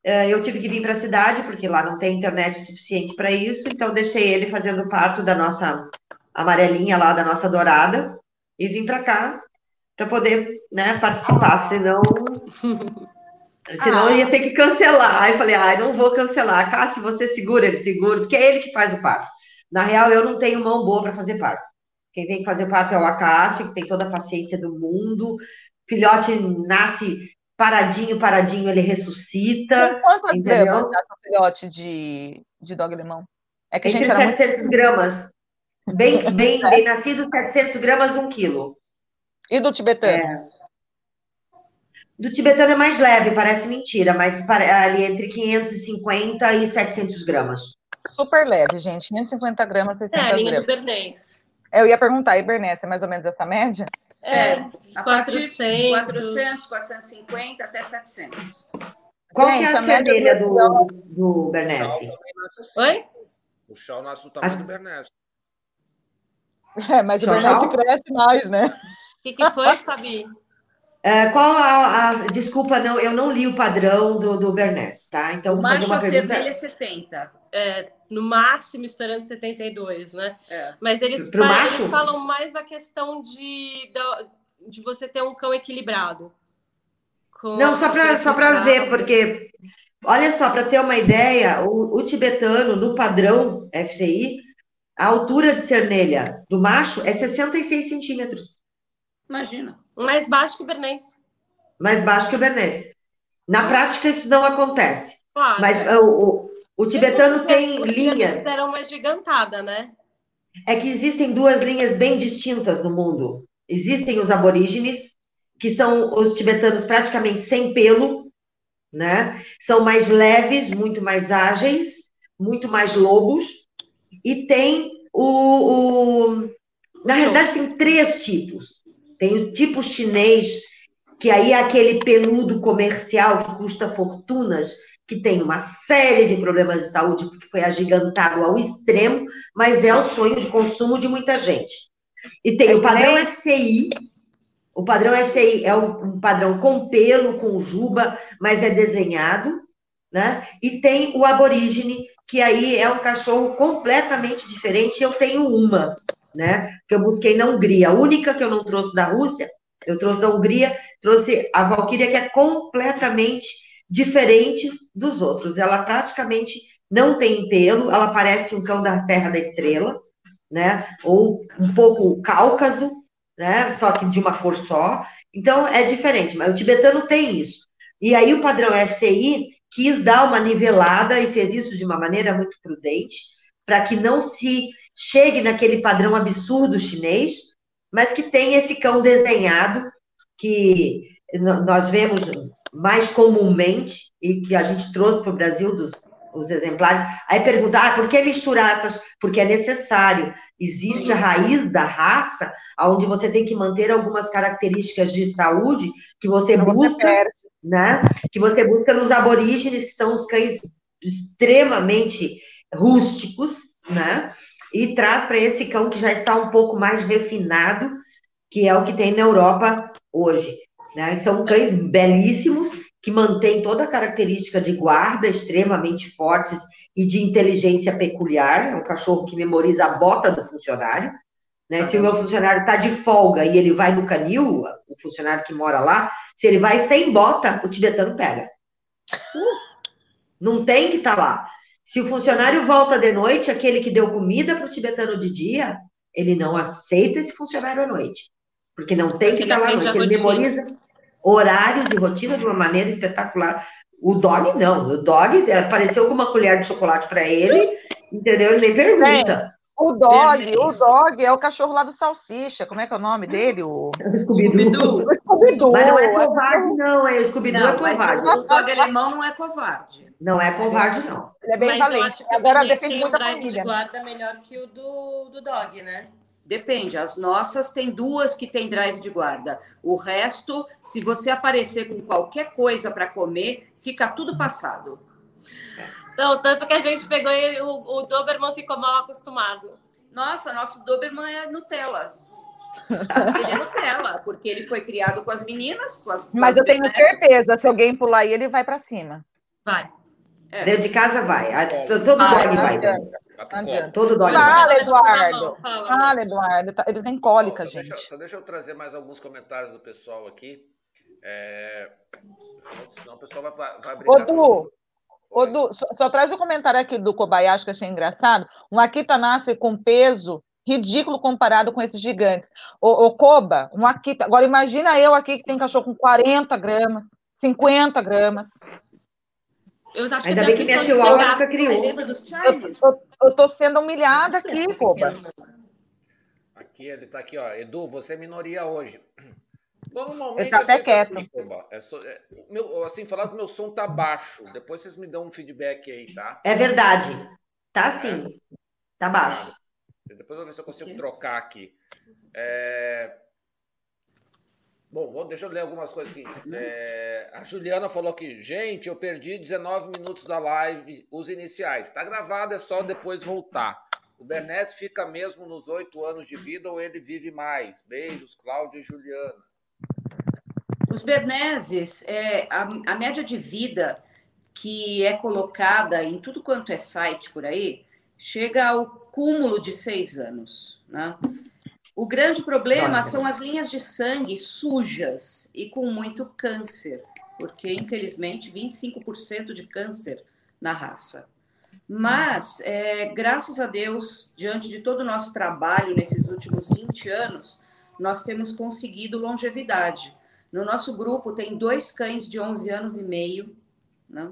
é, eu tive que vir para a cidade, porque lá não tem internet suficiente para isso, então deixei ele fazendo parto da nossa amarelinha lá, da nossa dourada, e vim para cá para poder né, participar, senão. Senão ah. ia ter que cancelar. Aí falei, ai, ah, não vou cancelar. Cássio, você segura, ele segura, porque é ele que faz o parto. Na real, eu não tenho mão boa para fazer parto. Quem tem que fazer parto é o Acácio, que tem toda a paciência do mundo. Filhote nasce paradinho, paradinho, ele ressuscita. quantas gramas dá um filhote de, de dog alemão? É que Entre a gente 700 muito... gramas. Bem, bem, é. bem nascido, 700 gramas, 1 quilo. E do tibetano? É. Do tibetano é mais leve, parece mentira, mas ali entre 550 e 700 gramas. Super leve, gente. 550 gramas, 600 gramas. É, a linha gramas. do Bernês. Eu ia perguntar, e Bernês, é mais ou menos essa média? É, é a 400, 400, 450 até 700. Qual Gente, é a, a média do, do, do Bernese? Oi? O chão nasce do tamanho As... do Bernese. É, mas o Bernese cresce mais, né? O que, que foi, Fabi? É, qual a, a, Desculpa, não, eu não li o padrão do, do Bernese, tá? Então, vou fazer uma pergunta. é 70. É, no máximo estourando 72, né? É. Mas eles, eles falam mais a questão de, de você ter um cão equilibrado. Não, só para só ver, porque, olha só, para ter uma ideia, o, o, tibetano, no padrão FCI, a altura de cernelha do macho é 66 centímetros. Imagina. Mais baixo que o bernês. Mais baixo que o bernês. Na prática, isso não acontece. Claro, mas é. o, o tibetano tem linhas. Eram uma gigantada, né? É que existem duas linhas bem distintas no mundo. Existem os aborígenes, que são os tibetanos praticamente sem pelo, né? São mais leves, muito mais ágeis, muito mais lobos. E tem o, o... na realidade tem três tipos. Tem o tipo chinês, que aí é aquele peludo comercial que custa fortunas, que tem uma série de problemas de saúde, porque foi agigantado ao extremo, mas é o sonho de consumo de muita gente. E tem é o padrão. FCI, o padrão FCI é um, padrão com pelo, com juba, mas é desenhado, né? E tem o aborígene, que aí é um cachorro completamente diferente. Eu tenho uma, né? Que eu busquei na Hungria. A única que eu não trouxe da Rússia, eu trouxe da Hungria, trouxe a Valkyria, que é completamente diferente dos outros. Ela praticamente não tem pelo, ela parece um cão da Serra da Estrela, né? Ou um pouco cáucaso, né? Só que de uma cor só. Então é diferente, mas o tibetano tem isso. E aí o padrão FCI quis dar uma nivelada e fez isso de uma maneira muito prudente, para que não se chegue naquele padrão absurdo chinês, mas que tem esse cão desenhado que nós vemos mais comumente e que a gente trouxe para o Brasil dos os exemplares. Aí perguntar, ah, por que misturar essas? Porque é necessário. Existe a raiz da raça, onde você tem que manter algumas características de saúde que você Não busca, você né? Que você busca nos aborígenes, que são os cães extremamente rústicos, né? E traz para esse cão que já está um pouco mais refinado, que é o que tem na Europa hoje. Né? São cães belíssimos, que mantêm toda a característica de guarda extremamente fortes e de inteligência peculiar. É um cachorro que memoriza a bota do funcionário. Né? Se o meu funcionário está de folga e ele vai no canil, o funcionário que mora lá, se ele vai sem bota, o tibetano pega. Não tem que estar tá lá. Se o funcionário volta de noite, aquele que deu comida para o tibetano de dia, ele não aceita esse funcionário à noite. Porque não tem que estar tá lá à noite. Ele memoriza horários e rotina de uma maneira espetacular. O dog não. O dog apareceu com uma colher de chocolate para ele, entendeu? Ele nem pergunta. O dog, o dog é o cachorro lá do Salsicha. Como é que é o nome dele? O, o Scooby-Doo. Scooby mas não é covarde, não. É, o Scooby-Doo é covarde. O dog alemão não é covarde. Não é covarde, não. Ele é bem mas valente. Agora depende muito da família. de guarda melhor que o do, do dog, né? Depende. As nossas tem duas que tem drive de guarda. O resto, se você aparecer com qualquer coisa para comer, fica tudo passado. Então, tanto que a gente pegou e o, o Doberman ficou mal acostumado. Nossa, nosso Doberman é Nutella. ele é Nutella, porque ele foi criado com as meninas. Com as, Mas eu tenho certeza, se alguém pular aí, ele vai para cima. Vai. É. Dentro de casa vai. É. Todo vai, dog vai. vai. Todo dog fala, vai. Eduardo. Fala, Eduardo. Tá, ele tem cólica, gente. Deixa, só deixa eu trazer mais alguns comentários do pessoal aqui. É... Senão o pessoal vai, vai brigar. Ô, Du, Ô, du, só, só, traz o um comentário aqui do Kobayashi que achei engraçado. Um Akita nasce com peso ridículo comparado com esses gigantes. O, o Koba, um Akita. Agora imagina eu aqui que tem cachorro com 40 gramas, 50 gramas. Eu acho Ainda bem que minha chihuahua nunca criou. Dos Charles? Eu, estou sendo humilhada aqui, Koba. Aqui, ele está aqui, ó. Edu, você é minoria hoje. Normalmente eu tá até quieto. Assim, é só, é, meu, assim, falar que meu som tá baixo. Depois vocês me dão um feedback aí, tá? É verdade. Tá sim. É. Tá baixo. Depois eu vou ver se eu consigo trocar aqui. É... Bom, vou, deixa eu ler algumas coisas aqui. É... a Juliana falou que, gente, eu perdi 19 minutos da live, os iniciais. Tá gravado, é só depois voltar. O Bernes fica mesmo nos oito anos de vida ou ele vive mais? Beijos, Cláudia e Juliana. Os Berneses, é, a, a média de vida que é colocada em tudo quanto é site por aí, chega ao cúmulo de seis anos. Né? O grande problema são as linhas de sangue sujas e com muito câncer, porque, infelizmente, 25% de câncer na raça. Mas, é, graças a Deus, diante de todo o nosso trabalho nesses últimos 20 anos, nós temos conseguido longevidade. No nosso grupo tem dois cães de 11 anos e meio. Né?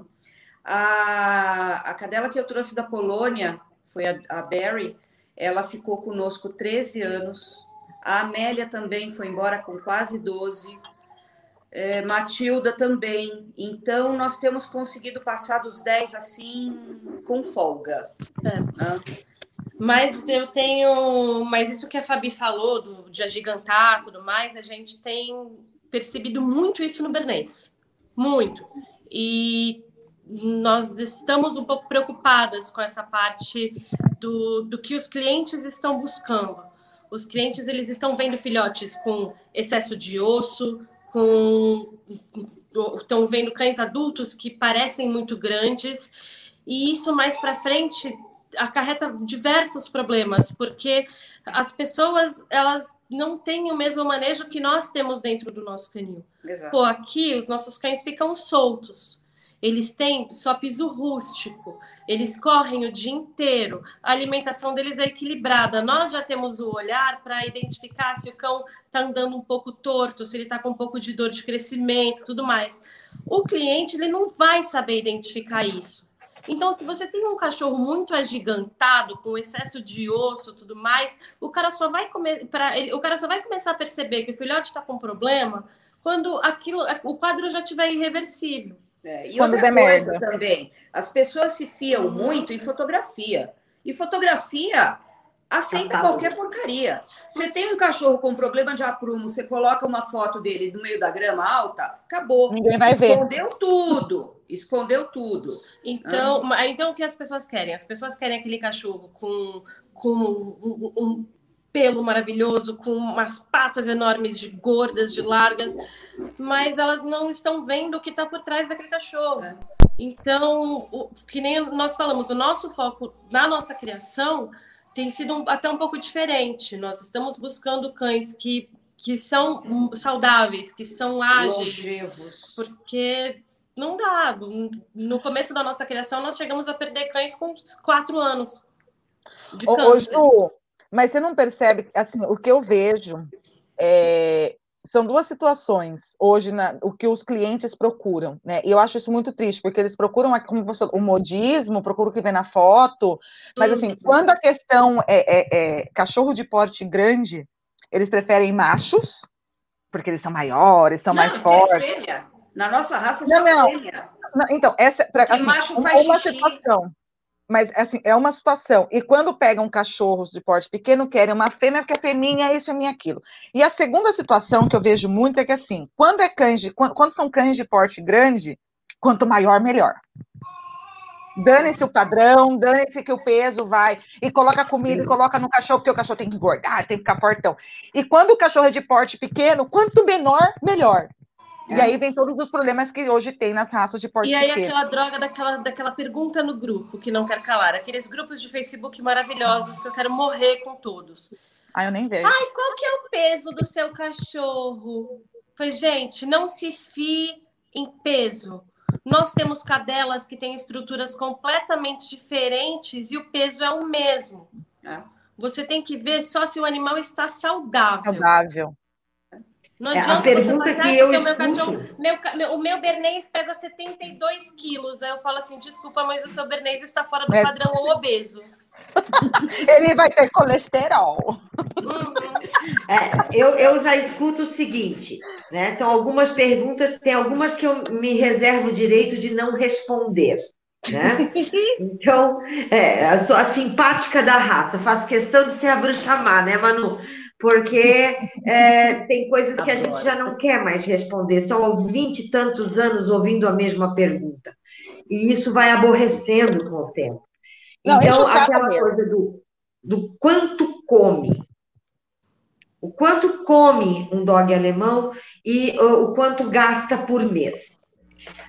A, a cadela que eu trouxe da Polônia foi a, a Barry, ela ficou conosco 13 anos. A Amélia também foi embora com quase 12. É, Matilda também. Então, nós temos conseguido passar dos 10 assim com folga. É. Né? Mas eu tenho. Mas isso que a Fabi falou, do, de agigantar tudo mais, a gente tem percebido muito isso no Bernês. Muito. E nós estamos um pouco preocupadas com essa parte do, do que os clientes estão buscando. Os clientes eles estão vendo filhotes com excesso de osso, com estão vendo cães adultos que parecem muito grandes e isso mais para frente acarreta diversos problemas, porque as pessoas elas não têm o mesmo manejo que nós temos dentro do nosso canil. Exato. Pô, aqui os nossos cães ficam soltos. Eles têm só piso rústico, eles correm o dia inteiro, a alimentação deles é equilibrada. Nós já temos o olhar para identificar se o cão está andando um pouco torto, se ele está com um pouco de dor de crescimento, tudo mais. O cliente ele não vai saber identificar isso. Então, se você tem um cachorro muito agigantado, com excesso de osso, tudo mais, o cara só vai comer, para o cara só vai começar a perceber que o filhote está com problema quando aquilo, o quadro já tiver irreversível. É, e quando outra coisa merda. também, as pessoas se fiam muito em fotografia. E fotografia aceita qualquer porcaria. Você tem um cachorro com problema de aprumo, você coloca uma foto dele no meio da grama alta, acabou. Ninguém vai Escondeu ver. Escondeu tudo. Escondeu tudo. Então, ah. então o que as pessoas querem? As pessoas querem aquele cachorro com, com um, um, pelo maravilhoso, com umas patas enormes de gordas, de largas, mas elas não estão vendo o que está por trás daquele cachorro. É. Então, o, que nem nós falamos, o nosso foco na nossa criação tem sido um, até um pouco diferente. Nós estamos buscando cães que, que são saudáveis, que são ágeis, Longevos. porque não dá. No começo da nossa criação, nós chegamos a perder cães com quatro anos de câncer. Ô, Ju, mas você não percebe, assim, o que eu vejo é, são duas situações hoje, na, o que os clientes procuram, né? E eu acho isso muito triste, porque eles procuram como você, o modismo, procuram o que vem na foto, mas assim, quando a questão é, é, é, cachorro de porte grande, eles preferem machos, porque eles são maiores, são não, mais é fortes. Fêmea. Na nossa raça, não, não. fêmea. Não, então, essa pra, assim, macho faz uma, uma situação mas assim, é uma situação. E quando pegam cachorros de porte pequeno, querem uma fêmea, porque a fêmea é isso, é minha aquilo. E a segunda situação que eu vejo muito é que assim, quando é cães de, quando, quando são cães de porte grande, quanto maior, melhor. Dane-se o padrão, dane-se que o peso vai, e coloca comida e coloca no cachorro, porque o cachorro tem que engordar, tem que ficar fortão. E quando o cachorro é de porte pequeno, quanto menor, melhor. E é. aí vem todos os problemas que hoje tem nas raças de porte E aí pequeno. aquela droga daquela, daquela pergunta no grupo, que não quer calar. Aqueles grupos de Facebook maravilhosos que eu quero morrer com todos. Ah, eu nem vejo. Ai, qual que é o peso do seu cachorro? Pois, gente, não se fie em peso. Nós temos cadelas que têm estruturas completamente diferentes e o peso é o mesmo. É. Você tem que ver só se o animal está saudável. Saudável. Não adianta é, a pergunta você passar, que eu o meu cachorro, meu, meu, o meu Bernês pesa 72 quilos. Aí eu falo assim, desculpa, mas o seu Bernês está fora do é. padrão ou obeso. Ele vai ter colesterol. Uhum. É, eu, eu já escuto o seguinte, né? São algumas perguntas, tem algumas que eu me reservo o direito de não responder. Né? Então, é, eu sou a simpática da raça, faço questão de ser a bruxa má, né, Manu? Porque é, tem coisas que a gente já não quer mais responder. São vinte e tantos anos ouvindo a mesma pergunta. E isso vai aborrecendo com o tempo. Não, então, aquela mesmo. coisa do, do quanto come. O quanto come um dog alemão e o, o quanto gasta por mês.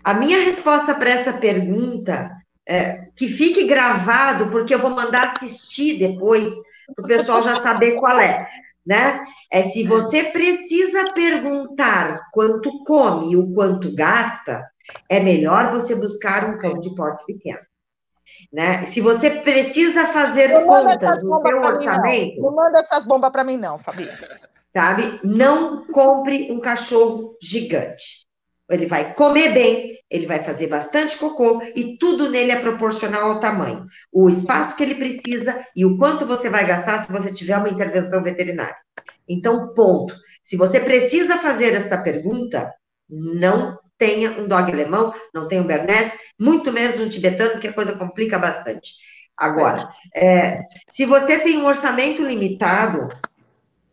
A minha resposta para essa pergunta, é, que fique gravado, porque eu vou mandar assistir depois, para o pessoal já saber qual é né? É se você precisa perguntar quanto come e o quanto gasta, é melhor você buscar um cão de porte pequeno. Né? Se você precisa fazer não contas do seu orçamento. Não. não manda essas bombas para mim, não, Fabi. Sabe? Não compre um cachorro gigante. Ele vai comer bem, ele vai fazer bastante cocô e tudo nele é proporcional ao tamanho. O espaço que ele precisa e o quanto você vai gastar se você tiver uma intervenção veterinária. Então, ponto. Se você precisa fazer esta pergunta, não tenha um dog alemão, não tenha um bernese, muito menos um tibetano, porque a coisa complica bastante. Agora, é, se você tem um orçamento limitado,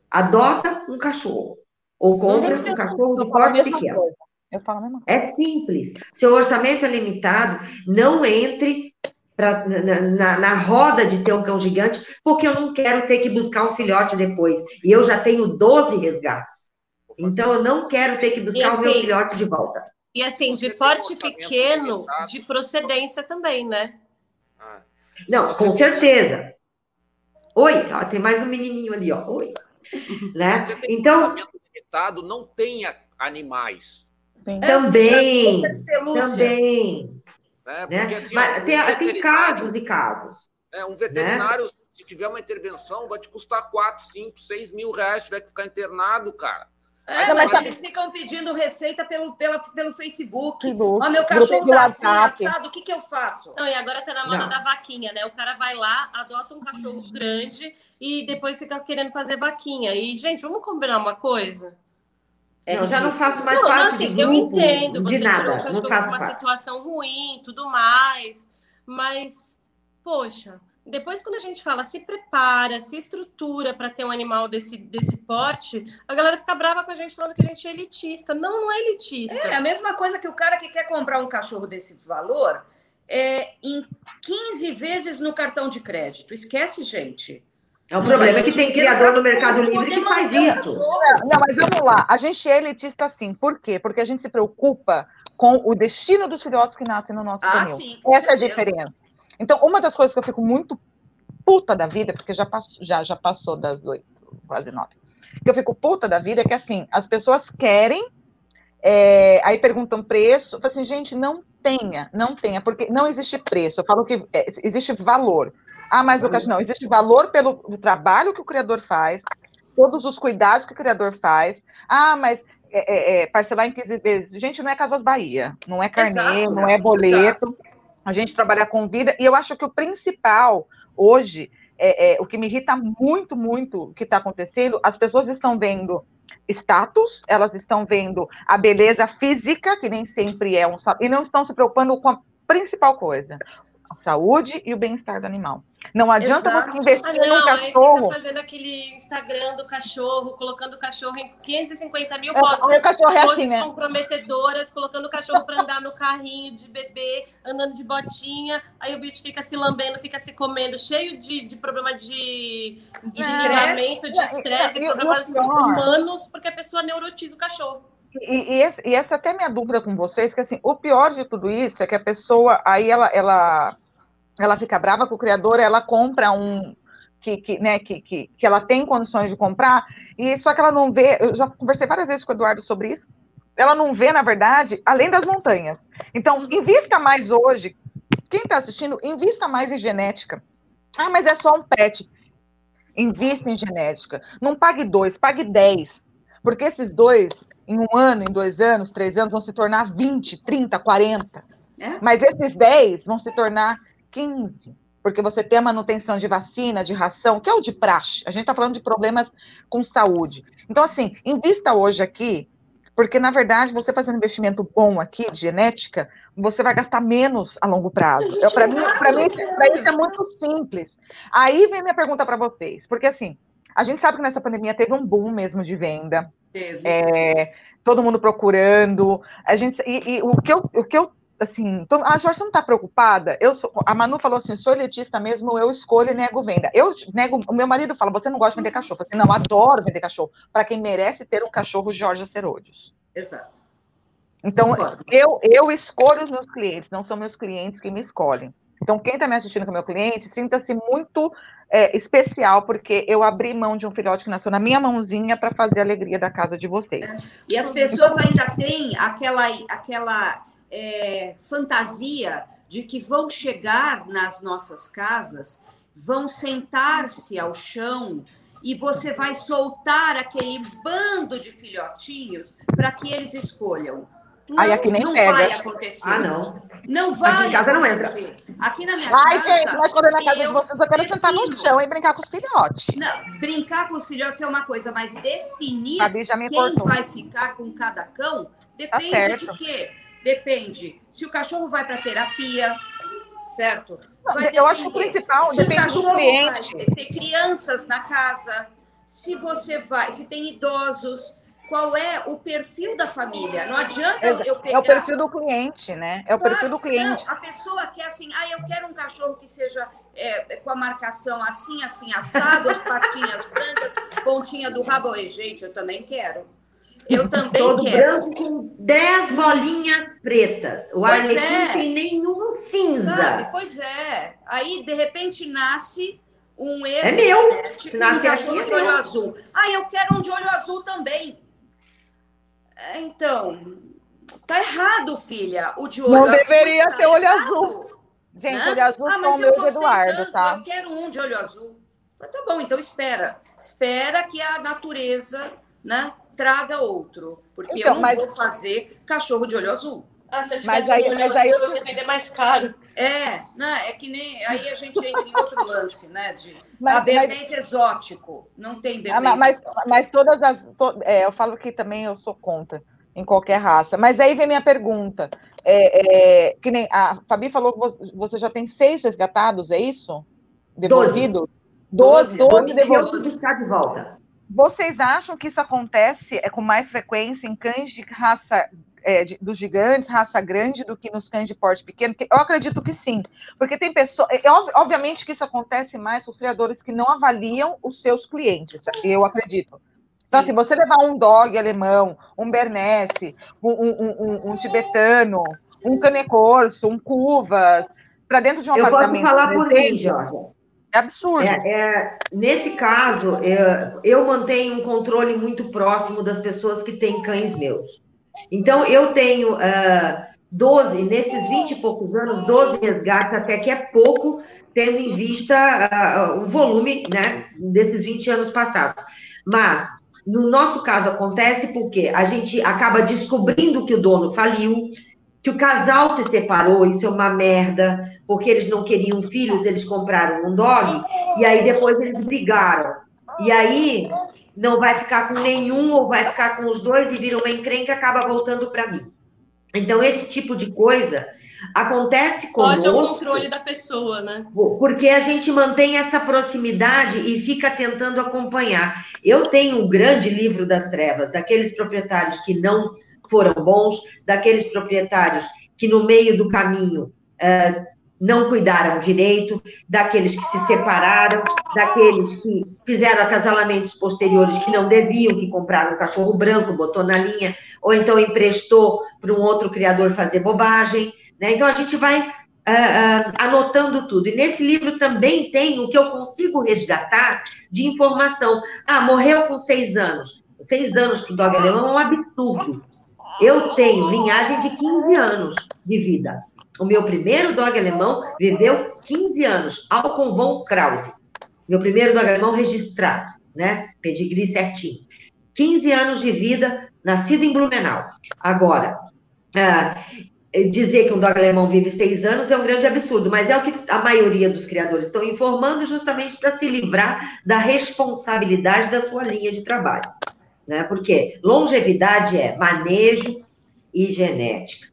adota um cachorro. Ou compra um cachorro de porte pequeno. Coisa. Eu falo a mesma coisa. É simples. Seu orçamento é limitado, não entre pra, na, na, na, roda de ter um cão gigante, porque eu não quero ter que buscar um filhote depois. E eu já tenho 12 resgates. Então, eu não quero ter que buscar assim, o meu assim, filhote de volta. E assim, de porte pequeno, de procedência também, né? Ah, não, com certeza. Oi, ó, tem mais um menininho ali, ó. Oi. Né? Então, limitado, não tenha animais. Sim. Também, também. Né? né? Porque, assim, Mas, um tem, tem casos e casos. É, um veterinário, né? se tiver uma intervenção, vai te custar 4, 5, 6 mil reais, tiver que ficar internado, cara. É, mas eles ficam pedindo receita pelo, pela, pelo Facebook. Ó, meu cachorro tá assim, assado, o que, que eu faço? Não, e agora tá na moda Não. da vaquinha, né? O cara vai lá, adota um cachorro grande e depois fica querendo fazer vaquinha. E, gente, vamos combinar uma coisa? É não, já não faço mais não, parte assim, de grupo, Eu entendo, você nada, tirou o cachorro com uma parte. situação ruim, tudo mais, mas, poxa, depois quando a gente fala se prepara, se estrutura para ter um animal desse, desse porte, a galera fica brava com a gente falando que a gente é elitista. Não, não é elitista. É a mesma coisa que o cara que quer comprar um cachorro desse valor é, em 15 vezes no cartão de crédito. Esquece, gente. É o problema é que tem criador no Mercado Livre que faz isso. Não, mas vamos lá. A gente é elitista sim. Por quê? Porque a gente se preocupa com o destino dos filhotes que nascem no nosso ah, Sim, Essa certeza. é a diferença. Então, uma das coisas que eu fico muito puta da vida, porque já passou, já, já passou das oito, quase nove, que eu fico puta da vida é que, assim, as pessoas querem, é, aí perguntam preço, eu falo assim, gente, não tenha, não tenha, porque não existe preço, eu falo que é, existe valor. Ah, mas Lucas, não, existe valor pelo trabalho que o criador faz, todos os cuidados que o criador faz. Ah, mas é, é, é parcelar em 15 vezes. Gente, não é Casas Bahia, não é carnê, Exato, não é boleto. A gente trabalha com vida, e eu acho que o principal hoje, é, é o que me irrita muito, muito o que está acontecendo, as pessoas estão vendo status, elas estão vendo a beleza física, que nem sempre é um e não estão se preocupando com a principal coisa, a saúde e o bem-estar do animal. Não adianta Exato. você investir ah, não, no cachorro. Aí fazendo aquele Instagram do cachorro, colocando o cachorro em 550 mil é, fotos. O cachorro é assim, né? comprometedoras, colocando o cachorro para andar no carrinho de bebê, andando de botinha. Aí o bicho fica se lambendo, fica se comendo, cheio de, de problema de desligamento, é, de estresse, é, problemas humanos, porque a pessoa neurotiza o cachorro. E, e, esse, e, essa até minha dúvida com vocês, que assim, o pior de tudo isso é que a pessoa, aí ela, ela, ela fica brava com o criador, ela compra um que, que, né, que, que, que ela tem condições de comprar, e só que ela não vê, eu já conversei várias vezes com o Eduardo sobre isso, ela não vê, na verdade, além das montanhas. Então, invista mais hoje, quem está assistindo, invista mais em genética. Ah, mas é só um pet. Invista em genética. Não pague dois, pague dez. Porque esses dois, em um ano, em dois anos, três anos, vão se tornar 20, 30, 40. É? Mas esses 10 vão se tornar 15. Porque você tem a manutenção de vacina, de ração, que é o de praxe. A gente está falando de problemas com saúde. Então, assim, invista hoje aqui, porque, na verdade, você fazendo um investimento bom aqui, de genética, você vai gastar menos a longo prazo. Para mim, para mim, isso é muito simples. Aí vem minha pergunta para vocês, porque assim, a gente sabe que nessa pandemia teve um boom mesmo de venda. Teve. É, todo mundo procurando. A gente, e, e, o, que eu, o que eu assim, a Jorge, você não está preocupada? Eu sou, a Manu falou assim, sou elitista mesmo, eu escolho e nego venda. Eu nego, o meu marido fala, você não gosta de vender cachorro. Eu assim, não, adoro vender cachorro. Para quem merece ter um cachorro Jorge Serodius. Exato. Então, eu, eu escolho os meus clientes, não são meus clientes que me escolhem. Então, quem está me assistindo com meu cliente, sinta-se muito é, especial, porque eu abri mão de um filhote que nasceu na minha mãozinha para fazer a alegria da casa de vocês. É. E as pessoas ainda têm aquela, aquela é, fantasia de que vão chegar nas nossas casas, vão sentar-se ao chão e você vai soltar aquele bando de filhotinhos para que eles escolham. Não, Aí aqui nem não pega. vai acontecer. Ah, não. Não vai aqui em casa não entra. Aqui na minha Ai, casa. Ai, gente, mas quando é na casa de vocês, eu quero defino. sentar no chão e brincar com os filhotes. Não, brincar com os filhotes é uma coisa, mas definir quem cortou. vai ficar com cada cão tá depende tá de quê? Depende se o cachorro vai para terapia, certo? Vai eu acho que o principal se depende o do cliente. Vai ter crianças na casa, se você vai, se tem idosos, qual é o perfil da família. Não adianta eu pegar... É o perfil do cliente, né? É o claro, perfil do cliente. Não, a pessoa quer assim, ah, eu quero um cachorro que seja é, com a marcação assim, assim, assado, as patinhas brancas, pontinha do rabo. E, gente, eu também quero. Eu também Todo quero. branco com 10 bolinhas pretas. O pois arlequim é. tem nenhum cinza. Sabe? Pois é. Aí, de repente, nasce um erro. É meu. Tipo, um cachorro de olho azul. Ah, eu quero um de olho azul também. É, então, tá errado, filha. O de olho Não azul. Não deveria ter olho azul. Gente, né? olho azul ah, com o meu de Eduardo, tanto, tá? Eu quero um de olho azul. Mas tá bom, então espera. Espera que a natureza né, traga outro. Porque então, eu não mas... vou fazer cachorro de olho azul. Ah, se eu mas aí, mas aí eu ia vender mais caro. É, né? É que nem. Aí a gente entra em outro lance, né? De mas, a bernês exótico. Não tem bernês ah, mas, mas todas as. To, é, eu falo que também eu sou contra em qualquer raça. Mas aí vem minha pergunta. É, é, que nem a Fabi falou que você já tem seis resgatados, é isso? Devolvidos? Doze. Doze devolvidos. de volta. Vocês acham que isso acontece é, com mais frequência em cães de raça é, de, dos gigantes, raça grande, do que nos cães de porte pequeno? Eu acredito que sim, porque tem pessoas. É, obviamente que isso acontece mais com criadores que não avaliam os seus clientes, eu acredito. Então, se assim, você levar um dog alemão, um bernese, um, um, um, um tibetano, um canecorso, um cuvas, para dentro de um eu apartamento. Eu posso falar por mim, Jorge. É absurdo. É, é, nesse caso, é, eu mantenho um controle muito próximo das pessoas que têm cães meus. Então, eu tenho uh, ah, 12, nesses 20 e poucos anos, 12 resgates, até que é pouco, tendo em vista uh, o volume né, desses 20 anos passados. Mas, no nosso caso, acontece porque a gente acaba descobrindo que o dono faliu, que o casal se separou, isso é uma merda, porque eles não queriam filhos, eles compraram um dog, e aí depois eles brigaram. E aí não vai ficar com nenhum, ou vai ficar com os dois e vira uma encrenca e acaba voltando para mim. Então, esse tipo de coisa acontece conosco... Pode o controle da pessoa, né? Porque a gente mantém essa proximidade e fica tentando acompanhar. Eu tenho um grande livro das trevas, daqueles proprietários que não foram bons, daqueles proprietários que no meio do caminho uh, não cuidaram direito, daqueles que se separaram, daqueles que fizeram acasalamentos posteriores que não deviam, que compraram um cachorro branco, botou na linha, ou então emprestou para um outro criador fazer bobagem. Né? Então a gente vai uh, uh, anotando tudo. E nesse livro também tem o que eu consigo resgatar de informação. Ah, morreu com seis anos. Seis anos para o dog alemão é um absurdo. Eu tenho linhagem de 15 anos de vida. O meu primeiro dog alemão viveu 15 anos, Alcon von Krause. Meu primeiro dog alemão registrado, né? Pedigree certinho. 15 anos de vida, nascido em Blumenau. Agora, ah, dizer que um dog alemão vive seis anos é um grande absurdo, mas é o que a maioria dos criadores estão informando justamente para se livrar da responsabilidade da sua linha de trabalho né? Porque longevidade é manejo e genética.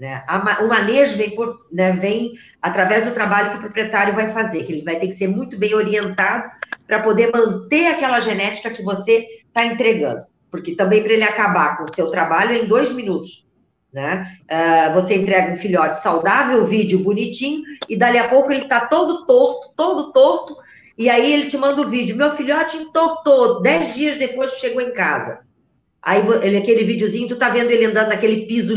Né? o manejo vem, por, né, vem através do trabalho que o proprietário vai fazer, que ele vai ter que ser muito bem orientado para poder manter aquela genética que você está entregando. Porque também para ele acabar com o seu trabalho é em dois minutos. Né? Uh, você entrega um filhote saudável, vídeo bonitinho, e dali a pouco ele está todo torto, todo torto, e aí ele te manda o vídeo. Meu filhote entortou, dez dias depois chegou em casa. Aí ele, aquele videozinho, tu tá vendo ele andando naquele piso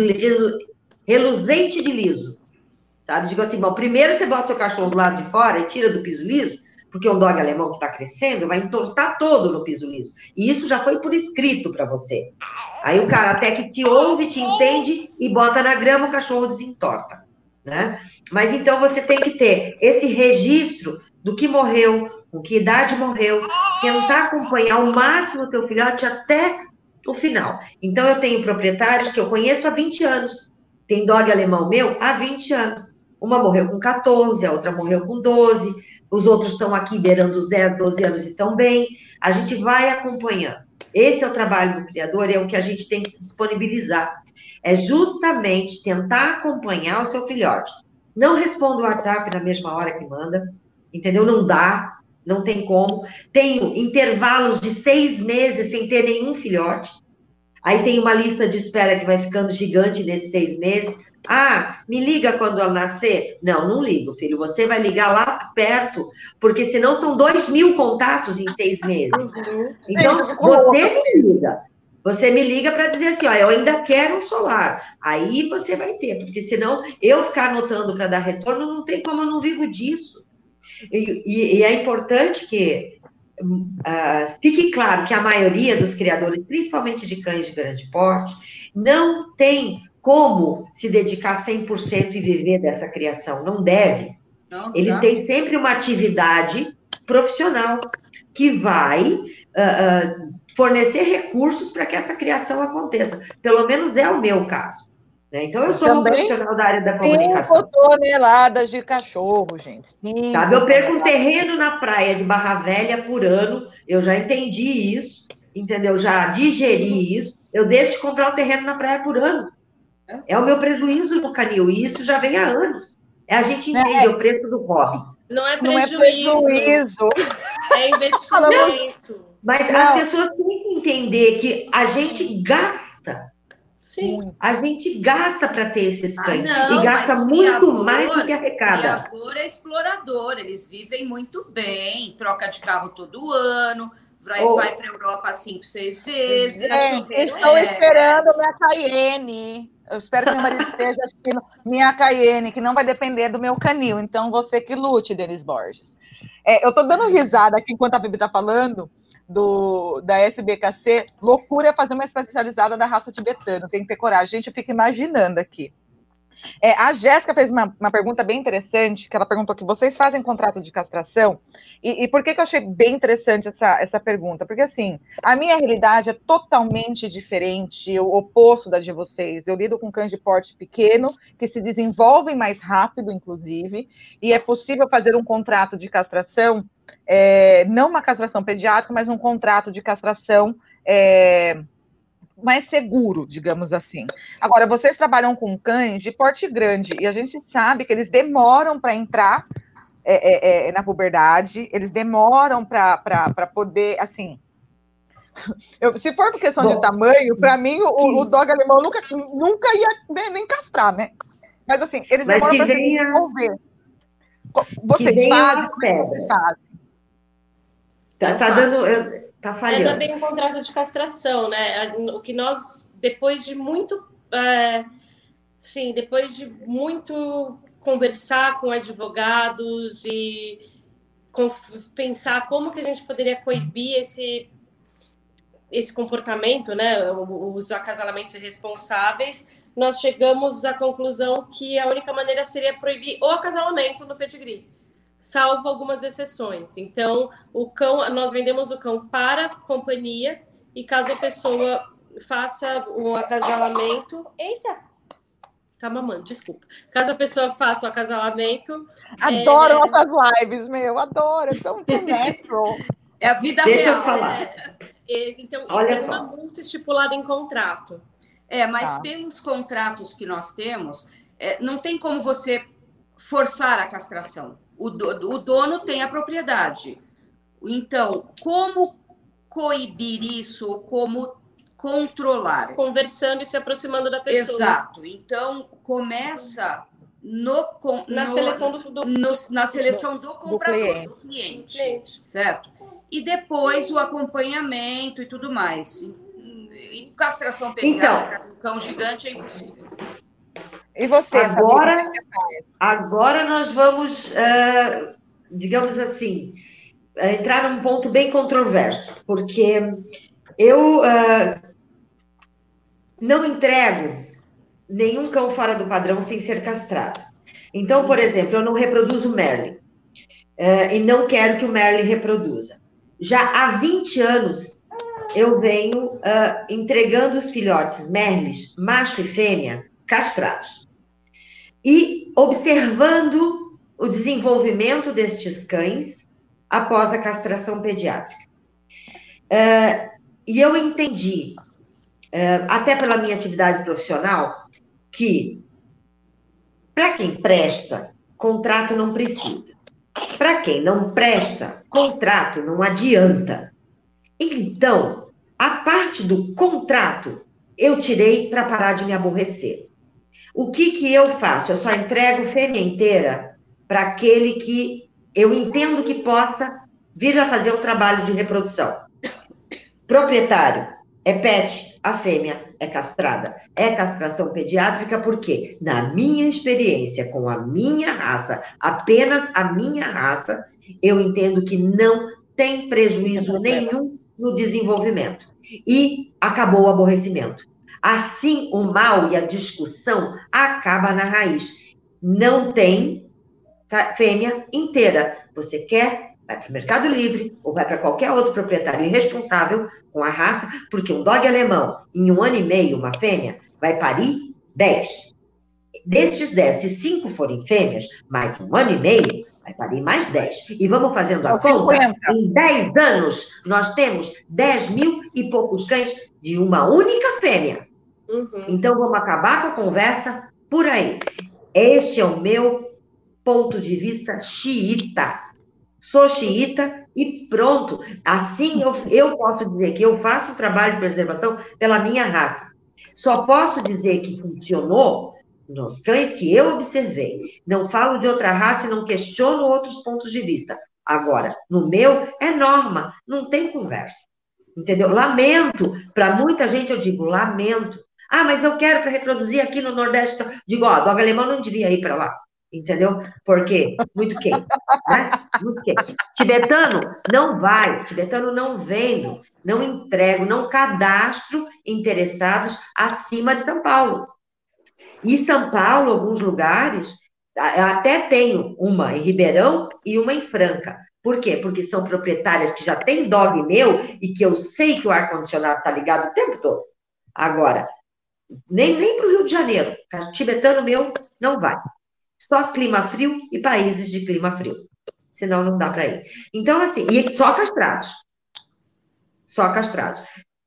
reluzente de liso. Sabe? Digo assim, bom, primeiro você bota seu cachorro do lado de fora e tira do piso liso, porque um dog alemão que está crescendo vai entortar todo no piso liso. E isso já foi por escrito para você. Aí o cara até que te ouve, te entende e bota na grama, o cachorro desentorta. Né? Mas então você tem que ter esse registro do que morreu, com que idade morreu, tentar acompanhar ao máximo o teu filhote até o final. Então, eu tenho proprietários que eu conheço há 20 anos. Tem dog alemão meu há 20 anos. Uma morreu com 14, a outra morreu com 12, os outros estão aqui beirando os 10, 12 anos e estão bem. A gente vai acompanhando. Esse é o trabalho do criador, é o que a gente tem que se disponibilizar. É justamente tentar acompanhar o seu filhote. Não responda o WhatsApp na mesma hora que manda, entendeu? Não dá, não tem como. Tenho intervalos de seis meses sem ter nenhum filhote. Aí tem uma lista de espera que vai ficando gigante nesses seis meses. Ah, me liga quando ela nascer? Não, não ligo, filho. Você vai ligar lá perto, porque senão são dois mil contatos em seis meses. Uhum. Então, você me liga. Você me liga para dizer assim, ó, eu ainda quero um solar. Aí você vai ter, porque senão eu ficar anotando para dar retorno, não tem como eu não vivo disso. E, e é importante que uh, fique claro que a maioria dos criadores, principalmente de cães de grande porte, não tem como se dedicar 100% e viver dessa criação, não deve. Não, Ele não. tem sempre uma atividade profissional que vai uh, uh, fornecer recursos para que essa criação aconteça. Pelo menos é o meu caso. Né? Então, eu sou uma profissional da área da comunicação. Cinco toneladas de cachorro, gente. Cinco Sabe, eu perco um terreno na praia de Barra Velha por ano, eu já entendi isso, entendeu? Já digeri isso, eu deixo de comprar o um terreno na praia por ano. É o meu prejuízo no canil, e isso já vem há anos. É, a gente entende é. o preço do hobby. Não é prejuízo. Não é, prejuízo. é investimento. Mas Não. as pessoas têm que entender que a gente gasta Sim. A gente gasta para ter esses ah, cães. Ah, não, e gasta muito criador, mais do que arrecada. Criador é explorador, eles vivem muito bem, troca de carro todo ano, vai, oh. vai para a Europa cinco, seis vezes. Gente, estou é. esperando minha Cayenne. Eu espero que meu marido esteja assistindo minha Cayenne, que não vai depender do meu canil. Então, você que lute, Denis Borges. É, eu estou dando risada aqui enquanto a Bibi está falando, do, da SBKC, loucura é fazer uma especializada da raça tibetana, tem que ter coragem. Gente, eu fico imaginando aqui. É, a Jéssica fez uma, uma, pergunta bem interessante, que ela perguntou que vocês fazem contrato de castração, e, e, por que, que eu achei bem interessante essa, essa pergunta? Porque, assim, a minha realidade é totalmente diferente, o oposto da de vocês. Eu lido com cães de porte pequeno, que se desenvolvem mais rápido, inclusive, e é possível fazer um contrato de castração é, não uma castração pediátrica, mas um contrato de castração é, mais seguro, digamos assim. Agora, vocês trabalham com cães de porte grande e a gente sabe que eles demoram para entrar é, é, é, na puberdade, eles demoram para poder, assim. Eu, se for por questão Bom, de tamanho, para mim o, o, dog alemão nunca, nunca ia nem, nem castrar, né? Mas assim, eles demoram para se desenvolver. Vocês fazem, como é vocês fazem? Tá, tá dando. Tá falhando. É também um contrato de castração, né? O que nós, depois de muito. É, sim, depois de muito conversar com advogados e com, pensar como que a gente poderia coibir esse esse comportamento, né, os acasalamentos irresponsáveis, nós chegamos à conclusão que a única maneira seria proibir o acasalamento no pedigree salvo algumas exceções. Então, o cão, nós vendemos o cão para a companhia e caso a pessoa faça o acasalamento, eita, tá mamando, desculpa. Caso a pessoa faça o acasalamento, adoro é... essas lives, meu, adoro, é tão natural. É a vida Deixa real. eu falar. Né? Então, Olha tem uma multa estipulada em contrato. É, mas tá. pelos contratos que nós temos, é, não tem como você forçar a castração. O, do, o dono tem a propriedade. Então, como coibir isso, como controlar? Conversando e se aproximando da pessoa. Exato. Então, começa no, na, no, seleção do, do, no, na seleção do comprador, do cliente. Do cliente, cliente. certo? E depois o acompanhamento e tudo mais. E castração pediátrica então, do cão gigante é impossível. E você? Agora, agora nós vamos, uh, digamos assim, entrar num ponto bem controverso, porque eu uh, não entrego nenhum cão fora do padrão sem ser castrado. Então, por exemplo, eu não reproduzo Merlin uh, e não quero que o Merlin reproduza. Já há 20 anos eu venho entregando os filhotes Merlins, macho e fêmea, castrados e observando o desenvolvimento destes cães após a castração pediátrica. Uh, e eu entendi, uh, até pela minha atividade profissional, que para quem presta, contrato não precisa. Para quem não presta, contrato não adianta. Então, a parte do contrato eu tirei para parar de me aborrecer. O que, que eu faço? Eu só entrego fêmea inteira para aquele que eu entendo que possa vir a fazer o trabalho de reprodução. Proprietário é pet, a fêmea é castrada. É castração pediátrica porque, na minha experiência com a minha raça, apenas a minha raça, eu entendo que não tem prejuízo nenhum no desenvolvimento. E acabou o aborrecimento. Assim, o mal e a discussão acaba na raiz. Não tem fêmea inteira. Você quer, vai para o Mercado Livre ou vai para qualquer outro proprietário irresponsável com a raça, porque um dog alemão, em um ano e meio, uma fêmea, vai parir 10. Destes 10, se 5 forem fêmeas, mais um ano e meio, vai parir mais 10. E vamos fazendo a conta, em 10 anos, nós temos 10 mil e poucos cães de uma única fêmea. Uhum. Então, vamos acabar com a conversa por aí. Este é o meu ponto de vista xiita. Sou xiita e pronto. Assim eu, eu posso dizer que eu faço o trabalho de preservação pela minha raça. Só posso dizer que funcionou nos cães que eu observei. Não falo de outra raça e não questiono outros pontos de vista. Agora, no meu, é norma, não tem conversa. Entendeu? Lamento, para muita gente eu digo, lamento. Ah, mas eu quero para reproduzir aqui no Nordeste. Digo, ó, dog alemão não devia ir para lá. Entendeu? Porque muito quente, né? Muito quente. Tibetano não vai, tibetano não vendo, não entrego, não cadastro interessados acima de São Paulo. E São Paulo, alguns lugares, até tenho uma em Ribeirão e uma em Franca. Por quê? Porque são proprietárias que já têm dog meu e que eu sei que o ar-condicionado está ligado o tempo todo. Agora, nem, nem para o Rio de Janeiro, tibetano meu não vai. Só clima frio e países de clima frio. Senão não dá para ir. Então, assim, e só castrados. Só castrados.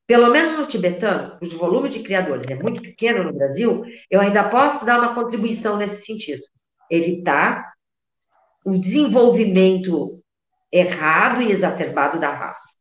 Pelo menos no tibetano, cujo volume de criadores é muito pequeno no Brasil, eu ainda posso dar uma contribuição nesse sentido. Evitar o desenvolvimento errado e exacerbado da raça.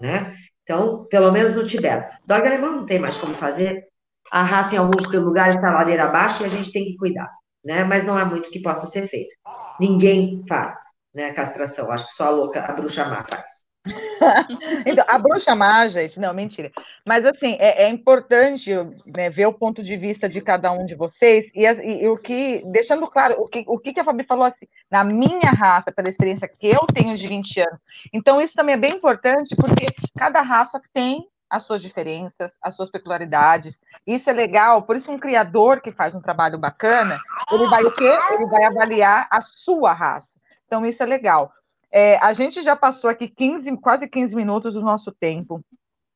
Né? Então, pelo menos no Tibete. Dog alemão não tem mais como fazer. A raça, em alguns lugares, está ladeira abaixo e a gente tem que cuidar né? Mas não há muito que possa ser feito. Ninguém faz, né? Castração. Acho que só a louca, a bruxa má faz. então, a bruxa má, gente, não, mentira. Mas assim, é, é importante né, ver o ponto de vista de cada um de vocês e, e, e, o que, deixando claro, o que, o que a Fabi falou assim, na minha raça, pela experiência que eu tenho de 20 anos. Então, isso também é bem importante, porque cada raça tem as suas diferenças, as suas peculiaridades. Isso é legal, por isso um criador que faz um trabalho bacana, ele vai o quê? Ele vai avaliar a sua raça. Então, isso é legal. É, a gente já passou aqui 15, quase 15 minutos do nosso tempo.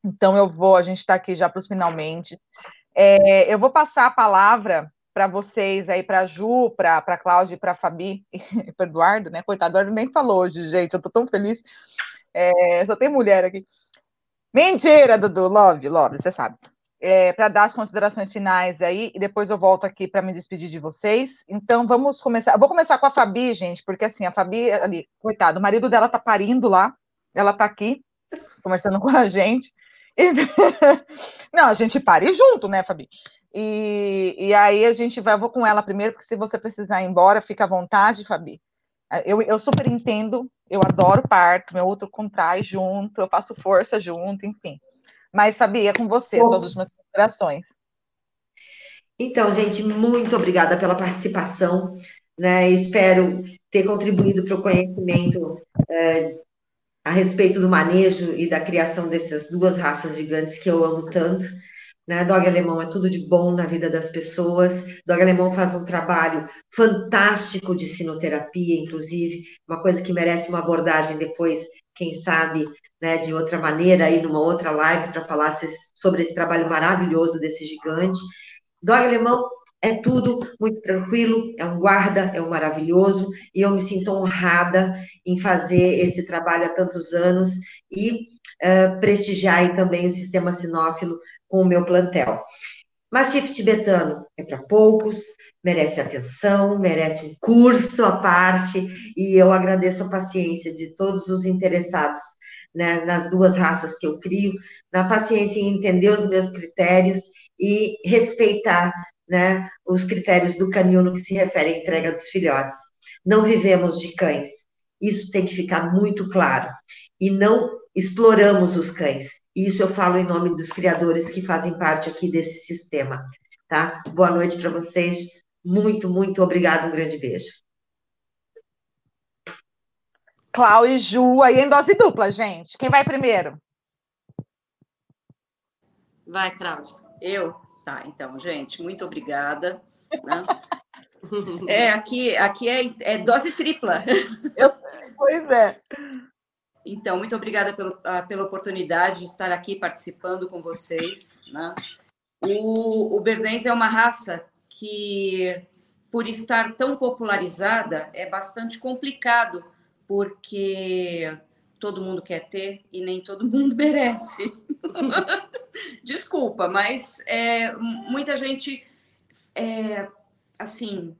Então, eu vou, a gente está aqui já para os finalmente. É, eu vou passar a palavra para vocês aí, para a Ju, para a Cláudia para a Fabi, e para Eduardo, né? Coitado, Eduardo nem falou hoje, gente, eu estou tão feliz. É, só tem mulher aqui. Mentira, Dudu, love, love, você sabe. É, para dar as considerações finais aí, e depois eu volto aqui para me despedir de vocês. Então, vamos começar. Eu vou começar com a Fabi, gente, porque assim, a Fabi, ali, coitado, o marido dela tá parindo lá, ela tá aqui, conversando com a gente. E... Não, a gente pare junto, né, Fabi? E, e aí a gente vai, eu vou com ela primeiro, porque se você precisar ir embora, fica à vontade, Fabi. Eu, eu super entendo eu adoro parto, meu outro contrai junto, eu faço força junto, enfim. Mas, Fabi, é com você, Sou... suas últimas considerações. Então, gente, muito obrigada pela participação. Né? Espero ter contribuído para o conhecimento é, a respeito do manejo e da criação dessas duas raças gigantes que eu amo tanto. Né? Dog alemão é tudo de bom na vida das pessoas. Dog alemão faz um trabalho fantástico de sinoterapia, inclusive, uma coisa que merece uma abordagem depois, quem sabe, né, de outra maneira, aí numa outra live para falar sobre esse trabalho maravilhoso desse gigante. Dog alemão é tudo muito tranquilo, é um guarda, é um maravilhoso, e eu me sinto honrada em fazer esse trabalho há tantos anos e uh, prestigiar também o sistema sinófilo com o meu plantel. Mastife tibetano é para poucos, merece atenção, merece um curso à parte, e eu agradeço a paciência de todos os interessados né, nas duas raças que eu crio, na paciência em entender os meus critérios e respeitar né, os critérios do canil no que se refere à entrega dos filhotes. Não vivemos de cães, isso tem que ficar muito claro. E não exploramos os cães, isso eu falo em nome dos criadores que fazem parte aqui desse sistema, tá? Boa noite para vocês. Muito, muito obrigado. Um grande beijo. Clau e Ju, aí em dose dupla, gente. Quem vai primeiro? Vai, Cláudia. Eu? Tá, então, gente, muito obrigada. Né? É, aqui, aqui é, é dose tripla. Eu, pois é. Então, muito obrigada pelo, pela oportunidade de estar aqui participando com vocês. Né? O, o Bernês é uma raça que, por estar tão popularizada, é bastante complicado, porque todo mundo quer ter e nem todo mundo merece. Desculpa, mas é, muita gente, é, assim,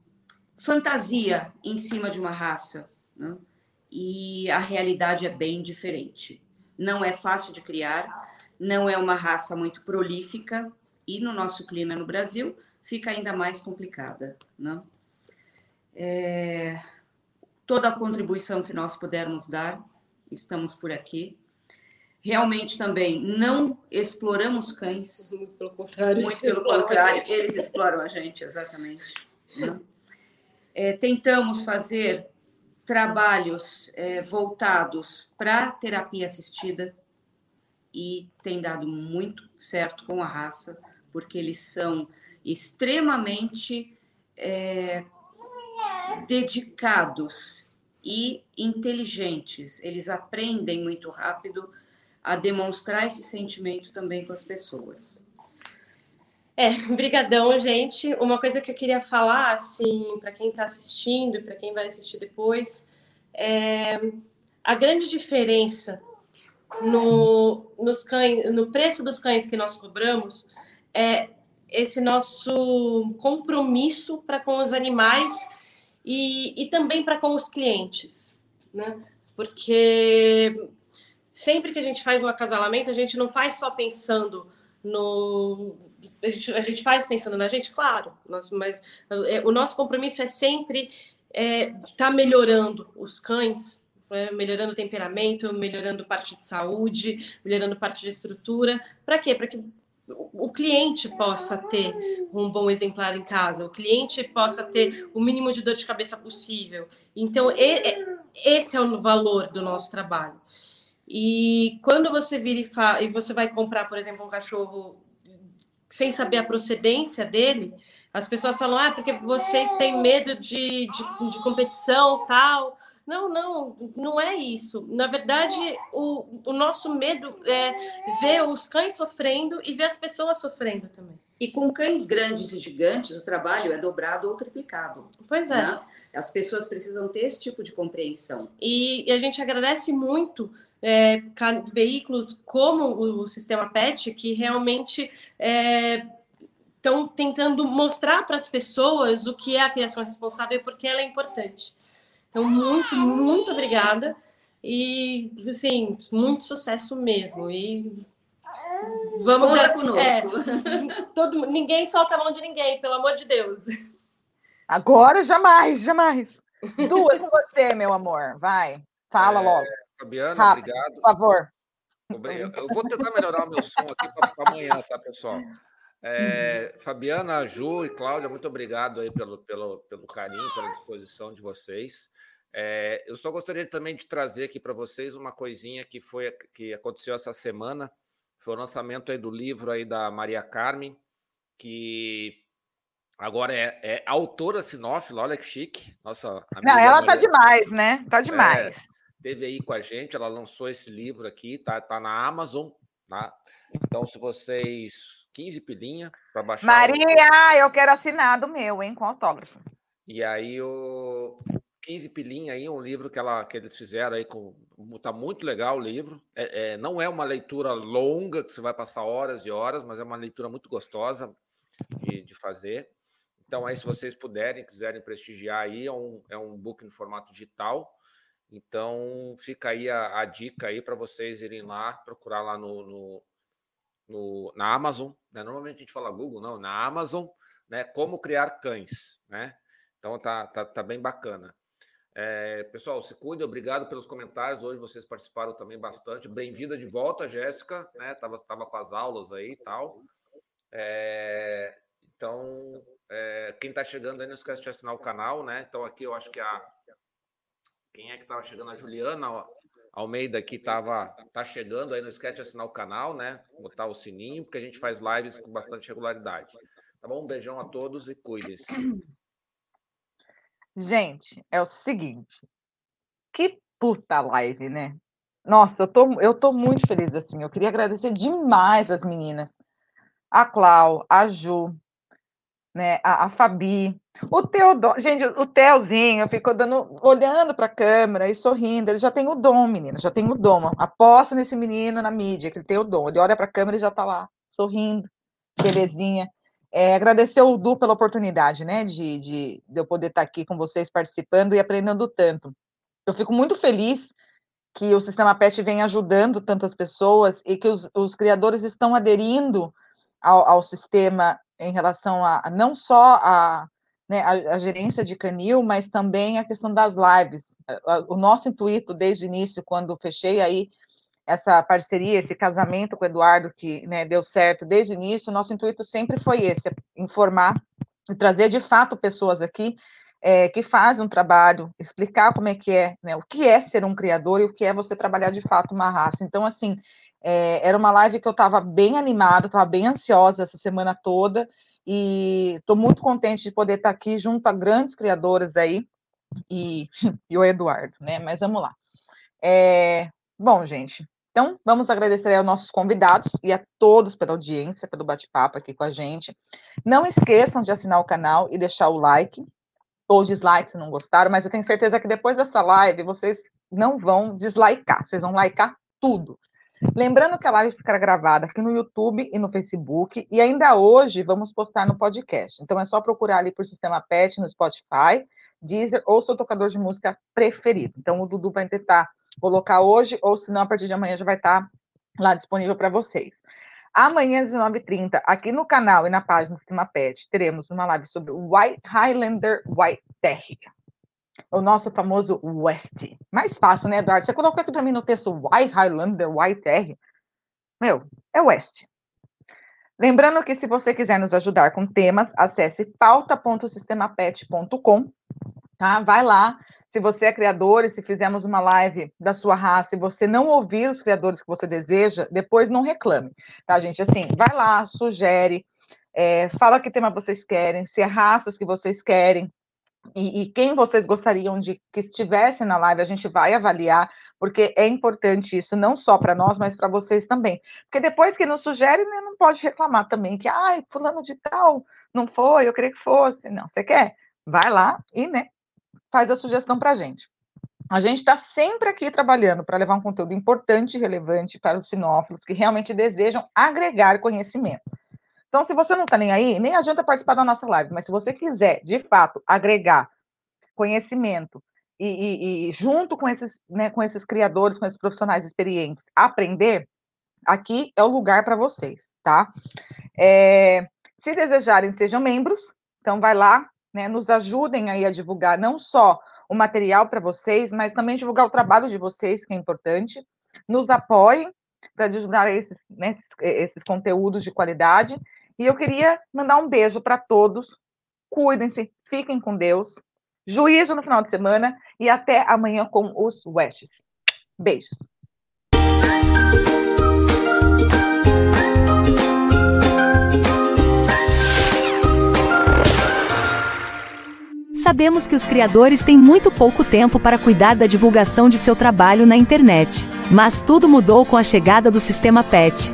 fantasia em cima de uma raça. Né? E a realidade é bem diferente. Não é fácil de criar, não é uma raça muito prolífica, e no nosso clima no Brasil fica ainda mais complicada. Né? É, toda a contribuição que nós pudermos dar, estamos por aqui. Realmente também não exploramos cães. Muito pelo contrário. Muito pelo contrário, eles exploram a gente, exatamente. Né? É, tentamos fazer trabalhos é, voltados para terapia assistida e tem dado muito certo com a raça, porque eles são extremamente é, dedicados e inteligentes. Eles aprendem muito rápido a demonstrar esse sentimento também com as pessoas. É, brigadão, gente. Uma coisa que eu queria falar, assim, para quem está assistindo e para quem vai assistir depois, é a grande diferença no, nos cães, no preço dos cães que nós cobramos é esse nosso compromisso para com os animais e, e também para com os clientes, né? Porque sempre que a gente faz um acasalamento, a gente não faz só pensando no. A gente, a gente faz pensando na gente, claro, nós, mas é, o nosso compromisso é sempre estar é, tá melhorando os cães, né? melhorando o temperamento, melhorando parte de saúde, melhorando parte de estrutura. Para quê? Para que o cliente possa ter um bom exemplar em casa, o cliente possa ter o mínimo de dor de cabeça possível. Então, esse é o valor do nosso trabalho. E quando você vira e, e você vai comprar, por exemplo, um cachorro sem saber a procedência dele, as pessoas falam, ah, porque vocês têm medo de, de, de competição tal. Não, não, não é isso. Na verdade, o, o nosso medo é ver os cães sofrendo e ver as pessoas sofrendo também. E com cães grandes e gigantes, o trabalho é dobrado ou triplicado. Pois é. Né? As pessoas precisam ter esse tipo de compreensão. E, e a gente agradece muito é, veículos como o Sistema PET, que realmente estão é, tentando mostrar para as pessoas o que é a criação responsável e por que ela é importante. Então, muito, muito obrigada. E, assim, muito sucesso mesmo. E vamos Conta conosco. É, todo, ninguém solta a mão de ninguém, pelo amor de Deus. Agora, jamais, jamais. Duas com você, meu amor. Vai, fala é, logo. Fabiana, Rápido, obrigado. Por favor. Eu vou tentar melhorar o meu som aqui para amanhã, tá, pessoal? É, Fabiana, Ju e Cláudia, muito obrigado aí pelo, pelo, pelo carinho, pela disposição de vocês. É, eu só gostaria também de trazer aqui para vocês uma coisinha que foi que aconteceu essa semana. Foi o lançamento aí do livro aí da Maria Carmen, que agora é, é autora sinófila, olha que chique. Nossa, Não, ela tá demais, né? Tá demais. É, teve aí com a gente, ela lançou esse livro aqui, tá, tá na Amazon, tá? Então, se vocês 15 pilinha para baixar. Maria, o... eu quero assinado meu, hein, com autógrafo. E aí o 15 pilinha aí, um livro que, ela, que eles fizeram aí, com, tá muito legal o livro. É, é, não é uma leitura longa, que você vai passar horas e horas, mas é uma leitura muito gostosa de, de fazer. Então, aí, se vocês puderem, quiserem prestigiar aí, é um, é um book no formato digital. Então, fica aí a, a dica aí para vocês irem lá, procurar lá no, no, no, na Amazon. Né? Normalmente a gente fala Google, não, na Amazon, né? Como criar cães, né? Então tá, tá, tá bem bacana. É, pessoal, se cuide, obrigado pelos comentários. Hoje vocês participaram também bastante. Bem-vinda de volta, Jéssica, né? Tava, tava com as aulas aí e tal. É, então, é, quem está chegando aí, não esquece de assinar o canal, né? Então, aqui eu acho que a. Quem é que estava chegando? A Juliana Almeida aqui estava tá chegando aí, não esquece de assinar o canal, né? Botar o sininho, porque a gente faz lives com bastante regularidade. Tá bom? Um beijão a todos e cuidem-se. Gente, é o seguinte. Que puta live, né? Nossa, eu tô, eu tô muito feliz assim. Eu queria agradecer demais as meninas. A Clau, a Ju, né, a, a Fabi, o Teodoro, gente, o Teozinho ficou dando, olhando para a câmera e sorrindo. Ele já tem o dom, menina, já tem o dom. Aposta nesse menino na mídia, que ele tem o dom. Ele olha para a câmera e já está lá, sorrindo, belezinha. É, agradecer o Du pela oportunidade, né, de, de, de eu poder estar aqui com vocês participando e aprendendo tanto. Eu fico muito feliz que o Sistema PET vem ajudando tantas pessoas e que os, os criadores estão aderindo ao, ao sistema em relação a não só a, né, a, a, gerência de canil, mas também a questão das lives. O nosso intuito desde o início, quando fechei aí essa parceria, esse casamento com o Eduardo, que né, deu certo desde o início, o nosso intuito sempre foi esse, informar e trazer de fato pessoas aqui é, que fazem um trabalho, explicar como é que é, né, o que é ser um criador e o que é você trabalhar de fato uma raça. Então, assim, é, era uma live que eu estava bem animada, estava bem ansiosa essa semana toda, e estou muito contente de poder estar tá aqui junto a grandes criadoras aí, e, e o Eduardo, né? Mas vamos lá. É, bom, gente, então vamos agradecer aos nossos convidados e a todos pela audiência, pelo bate-papo aqui com a gente. Não esqueçam de assinar o canal e deixar o like, ou dislike se não gostaram, mas eu tenho certeza que depois dessa live vocês não vão deslicar, vocês vão licar tudo. Lembrando que a live ficará gravada aqui no YouTube e no Facebook, e ainda hoje vamos postar no podcast. Então é só procurar ali por Sistema Pet no Spotify, Deezer ou seu tocador de música preferido. Então o Dudu vai tentar colocar hoje, ou se não, a partir de amanhã já vai estar lá disponível para vocês. Amanhã às 19h30, aqui no canal e na página do Sistema Pet, teremos uma live sobre o White Highlander White Terrier o nosso famoso West. Mais fácil, né, Eduardo? Você colocou aqui para mim no texto White Highlander, White R. Meu, é West. Lembrando que se você quiser nos ajudar com temas, acesse pauta.sistemapet.com, tá? Vai lá. Se você é criador e se fizermos uma live da sua raça e você não ouvir os criadores que você deseja, depois não reclame, tá, gente? Assim, vai lá, sugere, é, fala que tema vocês querem, se é raças que vocês querem, e, e, quem vocês gostariam de que estivesse na live, a gente vai avaliar, porque é importante isso, não só para nós, mas para vocês também. Porque depois que nos sugere, né, não pode reclamar também que, ai, fulano de tal, não foi, eu queria que fosse. Não, você quer? Vai lá e, né, faz a sugestão para a gente. A gente está sempre aqui trabalhando para levar um conteúdo importante e relevante para os sinófilos que realmente desejam agregar conhecimento. Então, se você não está nem aí, nem adianta participar da nossa live, mas se você quiser, de fato, agregar conhecimento e, e, e junto com esses, né, com esses criadores, com esses profissionais experientes, aprender, aqui é o lugar para vocês, tá? É, se desejarem, sejam membros, então vai lá, né, nos ajudem aí a divulgar não só o material para vocês, mas também divulgar o trabalho de vocês, que é importante. Nos apoiem para divulgar esses, né, esses, esses conteúdos de qualidade e eu queria mandar um beijo para todos. Cuidem-se, fiquem com Deus. Juízo no final de semana e até amanhã com os Westes. Beijos. Sabemos que os criadores têm muito pouco tempo para cuidar da divulgação de seu trabalho na internet. Mas tudo mudou com a chegada do sistema PET,